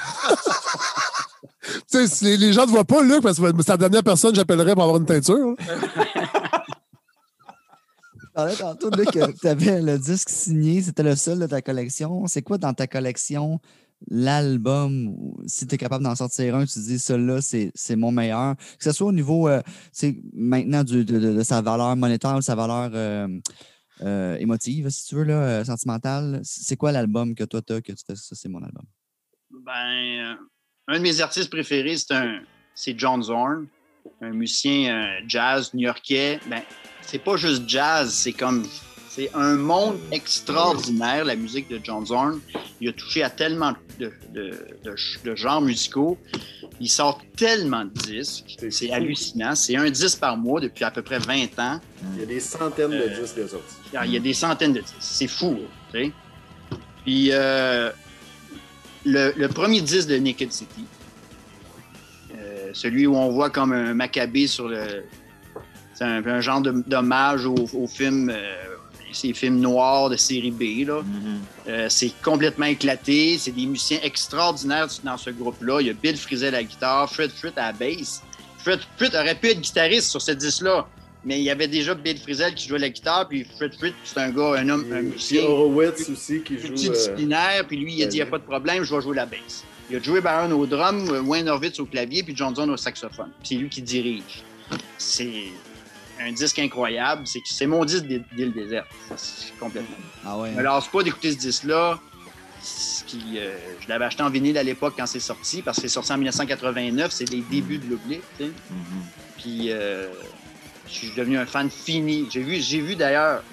Tu sais, si les, les gens ne te voient pas, Luc, parce que c'est la dernière personne que j'appellerais pour avoir une teinture. parlais tantôt là, que tu avais le disque signé, c'était le seul de ta collection. C'est quoi dans ta collection l'album, si tu es capable d'en sortir un, tu te dis celui-là, c'est c'est mon meilleur. Que ce soit au niveau, euh, c'est maintenant du- de, de- de sa valeur monétaire ou sa valeur euh, euh, émotive, si tu veux, là, euh, sentimentale. C'est quoi l'album que toi, tu as, que tu fais? Ça, c'est mon album? Ben, euh, un de mes artistes préférés, c'est un, c'est John Zorn, un musicien euh, jazz new-yorkais. Ben, c'est pas juste jazz, c'est comme, c'est un monde extraordinaire, la musique de John Zorn. Il a touché à tellement de, de, de, de genres musicaux. Il sort tellement de disques. C'est hallucinant. C'est un disque par mois depuis à peu près 20 ans. Il y a des centaines de Euh, disques de. Alors, Il y a des centaines de disques. C'est fou, sais. Puis, euh, le, le premier disque de Naked City, euh, celui où on voit comme un macabé sur le. C'est un, un genre d'hommage au, au film, euh, ces films noirs de série B, là. Mhm. Euh, c'est complètement éclaté. C'est des musiciens extraordinaires dans ce groupe-là. Il y a Bill Frisell à la guitare, Fred Frit à la bass. Fred Frit aurait pu être guitariste sur ce disque-là, Mais il y avait déjà Bill Frisell qui jouait la guitare, puis Fred Fritz, c'est un gars, un homme, un Puis musicien Horowitz aussi qui joue. euh, multidisciplinaire, puis lui, il a dit, il n'y a pas de problème, je vais jouer la basse. Il a Joey Barron au drum, Wayne Horvitz au clavier, puis John Zorn au saxophone. Puis c'est lui qui dirige. C'est un disque incroyable. C'est c'est mon disque d'île déserte. C'est complètement. Ah ouais. Je me lasse pas d'écouter ce disque-là. Euh, je l'avais acheté en vinyle à l'époque quand c'est sorti, parce que c'est sorti en 1989. C'est les débuts de l'oubli. Mhm. Puis euh, je suis devenu un fan fini. J'ai vu, j'ai vu d'ailleurs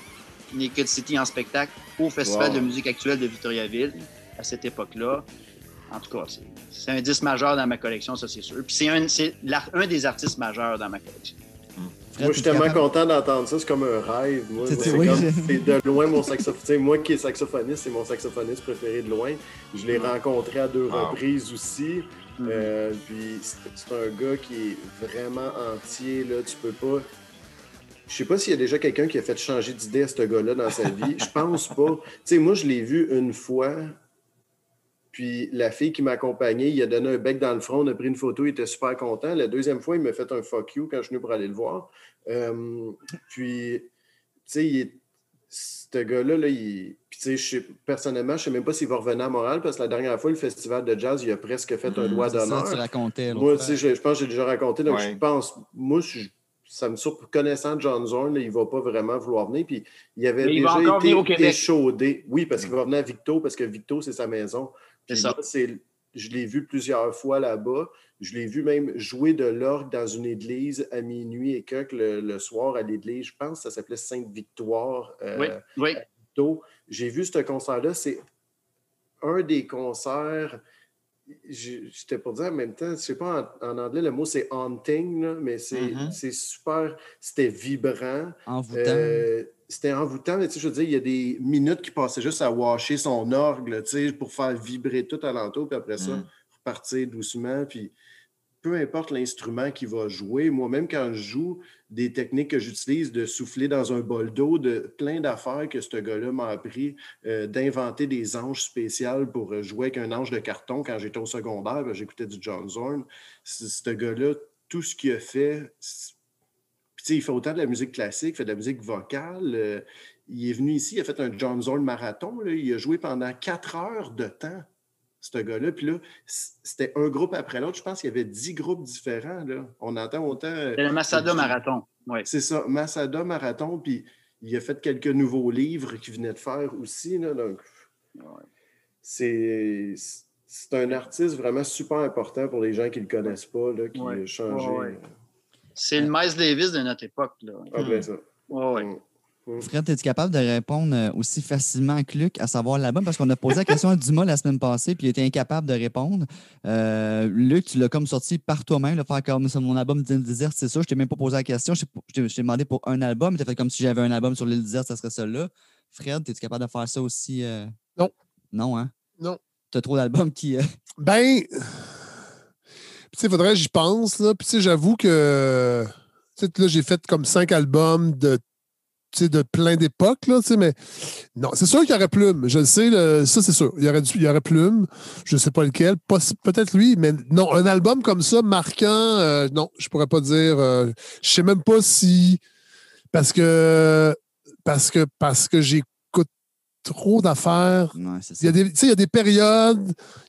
Naked City en spectacle au Festival Wow. de musique actuelle de Victoriaville à cette époque-là. En tout cas, c'est- c'est un disque majeur dans ma collection, ça c'est sûr. Puis c'est un, c'est l'ar- un des artistes majeurs dans ma collection. Fred, Moi, je suis tellement content d'entendre ça. C'est comme un rêve. Moi, C'est- Moi, c'est- c'est oui, comme- j'ai- c'est de loin mon saxophoniste. Moi qui est saxophoniste, c'est mon saxophoniste préféré de loin. Je l'ai rencontré à deux Wow. reprises aussi. Mhm. Euh, puis c'est c'est un gars qui est vraiment entier. Là. Tu peux pas. Je sais pas s'il y a déjà quelqu'un qui a fait changer d'idée à ce gars-là dans sa vie. Je pense pas. Tu sais, moi, je l'ai vu une fois. Puis la fille qui m'accompagnait, il a donné un bec dans le front, on a pris une photo, il était super content. La deuxième fois, il m'a fait un fuck you quand je suis venu pour aller le voir. Euh, puis, tu sais, il est- ce gars-là, là, il... Puis, tu sais, je sais- personnellement, je sais même pas s'il va revenir à Montréal parce que la dernière fois, le festival de jazz, il a presque fait un Mhm, doigt C'est ça, d'honneur. tu racontais. Moi, fois. tu sais, je, je pense que j'ai déjà raconté. Donc, Ouais. je pense, moi, je- ça me surprend. Connaissant John Zorn, là, il ne va pas vraiment vouloir venir. Puis, il avait Mais déjà été échaudé. Oui, parce qu'il va venir à Victo, parce que Victo, c'est sa maison. Puis ça. là, je l'ai vu plusieurs fois là-bas. Je l'ai vu même jouer de l'orgue dans une église à minuit et quelques le, le soir à l'église. Je pense que ça s'appelait Sainte-Victoire. euh, Oui, oui. Victo. J'ai vu ce concert-là. C'est un des concerts. J'étais pour dire en même temps, je sais pas en, en anglais, le mot c'est haunting, là, mais c'est Mhm. c'est super. C'était vibrant. Envoûtant. Euh, c'était envoûtant, mais tu sais, je veux dire, il y a des minutes qui passaient juste à washer son orgue, tu sais, pour faire vibrer tout alentour, puis après ça, Mhm. repartir doucement. Puis peu importe l'instrument qu'il va jouer, moi-même quand je joue, des techniques que j'utilise de souffler dans un bol d'eau, de plein d'affaires que ce gars-là m'a appris, euh, d'inventer des anges spéciales pour euh, jouer avec un ange de carton quand j'étais au secondaire, ben, j'écoutais du John Zorn. Ce gars-là, tout ce qu'il a fait, il fait autant de la musique classique, il fait de la musique vocale. euh, il est venu ici, il a fait un John Zorn marathon. il a joué pendant quatre heures de temps, ce gars-là. Puis là, c'était un groupe après l'autre. Je pense qu'il y avait dix groupes différents. Là. On entend autant. euh, C'est le Masada Marathon. Oui. c'est ça, Masada Marathon. Puis il a fait quelques nouveaux livres qu'il venait de faire aussi. Là, donc, c'est. C'est un artiste vraiment super important pour les gens qui ne le connaissent pas, là, qui Ouais. a changé. Ouais, ouais. C'est le Miles Davis de notre époque. Là. Ah, ben ça. Mm. Fred, es-tu capable de répondre euh, aussi facilement que Luc à savoir l'album? Parce qu'on a posé la question à Dumas la semaine passée, puis il était incapable de répondre. Euh, Luc, tu l'as comme sorti par toi-même, le faire comme sur mon album d'île déserte, c'est ça? Je t'ai même pas posé la question. Je t'ai- demandé pour un album, tu as fait comme si j'avais un album sur l'île déserte, ça serait ça-là. Fred, es-tu capable de faire ça aussi? euh? Non. Non, hein? Non. Tu as trop d'albums qui. euh, Ben, tu sais, il faudrait que j'y pense, là. Puis, tu sais, j'avoue que, tu sais, là, j'ai fait comme cinq albums de, de plein d'époques, là, tu sais, mais non, c'est sûr qu'il y aurait Plume. Je le sais, le- ça, c'est sûr. Il y aurait, il y aurait Plume. Je sais pas lequel. Pas- Peut-être lui, mais non, un album comme ça, marquant, euh, non, je pourrais pas dire. euh, je sais même pas si. Parce que. Parce que, parce que j'écoute trop d'affaires. Ouais, Il y, a des, tu sais, il y a des périodes,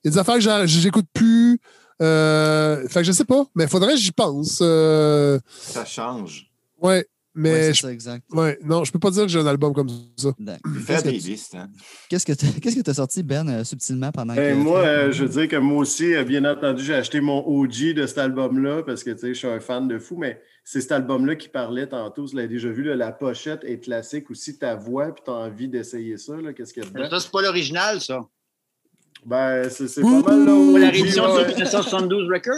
il y a des affaires que j'écoute plus. Euh, fait que je sais pas, mais il faudrait que j'y pense. Euh, Ça change. Ouais, mais c'est je- ça, exact. ouais, non, je peux pas dire que j'ai un album comme ça. Que des tu- listes, hein. Qu'est-ce que tu que as sorti, Ben, euh, subtilement pendant que. Ben, moi, euh, je veux dire que moi aussi, euh, bien entendu, j'ai acheté mon OG de cet album-là parce que tu sais, je suis un fan de fou, mais c'est cet album-là qui parlait tantôt. Tu l'as déjà vu, là, la pochette est classique aussi, ta voix, puis tu as envie d'essayer ça. là, Qu'est-ce qu'il y a dedans? Ça, c'est pas l'original, ça. Ben, c'est pas mal là. La réédition ouais. sur 1972 Record.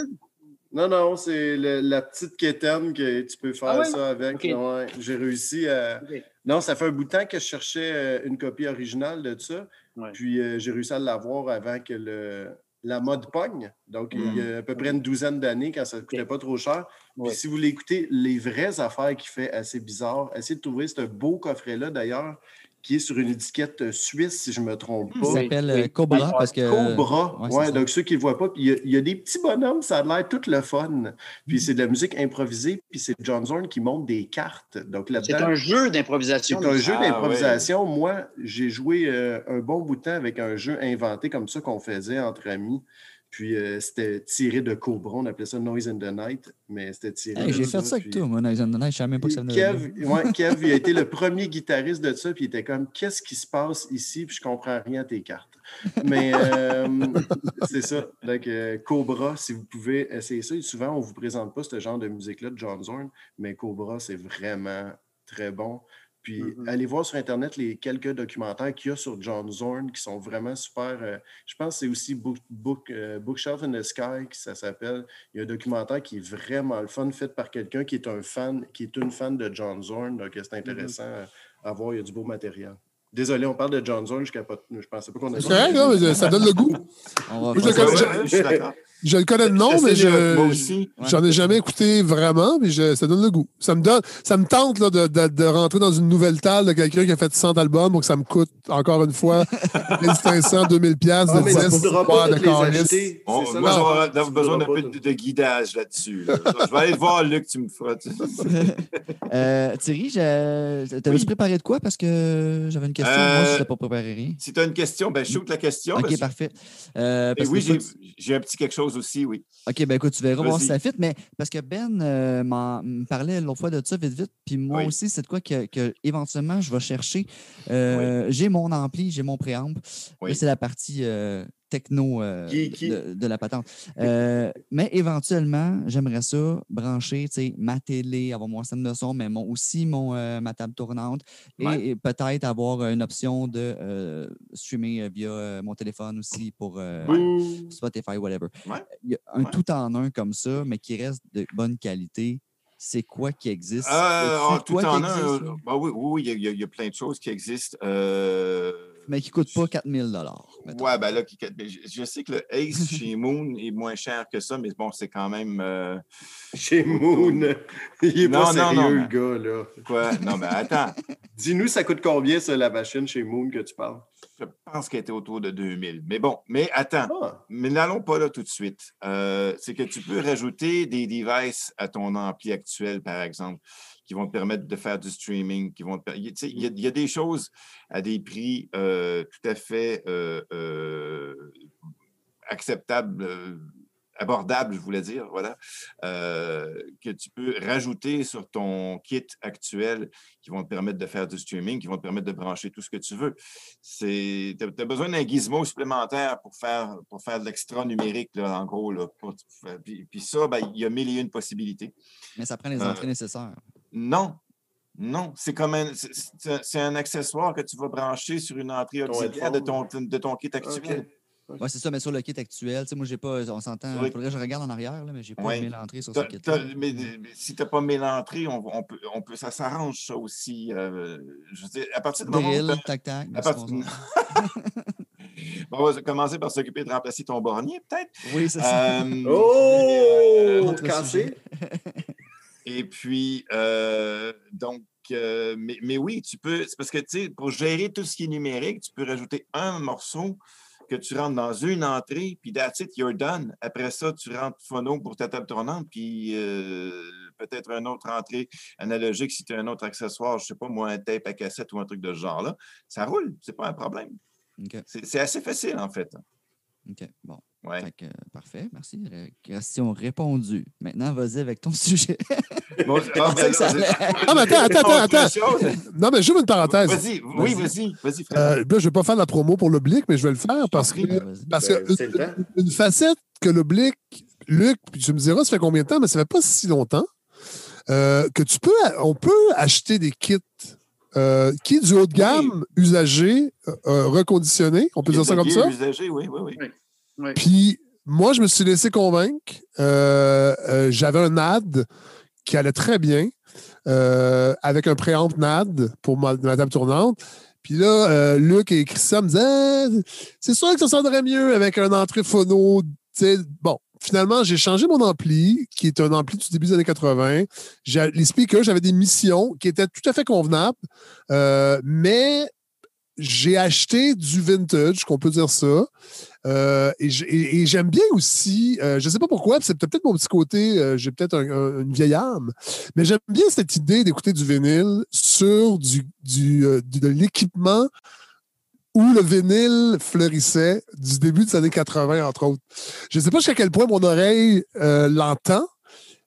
Non, non, c'est la petite quétaine que tu peux faire Ah ouais? ça avec. Ouais, J'ai réussi à. Non, ça fait un bout de temps que je cherchais euh, une copie originale de ça. Ouais. Puis euh, j'ai réussi à l'avoir avant que le, la mode pogne. Donc, il y a à peu près une douzaine d'années quand ça ne coûtait pas trop cher. Puis si vous l'écoutez, les vraies affaires qu'il fait assez bizarres, essayez de trouver ce beau coffret-là d'ailleurs, qui est sur une étiquette suisse, si je ne me trompe Il pas. s'appelle oui. euh, Cobra Oui. parce que. Cobra, ouais, c'est donc ceux qui ne le voient pas, puis il y a- il y, a des petits bonhommes, ça a l'air tout le fun. Mm. Puis c'est de la musique improvisée, puis c'est John Zorn qui monte des cartes. Donc C'est un jeu c'est d'improvisation. un jeu Ah, d'improvisation. Moi, j'ai joué euh, un bon bout de temps avec un jeu inventé comme ça qu'on faisait entre amis. Puis euh, c'était tiré de Cobra, on appelait ça Noise in the Night, mais c'était tiré Hey, de J'ai fait ça avec toi, moi, Night and the Night. Je savais même pas que ça venait de. Kev, ouais, Kev, il a été le premier guitariste de ça, puis il était comme Qu'est-ce qui se passe ici? Puis je comprends rien à tes cartes. Mais euh, c'est ça. Donc, euh, Cobra, si vous pouvez essayer ça. Souvent, on ne vous présente pas ce genre de musique-là de John Zorn, mais Cobra, c'est vraiment très bon. Puis Mhm. allez voir sur Internet les quelques documentaires qu'il y a sur John Zorn qui sont vraiment super. euh, je pense que c'est aussi Book, Book, euh, Bookshelf in the Sky, que ça s'appelle. Il y a un documentaire qui est vraiment le fun, fait par quelqu'un qui est un fan, qui est une fan de John Zorn. Donc c'est intéressant à- à voir. Il y a du beau matériel. Désolé, on parle de John Zorn, je ne pensais pas qu'on C'est avait. là, mais ça donne le goût. On va je ça. connais- Ouais, ouais, je suis d'accord. Je le connais de nom, Je mais je, Moi aussi. j'en ai jamais écouté vraiment, mais je- ça donne le goût. Ça me donne, ça me tente là, de, de- de rentrer dans une nouvelle table de quelqu'un qui a fait 100 albums que ça me coûte encore une fois 1500, 2000 pièces Ah, de mais tu ne disques. pourras Ouais, pas toutes les d'accord, acheter. Bon, C'est ça, moi, j'aurais besoin d'un peu de, de guidage là-dessus. là. Je vais aller te voir, Luc, tu me feras. Euh, Thierry, je- t'avais-tu Oui. préparé de quoi? Parce que j'avais une question. Euh, Moi, je n'ai pas préparé rien. Si tu as une question, ben, shoot la question. OK, parce parfait. Euh, parce oui, j'ai tu- un petit quelque chose aussi, oui. OK, ben écoute, tu verras voir si ça fit, mais parce que Ben euh, m'en- me parlait l'autre fois de ça vite, vite, puis moi Oui. aussi, c'est de quoi que, que éventuellement je vais chercher. Euh, J'ai mon ampli, j'ai mon préamble. Oui. C'est la partie euh, techno euh, de, de la patente. Euh, mais éventuellement, j'aimerais ça brancher tu sais, ma télé, avoir mon système de son, mais mon, aussi mon, euh, ma table tournante et, Ouais. et peut-être avoir une option de streamer via mon téléphone aussi pour. Spotify, whatever. Ouais. Il y a un Ouais. tout en un comme ça, mais qui reste de bonne qualité. C'est quoi qui existe? Euh, de tout en un, euh, bah oui, oui, oui, il y, a- y y plein de choses qui existent. Euh, mais qui ne coûte pas 4000 mettons. Ouais, ben là, je, je sais que le Ace chez Moon est moins cher que ça, mais bon, c'est quand même. euh, Chez Moon. Il est Non, pas non, sérieux, non, le mais- gars, là. quoi? Non, mais attends, Dis-nous, ça coûte combien, ça, la machine chez Moon que tu parles? je pense qu'elle était autour de 2000. Mais bon, mais attends. Ah, Mais n'allons pas là tout de suite. Euh, c'est que tu peux rajouter des devices à ton ampli actuel, par exemple, qui vont te permettre de faire du streaming, qui vont te Il y, a- il y a des choses à des prix euh, tout à fait euh, euh, acceptables, abordables, je voulais dire, voilà, euh, que tu peux rajouter sur ton kit actuel qui vont te permettre de faire du streaming, qui vont te permettre de brancher tout ce que tu veux. Tu as, besoin d'un gizmo supplémentaire pour faire, pour faire de l'extra numérique, là, en gros. Là, pour- puis, puis ça, ben, il y a mille et une possibilités. Mais ça prend les Euh, entrées nécessaires. Non. Non, c'est comme un, c'est- un accessoire que tu vas brancher sur une entrée auxiliaire de ton, de ton kit actuel. Oui, c'est ça, mais sur le kit actuel, tu sais, moi, j'ai pas, on s'entend, il Oui. faudrait que je regarde en arrière, là, mais j'ai pas mis l'entrée sur ce kit mais, mais si tu n'as pas mis l'entrée, on, on peut, on peut, ça s'arrange, ça aussi. euh, je veux dire, à partir du moment où Drill, t'as- tac, tac. à merci, partir- bonsoir. Bon, on va commencer par s'occuper de remplacer ton bornier, peut-être. Oui, c'est ça. Euh, Oh! Autre Cassé? Et puis, euh, donc, euh, mais, mais oui, tu peux, c'est parce que, tu sais, pour gérer tout ce qui est numérique, tu peux rajouter un morceau que tu rentres dans une entrée, puis that's it, you're done. Après ça, tu rentres phono pour ta table tournante, puis euh, peut-être une autre entrée analogique si tu as un autre accessoire, je sais pas, moi, un tape à cassette ou un truc de ce genre-là. Ça roule, c'est pas un problème. C'est c'est assez facile, en fait. OK, bon. Ouais. Fait que, euh, parfait, merci. Euh, Question répondue. Maintenant, vas-y avec ton sujet. Bon, ah, ben, que ça là. Ah, mais attends, attends, attends, attends. Non, mais j'ouvre une parenthèse. Vas-y, oui, Vas-y. vas-y. Euh, là, je ne vais pas faire de la promo pour l'oblique, mais je vais le faire parce que, parce Ben, que une facette que l'oblique, Luc, puis tu me diras, ça fait combien de temps, mais ça fait pas si longtemps, euh, que tu peux, on peut acheter des kits. Euh, kits du haut de gamme, usagés, euh, euh, reconditionnés, on peut dire ça comme ça? Usagé, oui, oui, oui. Oui. Puis moi, je me suis laissé convaincre. Euh, euh, J'avais un NAD qui allait très bien, euh, avec un préamp NAD pour ma, ma table tournante. Puis là, euh, Luc et Christian me disaient Ah, c'est sûr que ça sonnerait mieux avec un entrée phono. Tu sais, Bon, finalement, j'ai changé mon ampli, qui est un ampli du début des années 80. J'ai- Les speakers, j'avais des missions qui étaient tout à fait convenables, euh, mais j'ai acheté du vintage, qu'on peut dire ça. Euh, et j'ai- et et j'aime bien aussi, euh, je ne sais pas pourquoi, c'est peut-être mon petit côté, j'ai peut-être un- un- une vieille âme, mais j'aime bien cette idée d'écouter du vinyle sur du, du- de l'équipement où le vinyle fleurissait du début des années 80, entre autres. Je ne sais pas jusqu'à quel point mon oreille euh, l'entend,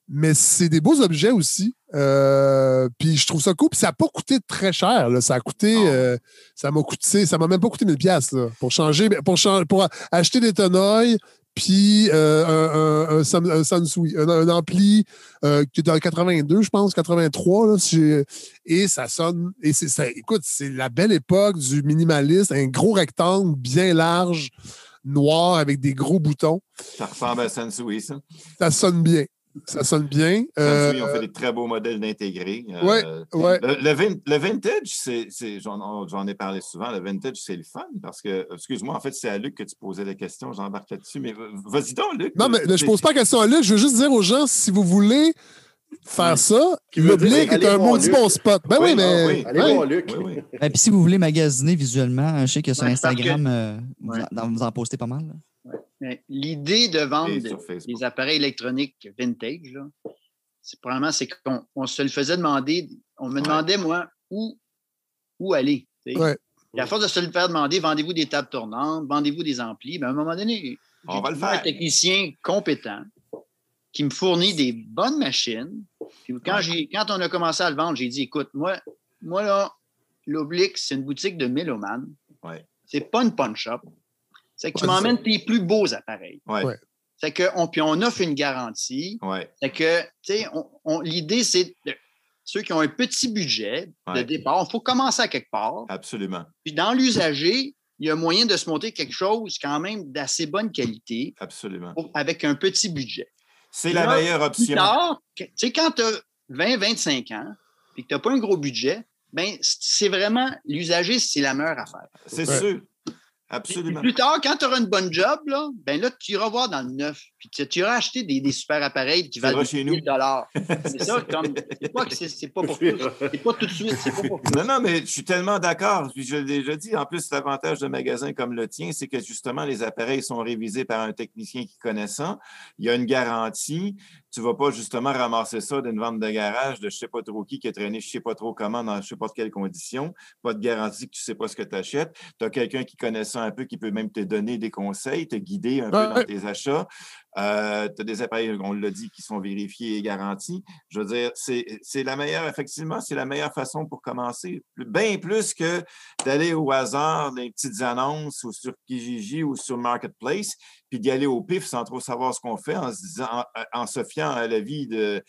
mais c'est des beaux objets aussi. Euh, puis je trouve ça cool. Puis ça n'a pas coûté très cher. là. Ça a coûté. Non. euh, ça m'a coûté. Ça m'a même pas coûté 1000 pièces pour changer. Pour, changer, pour acheter des tonoilles, puis euh, un, un, un, Sansui, un, ampli euh, qui est dans 82, je pense, 83. Là, si j'ai- et ça sonne. Et c'est ça, écoute, c'est la belle époque du minimaliste, un gros rectangle bien large, noir avec des gros boutons. Ça ressemble à Sansui, ça. Ça sonne bien. Ça sonne bien. Euh, ils ont fait des très beaux modèles d'intégrer. Euh, Ouais, ouais. Le, le vin- le vintage, c'est, j'en, ai parlé souvent, le vintage, c'est le fun parce que, excuse-moi, en fait, c'est à Luc que tu posais la question, j'embarque là-dessus, mais vas-y donc, Luc. Non, mais je C'est- pose pas la question à Luc. Je veux juste dire aux gens, si vous voulez faire ça, dire, l'oblique est un maudit bon spot. Ben oui, Oui, mais. oui. Allez ouais. voir Luc. Oui, oui. Et puis si vous voulez magasiner visuellement, je sais que sur Ouais, Instagram, euh, vous, Ouais. en, vous en postez pas mal. là. L'idée de vendre des appareils électroniques vintage, là, c'est probablement c'est qu'on on se le faisait demander. On me Ouais. demandait, moi, où, où aller. Ouais. Et à force de se le faire demander, vendez-vous des tables tournantes, vendez-vous des amplis, ben, à un moment donné, On j'ai va le trouvé un faire. technicien compétent qui me fournit des bonnes machines. Puis quand, Ouais. quand on a commencé à le vendre, j'ai dit écoute, moi, moi là, l'Oblique, c'est une boutique de mélomane. Ouais. C'est pas une punch shop. C'est que tu Ouais, m'emmènes tes plus beaux appareils. Ouais. Ouais. C'est que on, puis on offre une garantie. Ouais. C'est que, tu sais, on- on- l'idée, c'est de- ceux qui ont un petit budget de Ouais. départ, il faut commencer à quelque part. Absolument. Puis dans l'usager, il y a moyen de se monter quelque chose quand même d'assez bonne qualité Absolument. pour- avec un petit budget. C'est la Là, meilleure option. tu sais, quand tu as 20, 25 ans, puis que tu n'as pas un gros budget, ben c'est vraiment l'usager, c'est la meilleure affaire. C'est Ouais. sûr. Absolument. plus tard, quand tu auras une bonne job, là, ben là, tu iras voir dans le neuf. Puis tu, tu iras acheter des, des super appareils qui valent chez nous. 1000 dollars. C'est ça, comme. C'est pas c'est pas pour tous. C'est pas tout de suite. C'est pas pour. Non, non, mais je suis tellement d'accord. Puis Je l'ai déjà dit. En plus, l'avantage de magasins comme le tien, c'est que justement, les appareils sont révisés par un technicien qui connaît ça. Il y a une garantie. Tu ne vas pas justement ramasser ça d'une vente de garage de je ne sais pas trop qui qui a traîné je ne sais pas trop comment dans je ne sais pas de quelles conditions. Pas de garantie que tu ne sais pas ce que tu achètes. Tu as quelqu'un qui connaît ça un peu, qui peut même te donner des conseils, te guider un peu Ouais. dans tes achats. Euh, tu as des appareils, on l'a dit, qui sont vérifiés et garantis. Je veux dire, c'est la meilleure, effectivement, c'est la meilleure façon pour commencer. Bien plus que d'aller au hasard des petites annonces ou sur Kijiji ou sur Marketplace, puis d'y aller au pif sans trop savoir ce qu'on fait en se disant, en, en se fiant à la vie de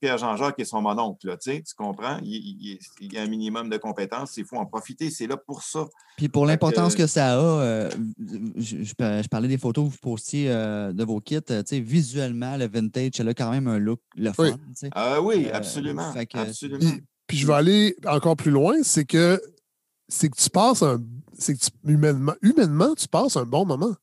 Pierre Jean-Jacques et son mononcle, là, tu comprends? Il, il- il y a un minimum de compétences, il faut en profiter, c'est là pour ça. Puis pour l'importance que- que ça a, euh, je, je par- je parlais des photos que vous postiez euh, de vos kits. euh, tu sais, visuellement, le vintage, elle a quand même un look le fun. Oui. Ah oui, absolument. que- absolument. Puis, puis je vais aller encore plus loin, c'est que c'est que tu passes un. C'est que tu- humainement, humainement, tu passes un bon moment.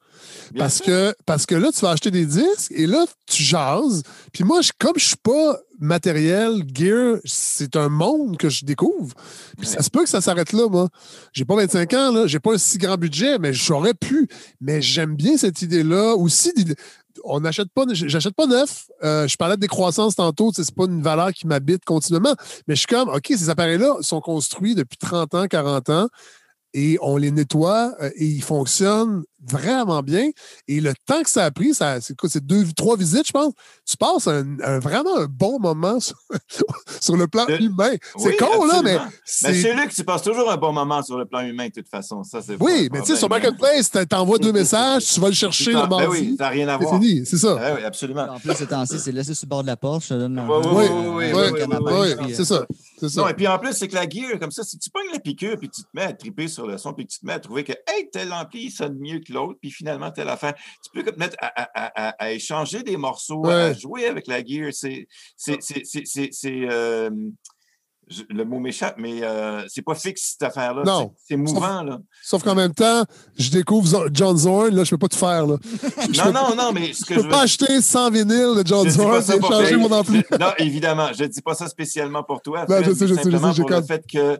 Bien Parce sûr. que, parce que là, tu vas acheter des disques et là, tu jases. Puis moi, je- comme je suis pas matériel, gear, c'est un monde que je découvre. Puis ça se peut que ça s'arrête là, moi. J'ai pas 25 ans, là. J'ai pas un si grand budget, mais j'aurais pu. Mais j'aime bien cette idée-là. Aussi, on n'achète pas, j'achète pas neuf. Euh, je parlais de décroissance tantôt, c'est pas une valeur qui m'habite continuellement. Mais je suis comme, OK, ces appareils-là sont construits depuis 30 ans, 40 ans et on les nettoie euh, et ils fonctionnent vraiment bien. Et le temps que ça a pris, ça, c'est quoi, c'est deux, trois visites, je pense. Tu passes un, un- vraiment un bon moment sur, sur le plan Le- humain. C'est Oui, con, là, mais absolument. Mais c'est. chez Luc, tu passes toujours un bon moment sur le plan humain, de toute façon. Ça, c'est oui, mais tu sais, sur. Marketplace, t'a- t'envoies deux messages, tu vas le chercher Ben le mardi. oui, ça n'a rien à c'est voir. fini, c'est ça. Ah oui, absolument. En plus, ces temps-ci, c'est laissé sur le bord de la porte. Je te donne Oui, oui, oui, euh, oui, oui, oui, c'est ça. C'est ça. Non, et puis en plus, c'est que la gear, comme ça, si tu pognes la piqûre puis tu te mets à triper sur le son puis que tu te mets à trouver que, hey, tel ampli, il sonne mieux que l'autre, puis finalement, telle affaire, tu peux te mettre à, à- à- à échanger des morceaux, à jouer avec la gear. C'est. c'est- c'est- c'est- c'est- c'est, euh, je- le mot m'échappe, mais euh, c'est pas fixe cette affaire-là. Non. C'est mouvant, là. Sauf qu'en même temps, je découvre John Zorn, là, je peux pas tout faire. Là. Je Non, non, non, mais ce que Je je peux veux pas acheter 100 vinyles de John Je Zorn ça et changer mon ampli. Je- Non, évidemment, je ne dis pas ça spécialement pour toi. Non, Fred, je sais, je sais, je sais, pour le fait que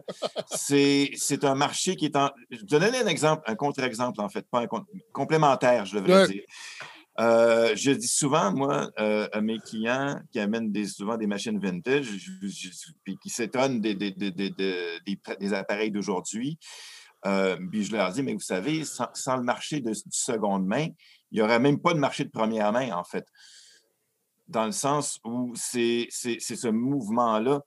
c'est un marché qui est en. Je vais te donner un exemple, un contre-exemple, en fait, pas un contre- complémentaire, je devrais Ouais. dire. Euh, je dis souvent, moi, euh, à mes clients qui amènent souvent des machines vintage, puis qui s'étonnent des, des, des, appareils d'aujourd'hui, euh, puis je leur dis, mais vous savez, sans, le marché de, du seconde main, il n'y aurait même pas de marché de première main, en fait. Dans le sens où c'est ce mouvement-là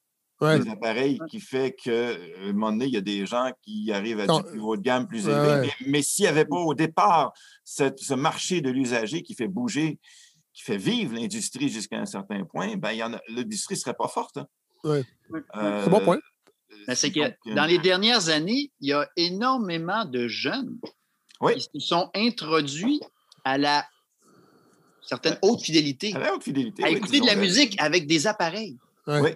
Ouais. des appareils qui fait qu'à un moment donné, il y a des gens qui arrivent à Non. du haut de gamme, plus élevé. ouais. Mais, mais s'il n'y avait pas au départ cette- ce marché de l'usager qui fait bouger, qui fait vivre l'industrie jusqu'à un certain point, ben, l'industrie ne serait pas forte. hein. Ouais. Euh, C'est un bon point. Ben, c'est que donc, euh, dans les dernières années, il y a énormément de jeunes Oui. qui se sont introduits à la certaine haute fidélité, à la haute fidélité. à oui, écouter de la musique avec des appareils. Oui,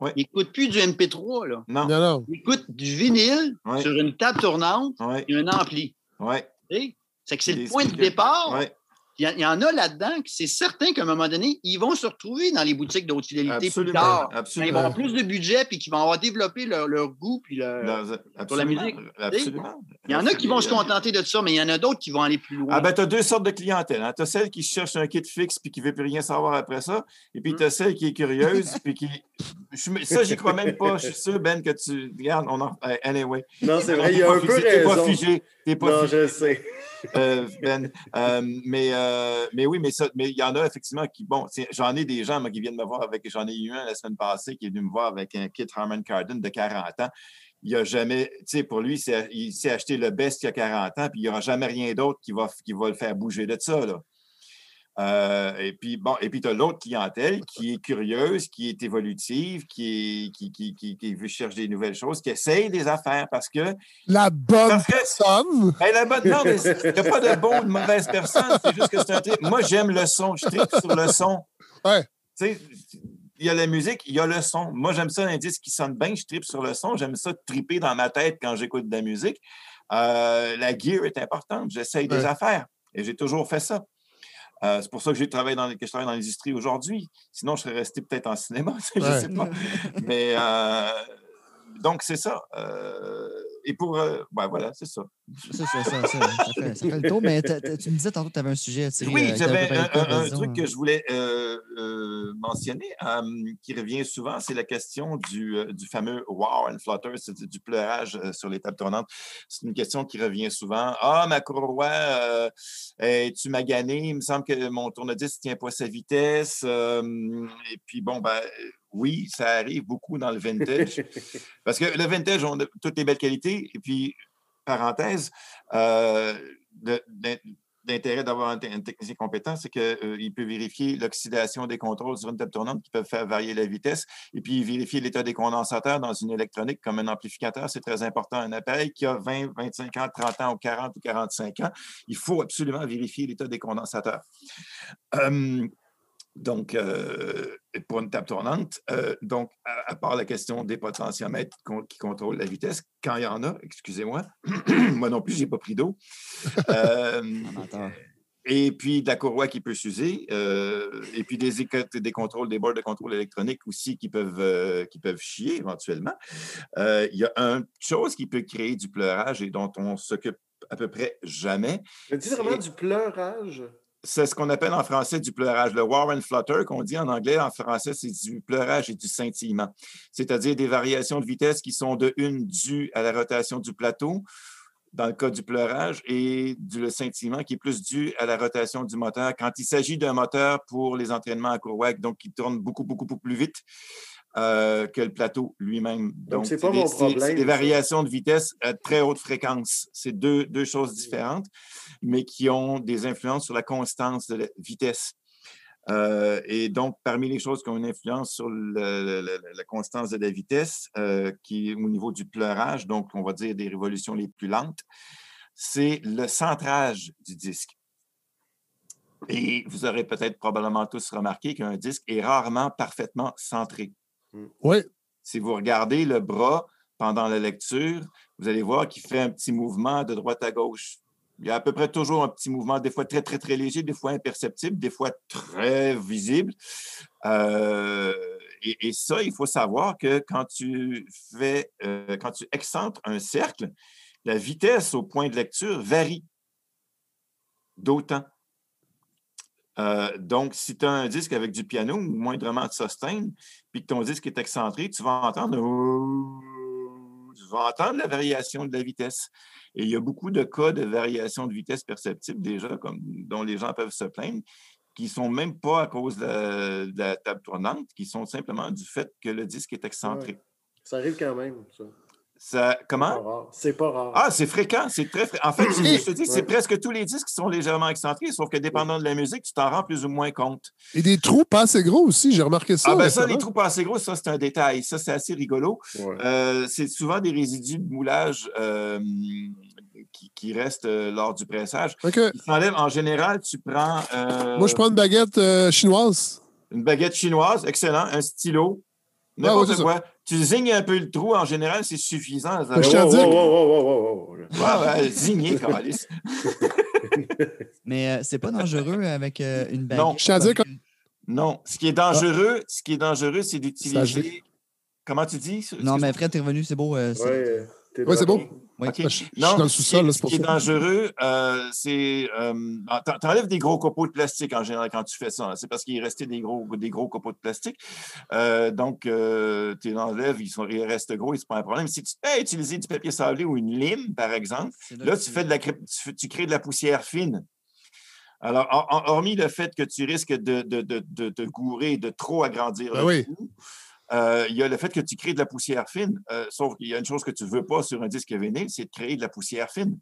Ils n'écoutent plus du MP3, là. non, Non, non. Ils écoutent du vinyle sur une table tournante oui, et un ampli. oui. Tu sais? C'est que c'est le point de départ. Il y, en a là-dedans que c'est certain qu'à un moment donné, ils vont se retrouver dans les boutiques de haute fidélité plus absolument. tard. Quand ils absolument. vont avoir plus de budget puis qu'ils vont avoir développé leur, leur goût. Puis leur- Dans- absolument, musique. Absolument. Il y en a qui vont se contenter de ça, mais il y en a d'autres qui vont aller plus loin. Ah ben, tu as deux sortes de clientèle. Hein. Tu as celle qui cherche un kit fixe puis qui ne veut plus rien savoir après ça. Et puis, tu as celle qui est curieuse puis qui. Ça, j'y crois même pas. Je suis sûr, Ben, que tu. Regarde, on en. eh, Anyway. Non, c'est vrai, il y a un peu T'es pas raison. figé. T'es pas Non, je sais. euh, Ben. Euh, mais, euh, mais oui, mais ça, mais il y en a effectivement qui. Bon, j'en ai des gens moi, qui viennent me voir avec. J'en ai eu un la semaine passée qui est venu me voir avec un kit Harman Kardon de 40 ans. Il a jamais, tu sais, pour lui, il s'est acheté le best il y a 40 ans, puis il n'y aura jamais rien d'autre qui va, qui va le faire bouger de ça. Là. Euh, et puis, bon, et puis tu as l'autre clientèle qui est curieuse, qui est évolutive, qui, est, qui, qui, qui, qui veut chercher des nouvelles choses, qui essaye des affaires parce que La bonne Parce que- personne. ben, la bonne, non, mais a pas de bon ou de mauvaise personne. C'est juste que c'est un trip. Moi, j'aime le son. Je tripe sur le son. Ouais. Tu sais, il y a la musique, il y a le son. Moi, j'aime ça, un disque qui sonne bien. Je tripe sur le son. J'aime ça triper dans ma tête quand j'écoute de la musique. Euh, la gear est importante. J'essaye des affaires. Et j'ai toujours fait ça. Euh, c'est pour ça que j'ai travaillé dans, que je travaille dans l'industrie aujourd'hui. Sinon, je serais resté peut-être en cinéma. je ne Ouais. sais pas. Mais euh, donc, c'est ça. Euh, et pour. euh, ouais, voilà, c'est ça. Ça, ça, ça, ça fait, ça fait le tour. Mais tu me disais tantôt que tu avais un sujet. Oui, euh, j'avais un, truc que je voulais euh, euh, mentionner qui revient souvent, c'est la question du, du fameux wow and flutter, c'est du pleurage sur les tables tournantes. C'est une question qui revient souvent. Ah, ma courroie, euh, es-tu magané? Il me semble que mon tourne-disque ne tient pas sa vitesse. Et puis, bon, ben, oui, ça arrive beaucoup dans le vintage. Parce que le vintage, on a toutes les belles qualités. Et puis, parenthèse, euh, d'in- d'intérêt d'avoir un, te- un technicien compétent, c'est qu'il peut vérifier l'oxydation des contrôles sur une table tournante qui peuvent faire varier la vitesse et puis vérifier l'état des condensateurs dans une électronique comme un amplificateur. C'est très important. Un appareil qui a 20, 25 ans, 30 ans ou 40 ou 45 ans, il faut absolument vérifier l'état des condensateurs. Donc, euh, pour une table tournante, euh, donc, à, à part la question des potentiomètres qui, con- qui contrôlent la vitesse, quand il y en a, excusez-moi, moi non plus, je n'ai pas pris d'eau. Euh, et puis de la courroie qui peut s'user, euh, et puis des, des contrôles, des bords de contrôle électronique aussi qui peuvent, euh, qui peuvent chier éventuellement. Euh, Il y a une chose qui peut créer du pleurage et dont on s'occupe à peu près jamais, Mais dis vraiment du pleurage? C'est ce qu'on appelle en français du pleurage. Le war and flutter, qu'on dit en anglais, en français, c'est du pleurage et du scintillement. C'est-à-dire des variations de vitesse qui sont de une dues à la rotation du plateau, dans le cas du pleurage, et du le scintillement qui est plus dû à la rotation du moteur. Quand il s'agit d'un moteur pour les entraînements à courroie, donc qui tourne beaucoup, beaucoup, beaucoup plus vite euh, que le plateau lui-même. Donc, c'est pas des- mon problème, C'est des variations de vitesse à très haute fréquence. C'est deux, deux choses différentes mais qui ont des influences sur la constance de la vitesse. Euh, et donc, parmi les choses qui ont une influence sur le- le- le- la constance de la vitesse, euh, qui est au niveau du pleurage, donc on va dire des révolutions les plus lentes, c'est le centrage du disque. Et vous aurez peut-être probablement tous remarqué qu'un disque est rarement parfaitement centré. Oui. si vous regardez le bras pendant la lecture, vous allez voir qu'il fait un petit mouvement de droite à gauche. Il y a à peu près toujours un petit mouvement, des fois très, très, très léger, des fois imperceptible, des fois très visible. Euh, et, ça, il faut savoir que quand tu fais, euh, quand tu excentres un cercle, la vitesse au point de lecture varie d'autant. Euh, donc, si tu as un disque avec du piano ou moindrement de sustain, puis que ton disque est excentré, tu vas entendre, tu vas entendre la variation de la vitesse. Et il y a beaucoup de cas de variation de vitesse perceptible déjà, comme, dont les gens peuvent se plaindre, qui ne sont même pas à cause de la, de la table tournante, qui sont simplement du fait que le disque est excentré. Ça arrive quand même, ça. Ça, comment? C'est pas rare. Ah, c'est fréquent, c'est très fréquent. En fait, je, te dis, c'est Ouais. presque tous les disques qui sont légèrement excentrés, sauf que dépendant de la musique, tu t'en rends plus ou moins compte. Et des trous pas assez gros aussi, j'ai remarqué ça. Ah, ben ça, les trous pas assez gros, ça, c'est un détail. Ça, c'est assez rigolo. Ouais. Euh, c'est souvent des résidus de moulage euh, qui, qui restent euh, lors du pressage. OK. Ils s'enlèvent. En général, tu prends Moi, je prends une baguette chinoise. une baguette chinoise, excellent, un stylo, n'importe ouais, c'est quoi. Tu zignes un peu le trou, en général, c'est suffisant. Ça Mais je Wow, wow, wow. Ouais, ouais, zigner. Mais euh, c'est pas dangereux avec euh, une baguette? Non. Je tiens à dire que- Non, ce qui est dangereux, ce qui est dangereux, c'est d'utiliser. Comment tu dis? Non, mais Fred, t'es revenu, c'est beau. euh, Ouais, c'est bon. Oui. OK. Ben, je, suis Non, dans le ce qui sous-sol, ce qui est dangereux, euh, c'est. Euh, t'en- T'enlèves des gros copeaux de plastique en général quand tu fais ça. C'est parce qu'il est resté des gros, des gros copeaux de plastique. Euh, donc, euh, tu les enlèves, ils, sont, ils restent gros, c'est pas un problème. Si tu fais utiliser du papier sablé ou une lime, par exemple, là, tu, fais de la, tu, tu crées de la poussière fine. Alors, hor- hor- hormis le fait que tu risques de, de, de, de, de gourer, de trop agrandir Ben le oui. Euh, il y a le fait que tu crées de la poussière fine. euh, sauf qu'il y a une chose que tu ne veux pas sur un disque vinyle, c'est de créer de la poussière fine.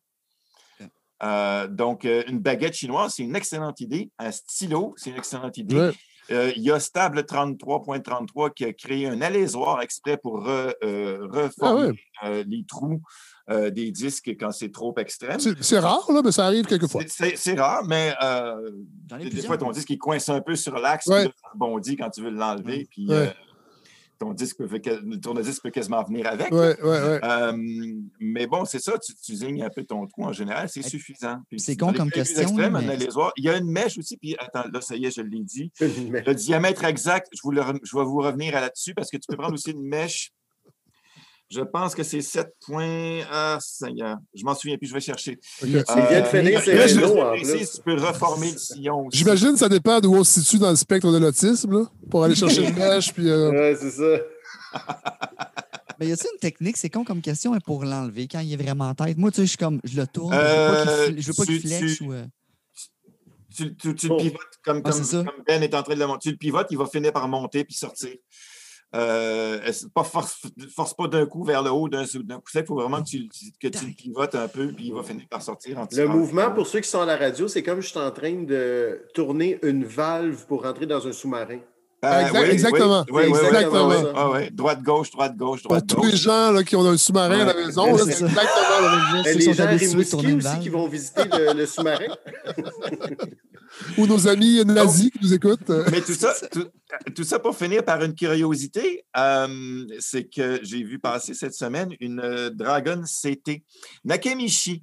Euh, donc, euh, une baguette chinoise, c'est une excellente idée. Un stylo, c'est une excellente idée. Ouais. Euh, il y a Stable 33.33 qui a créé un alésoir exprès pour re- euh, Ah reformer ouais. euh, les trous euh, des disques quand c'est trop extrême. C'est rare, là, mais ça arrive quelquefois. C'est- rare, mais euh, des, fois, ton moi. disque il coince un peu sur l'axe, Ouais. rebondit quand tu veux l'enlever, puis Ouais. euh, ton disque peut, tourne-disque peut quasiment venir avec. Ouais, ouais, ouais. Euh, mais bon, c'est ça, tu, tu zignes un peu ton trou en général, c'est suffisant. C'est con les comme question, extrêmes, mais- voir. Il y a une mèche aussi, puis attends, là, ça y est, je l'ai dit. Le diamètre exact, je, vous le re- je vais vous revenir là-dessus parce que tu peux prendre aussi une mèche. Je pense que c'est 7 points. Ah, Seigneur. Je m'en souviens plus, je vais chercher. OK. Il vient de finir mais je. Tu peux reformer le sillon aussi. J'imagine que ça dépend d'où on se situe dans le spectre de l'autisme, là, pour aller chercher une mèche, puis... euh, Ouais, c'est ça. Mais y a-t-il une technique, c'est con comme question, mais pour l'enlever quand il est vraiment en tête? Moi, tu sais, je suis comme, je le tourne, Euh, je veux pas qu'il fle- je veux pas qu'il tu- ou. euh, Tu, tu- tu Oh. le pivotes comme, Ah, comme, c'est ça. comme Ben est en train de le monter. Tu le pivotes, il va finir par monter puis sortir. Euh, pas force, force pas d'un coup vers le haut d'un d'un coup sec. Il faut vraiment que tu, que tu le pivotes un peu puis il va finir par sortir. en Le mouvement, pour ceux qui sont à la radio, c'est comme je suis en train de tourner une valve pour rentrer dans un sous-marin. Exact- exactement. Oui, oui, oui, Exactement. oui, oui. Ouais. Droite, gauche, droite, gauche, Pour droite, tous les gens là, qui ont un sous-marin à la maison, C'est exactement la même chose. Et Ceux qui les sont gens Rimouski aussi qui vont visiter le, le sous-marin? Ou nos amis nazis qui nous écoutent. Mais tout ça, tout, tout ça pour finir par une curiosité, euh, c'est que j'ai vu passer cette semaine une euh, Dragon CT. Nakamichi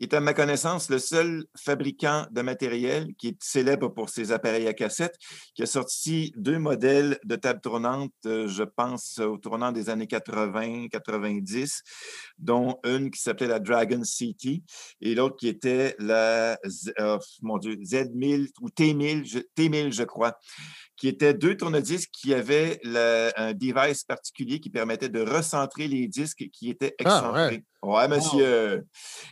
est, à ma connaissance, le seul fabricant de matériel qui est célèbre pour ses appareils à cassette, qui a sorti deux modèles de table tournante, euh, je pense, au tournant des années 80-90, dont une qui s'appelait la Dragon CT et l'autre qui était la euh, mon Dieu, Z1000 ou T1000, je, T1000, je crois, qui étaient deux tourne-disques qui avaient le- un device particulier qui permettait de recentrer les disques qui étaient Ah, ouais. excentrés. ouais. monsieur.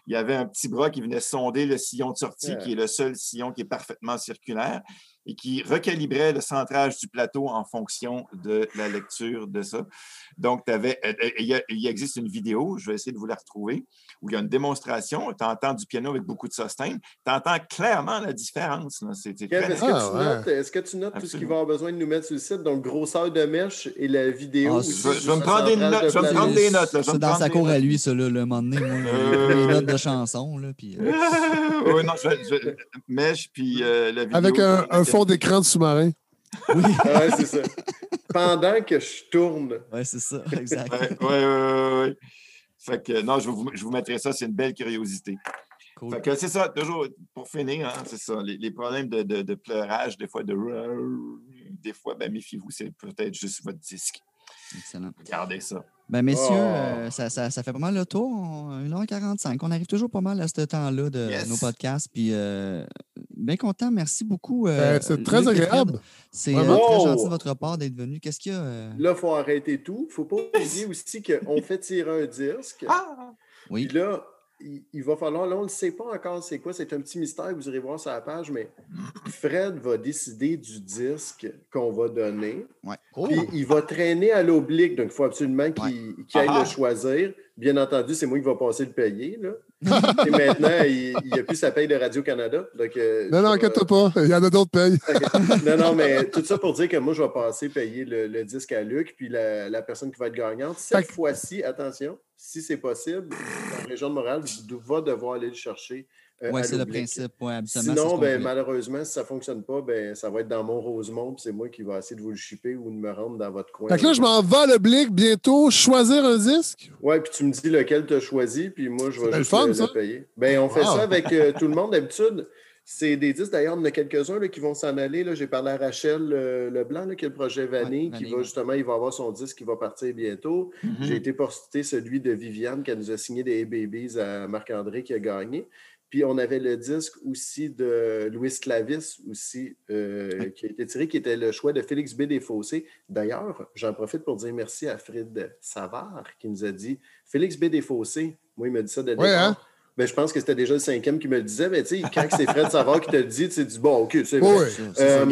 Il y avait un petit bras qui venait sonder le sillon de sortie, Ouais. qui est le seul sillon qui est parfaitement circulaire et qui recalibrait le centrage du plateau en fonction de la lecture de ça. Donc, euh, euh, il, existe une vidéo, je vais essayer de vous la retrouver, où il y a une démonstration, tu entends du piano avec beaucoup de sustain, tu entends clairement la différence. là. C'est c'est Kev, très est-ce que, Ah, tu ouais. notes, est-ce que tu notes tout ce qu'il va avoir besoin de nous mettre sur le site? Donc, grosseur de mèche et la vidéo. Ah, aussi Je, vais- je vais me prendre des notes. de Je vais me prendre des notes. là. Je vais C'est me dans sa cour à lui, ça, là, le moment donné, moi, Euh. les notes de chansons, là, puis... euh, oui, non, je, je- mèche, puis euh, la vidéo. Avec un, un fond d'écran de sous-marin. Oui, ouais, c'est ça. pendant que je tourne. Oui, c'est ça, exact. Oui, oui, oui. Ouais. Fait que non, je vous, je vous mettrai ça, c'est une belle curiosité. Cool. Fait que c'est ça, toujours pour finir, hein, c'est ça. Les, les problèmes de, de- de pleurage, des fois de des fois, ben méfiez-vous, c'est peut-être juste votre disque. Excellent. Regardez ça. Ben, messieurs, Oh. euh, ça, ça- ça fait pas mal le tour. On- 1h45. On arrive toujours pas mal à ce temps-là de Yes. nos podcasts. Puis, euh, bien content. Merci beaucoup. euh, Euh, c'est très Luc agréable. C'est euh, Vraiment. très Oh. gentil de votre part d'être venu. Qu'est-ce qu'il y a? euh? Là, il faut arrêter tout. Il ne faut pas oublier aussi qu'on fait tirer un disque. Ah! Oui. Puis là, il, il va falloir, là, on ne sait pas encore c'est quoi, c'est un petit mystère, vous irez voir sur la page, mais Fred va décider du disque qu'on va donner. Ouais. Puis il va traîner à l'oblique, donc il faut absolument qu'il qu'il aille Ah. le choisir. Bien entendu, c'est moi qui va passer le payer. Là. Et maintenant, il n'y a plus sa paye de Radio-Canada. Donc, euh, Non, non, inquiète-toi pas. Il y en a d'autres payes. non, non, mais tout ça pour dire que moi, je vais passer payer le, le disque à Luc, puis la, la personne qui va être gagnante. Cette Fait fois-ci, attention, si c'est possible, la région de Montréal va devoir aller le chercher. Euh, Oui, c'est le principe. Ouais, ce Sinon, ben, malheureusement, si ça ne fonctionne pas, ben, ça va être dans mon Rosemont, puis c'est moi qui vais essayer de vous le shipper ou de me rendre dans votre coin. Fait que là, je m'en vais à l'oblique bientôt choisir un disque. Oui, puis tu me dis lequel tu as choisi, puis moi, je vais juste le fun, le, ça. payer. Ben, on fait Wow. ça avec euh, tout le monde d'habitude. C'est des disques, d'ailleurs, il y en a quelques-uns là, qui vont s'en aller. là. J'ai parlé à Rachel euh, Leblanc, là, qui a le projet Vanille, Ouais, qui va ouais. justement, il va avoir son disque qui va partir bientôt. Mhm. J'ai été porter celui de Viviane, qui nous a signé des Babies à Marc-André, qui a gagné. Puis on avait le disque aussi de Louis Clavis, aussi, euh, qui a été tiré, qui était le choix de Félix B. Desfossés. D'ailleurs, j'en profite pour dire merci à Fred Savard, qui nous a dit Félix B. Desfossés, moi, il m'a dit ça de Ouais, hein? Ben, je pense que c'était déjà le cinquième qui me le disait, mais tu sais, quand c'est Fred Savard qui te le dit, tu te dis, bon, OK, c'est vrai. Oui. Euh,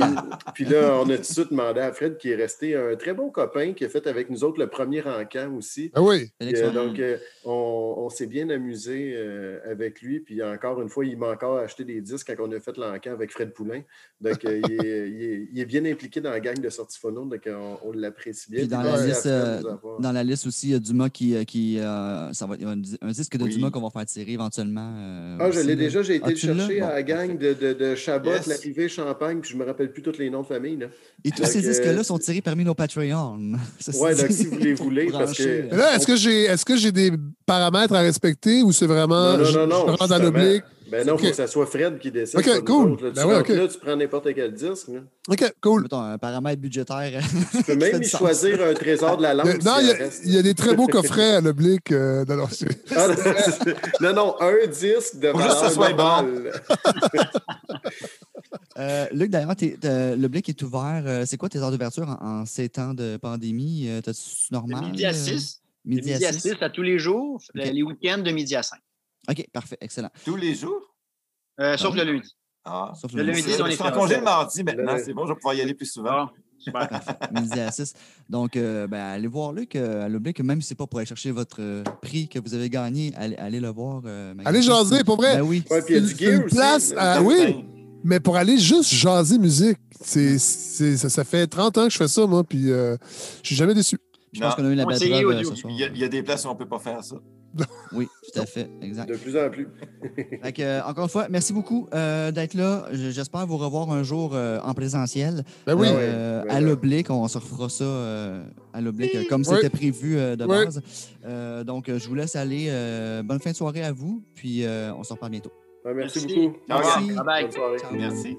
puis là, on a tout de suite demandé à Fred, qui est resté un très bon copain, qui a fait avec nous autres le premier encamp aussi. Ah oui. Félix, Euh, on- donc, euh, on, on s'est bien amusé euh, avec lui. Puis encore une fois, il m'a encore acheté des disques quand on a fait l'encamp avec Fred Poulain. Donc, euh, il, est, il est- il est bien impliqué dans la gang de sortie phono. Donc, on, on l'apprécie bien. Puis dans Puis la, liste, Fred euh, dans la liste aussi, il y a Dumas qui. qui euh, ça va, il y a un, un disque de Oui. Dumas qu'on va faire tirer éventuellement. Euh, Ah, je l'ai déjà. J'ai été Ah, le chercher Bon, à la gang de, de, de Chabot, Yes. l'arrivée Champagne. Puis je me rappelle plus tous les noms de famille. Là. Et tous Donc, ces euh, disques-là sont tirés parmi nos Patreons. Ouais, donc si vous les voulez, parce que. Mais là, est-ce que j'ai est-ce que j'ai des paramètres à respecter ou c'est vraiment Non, non, je, non, non. je rentre à justement. l'oblique? Ben non, il faut que ça soit Fred qui décide. Ok, cool. autres, là. Tu Ben ouais, là, tu prends n'importe quel disque. là. OK, cool. Mettons, un paramètre budgétaire. Tu peux même y choisir un trésor de la langue. Non, il y, a, reste. il y a des très beaux coffrets à l'oblique. euh, non, non, Ah, non, non, un disque de Faut juste que valeur ça soit normale. Euh, Luc, d'ailleurs, Blick est ouvert. Euh, c'est quoi tes heures d'ouverture en, en ces temps de pandémie? Euh, T'as-tu normal? Midi à euh, 6. De Midi à 6. à tous les jours. Les week-ends de midi à 5. OK, parfait, excellent. Tous les jours? Euh, sauf le lundi. Ah. Sauf Le le lundi, on Je est suis en congé le mardi maintenant, Le- c'est bon, je vais pouvoir y aller plus souvent. Bon, super. midi à 6. Donc, euh, ben, allez voir Luc euh, à l'Oblique, même si c'est pas pour aller chercher votre euh, prix que vous avez gagné, allez, allez le voir. euh, Allez jaser, pour vrai. Ben oui. Ouais, puis il y a du C'est gear une place à- oui, mais pour aller juste jaser musique, c'est, c'est- ça, ça fait 30 ans que je fais ça, moi, puis euh, je suis jamais déçu. Je pense qu'on a eu la belle preuve. Il y, y a des places où on ne peut pas faire ça. Oui, tout à fait, exact. De plus en plus. Fait que, euh, encore une fois, merci beaucoup euh, d'être là. J'espère vous revoir un jour euh, en présentiel. Ben oui. Euh, Ouais, à ouais. l'oblique, on se refera ça euh, à l'oblique comme Oui. c'était prévu euh, de Oui. base. Euh, donc, je vous laisse aller. euh, bonne fin de soirée à vous, puis euh, on se reparle bientôt. Ouais, merci, Merci. beaucoup. Merci. Bye bye. Bonne soirée. Ciao. Merci.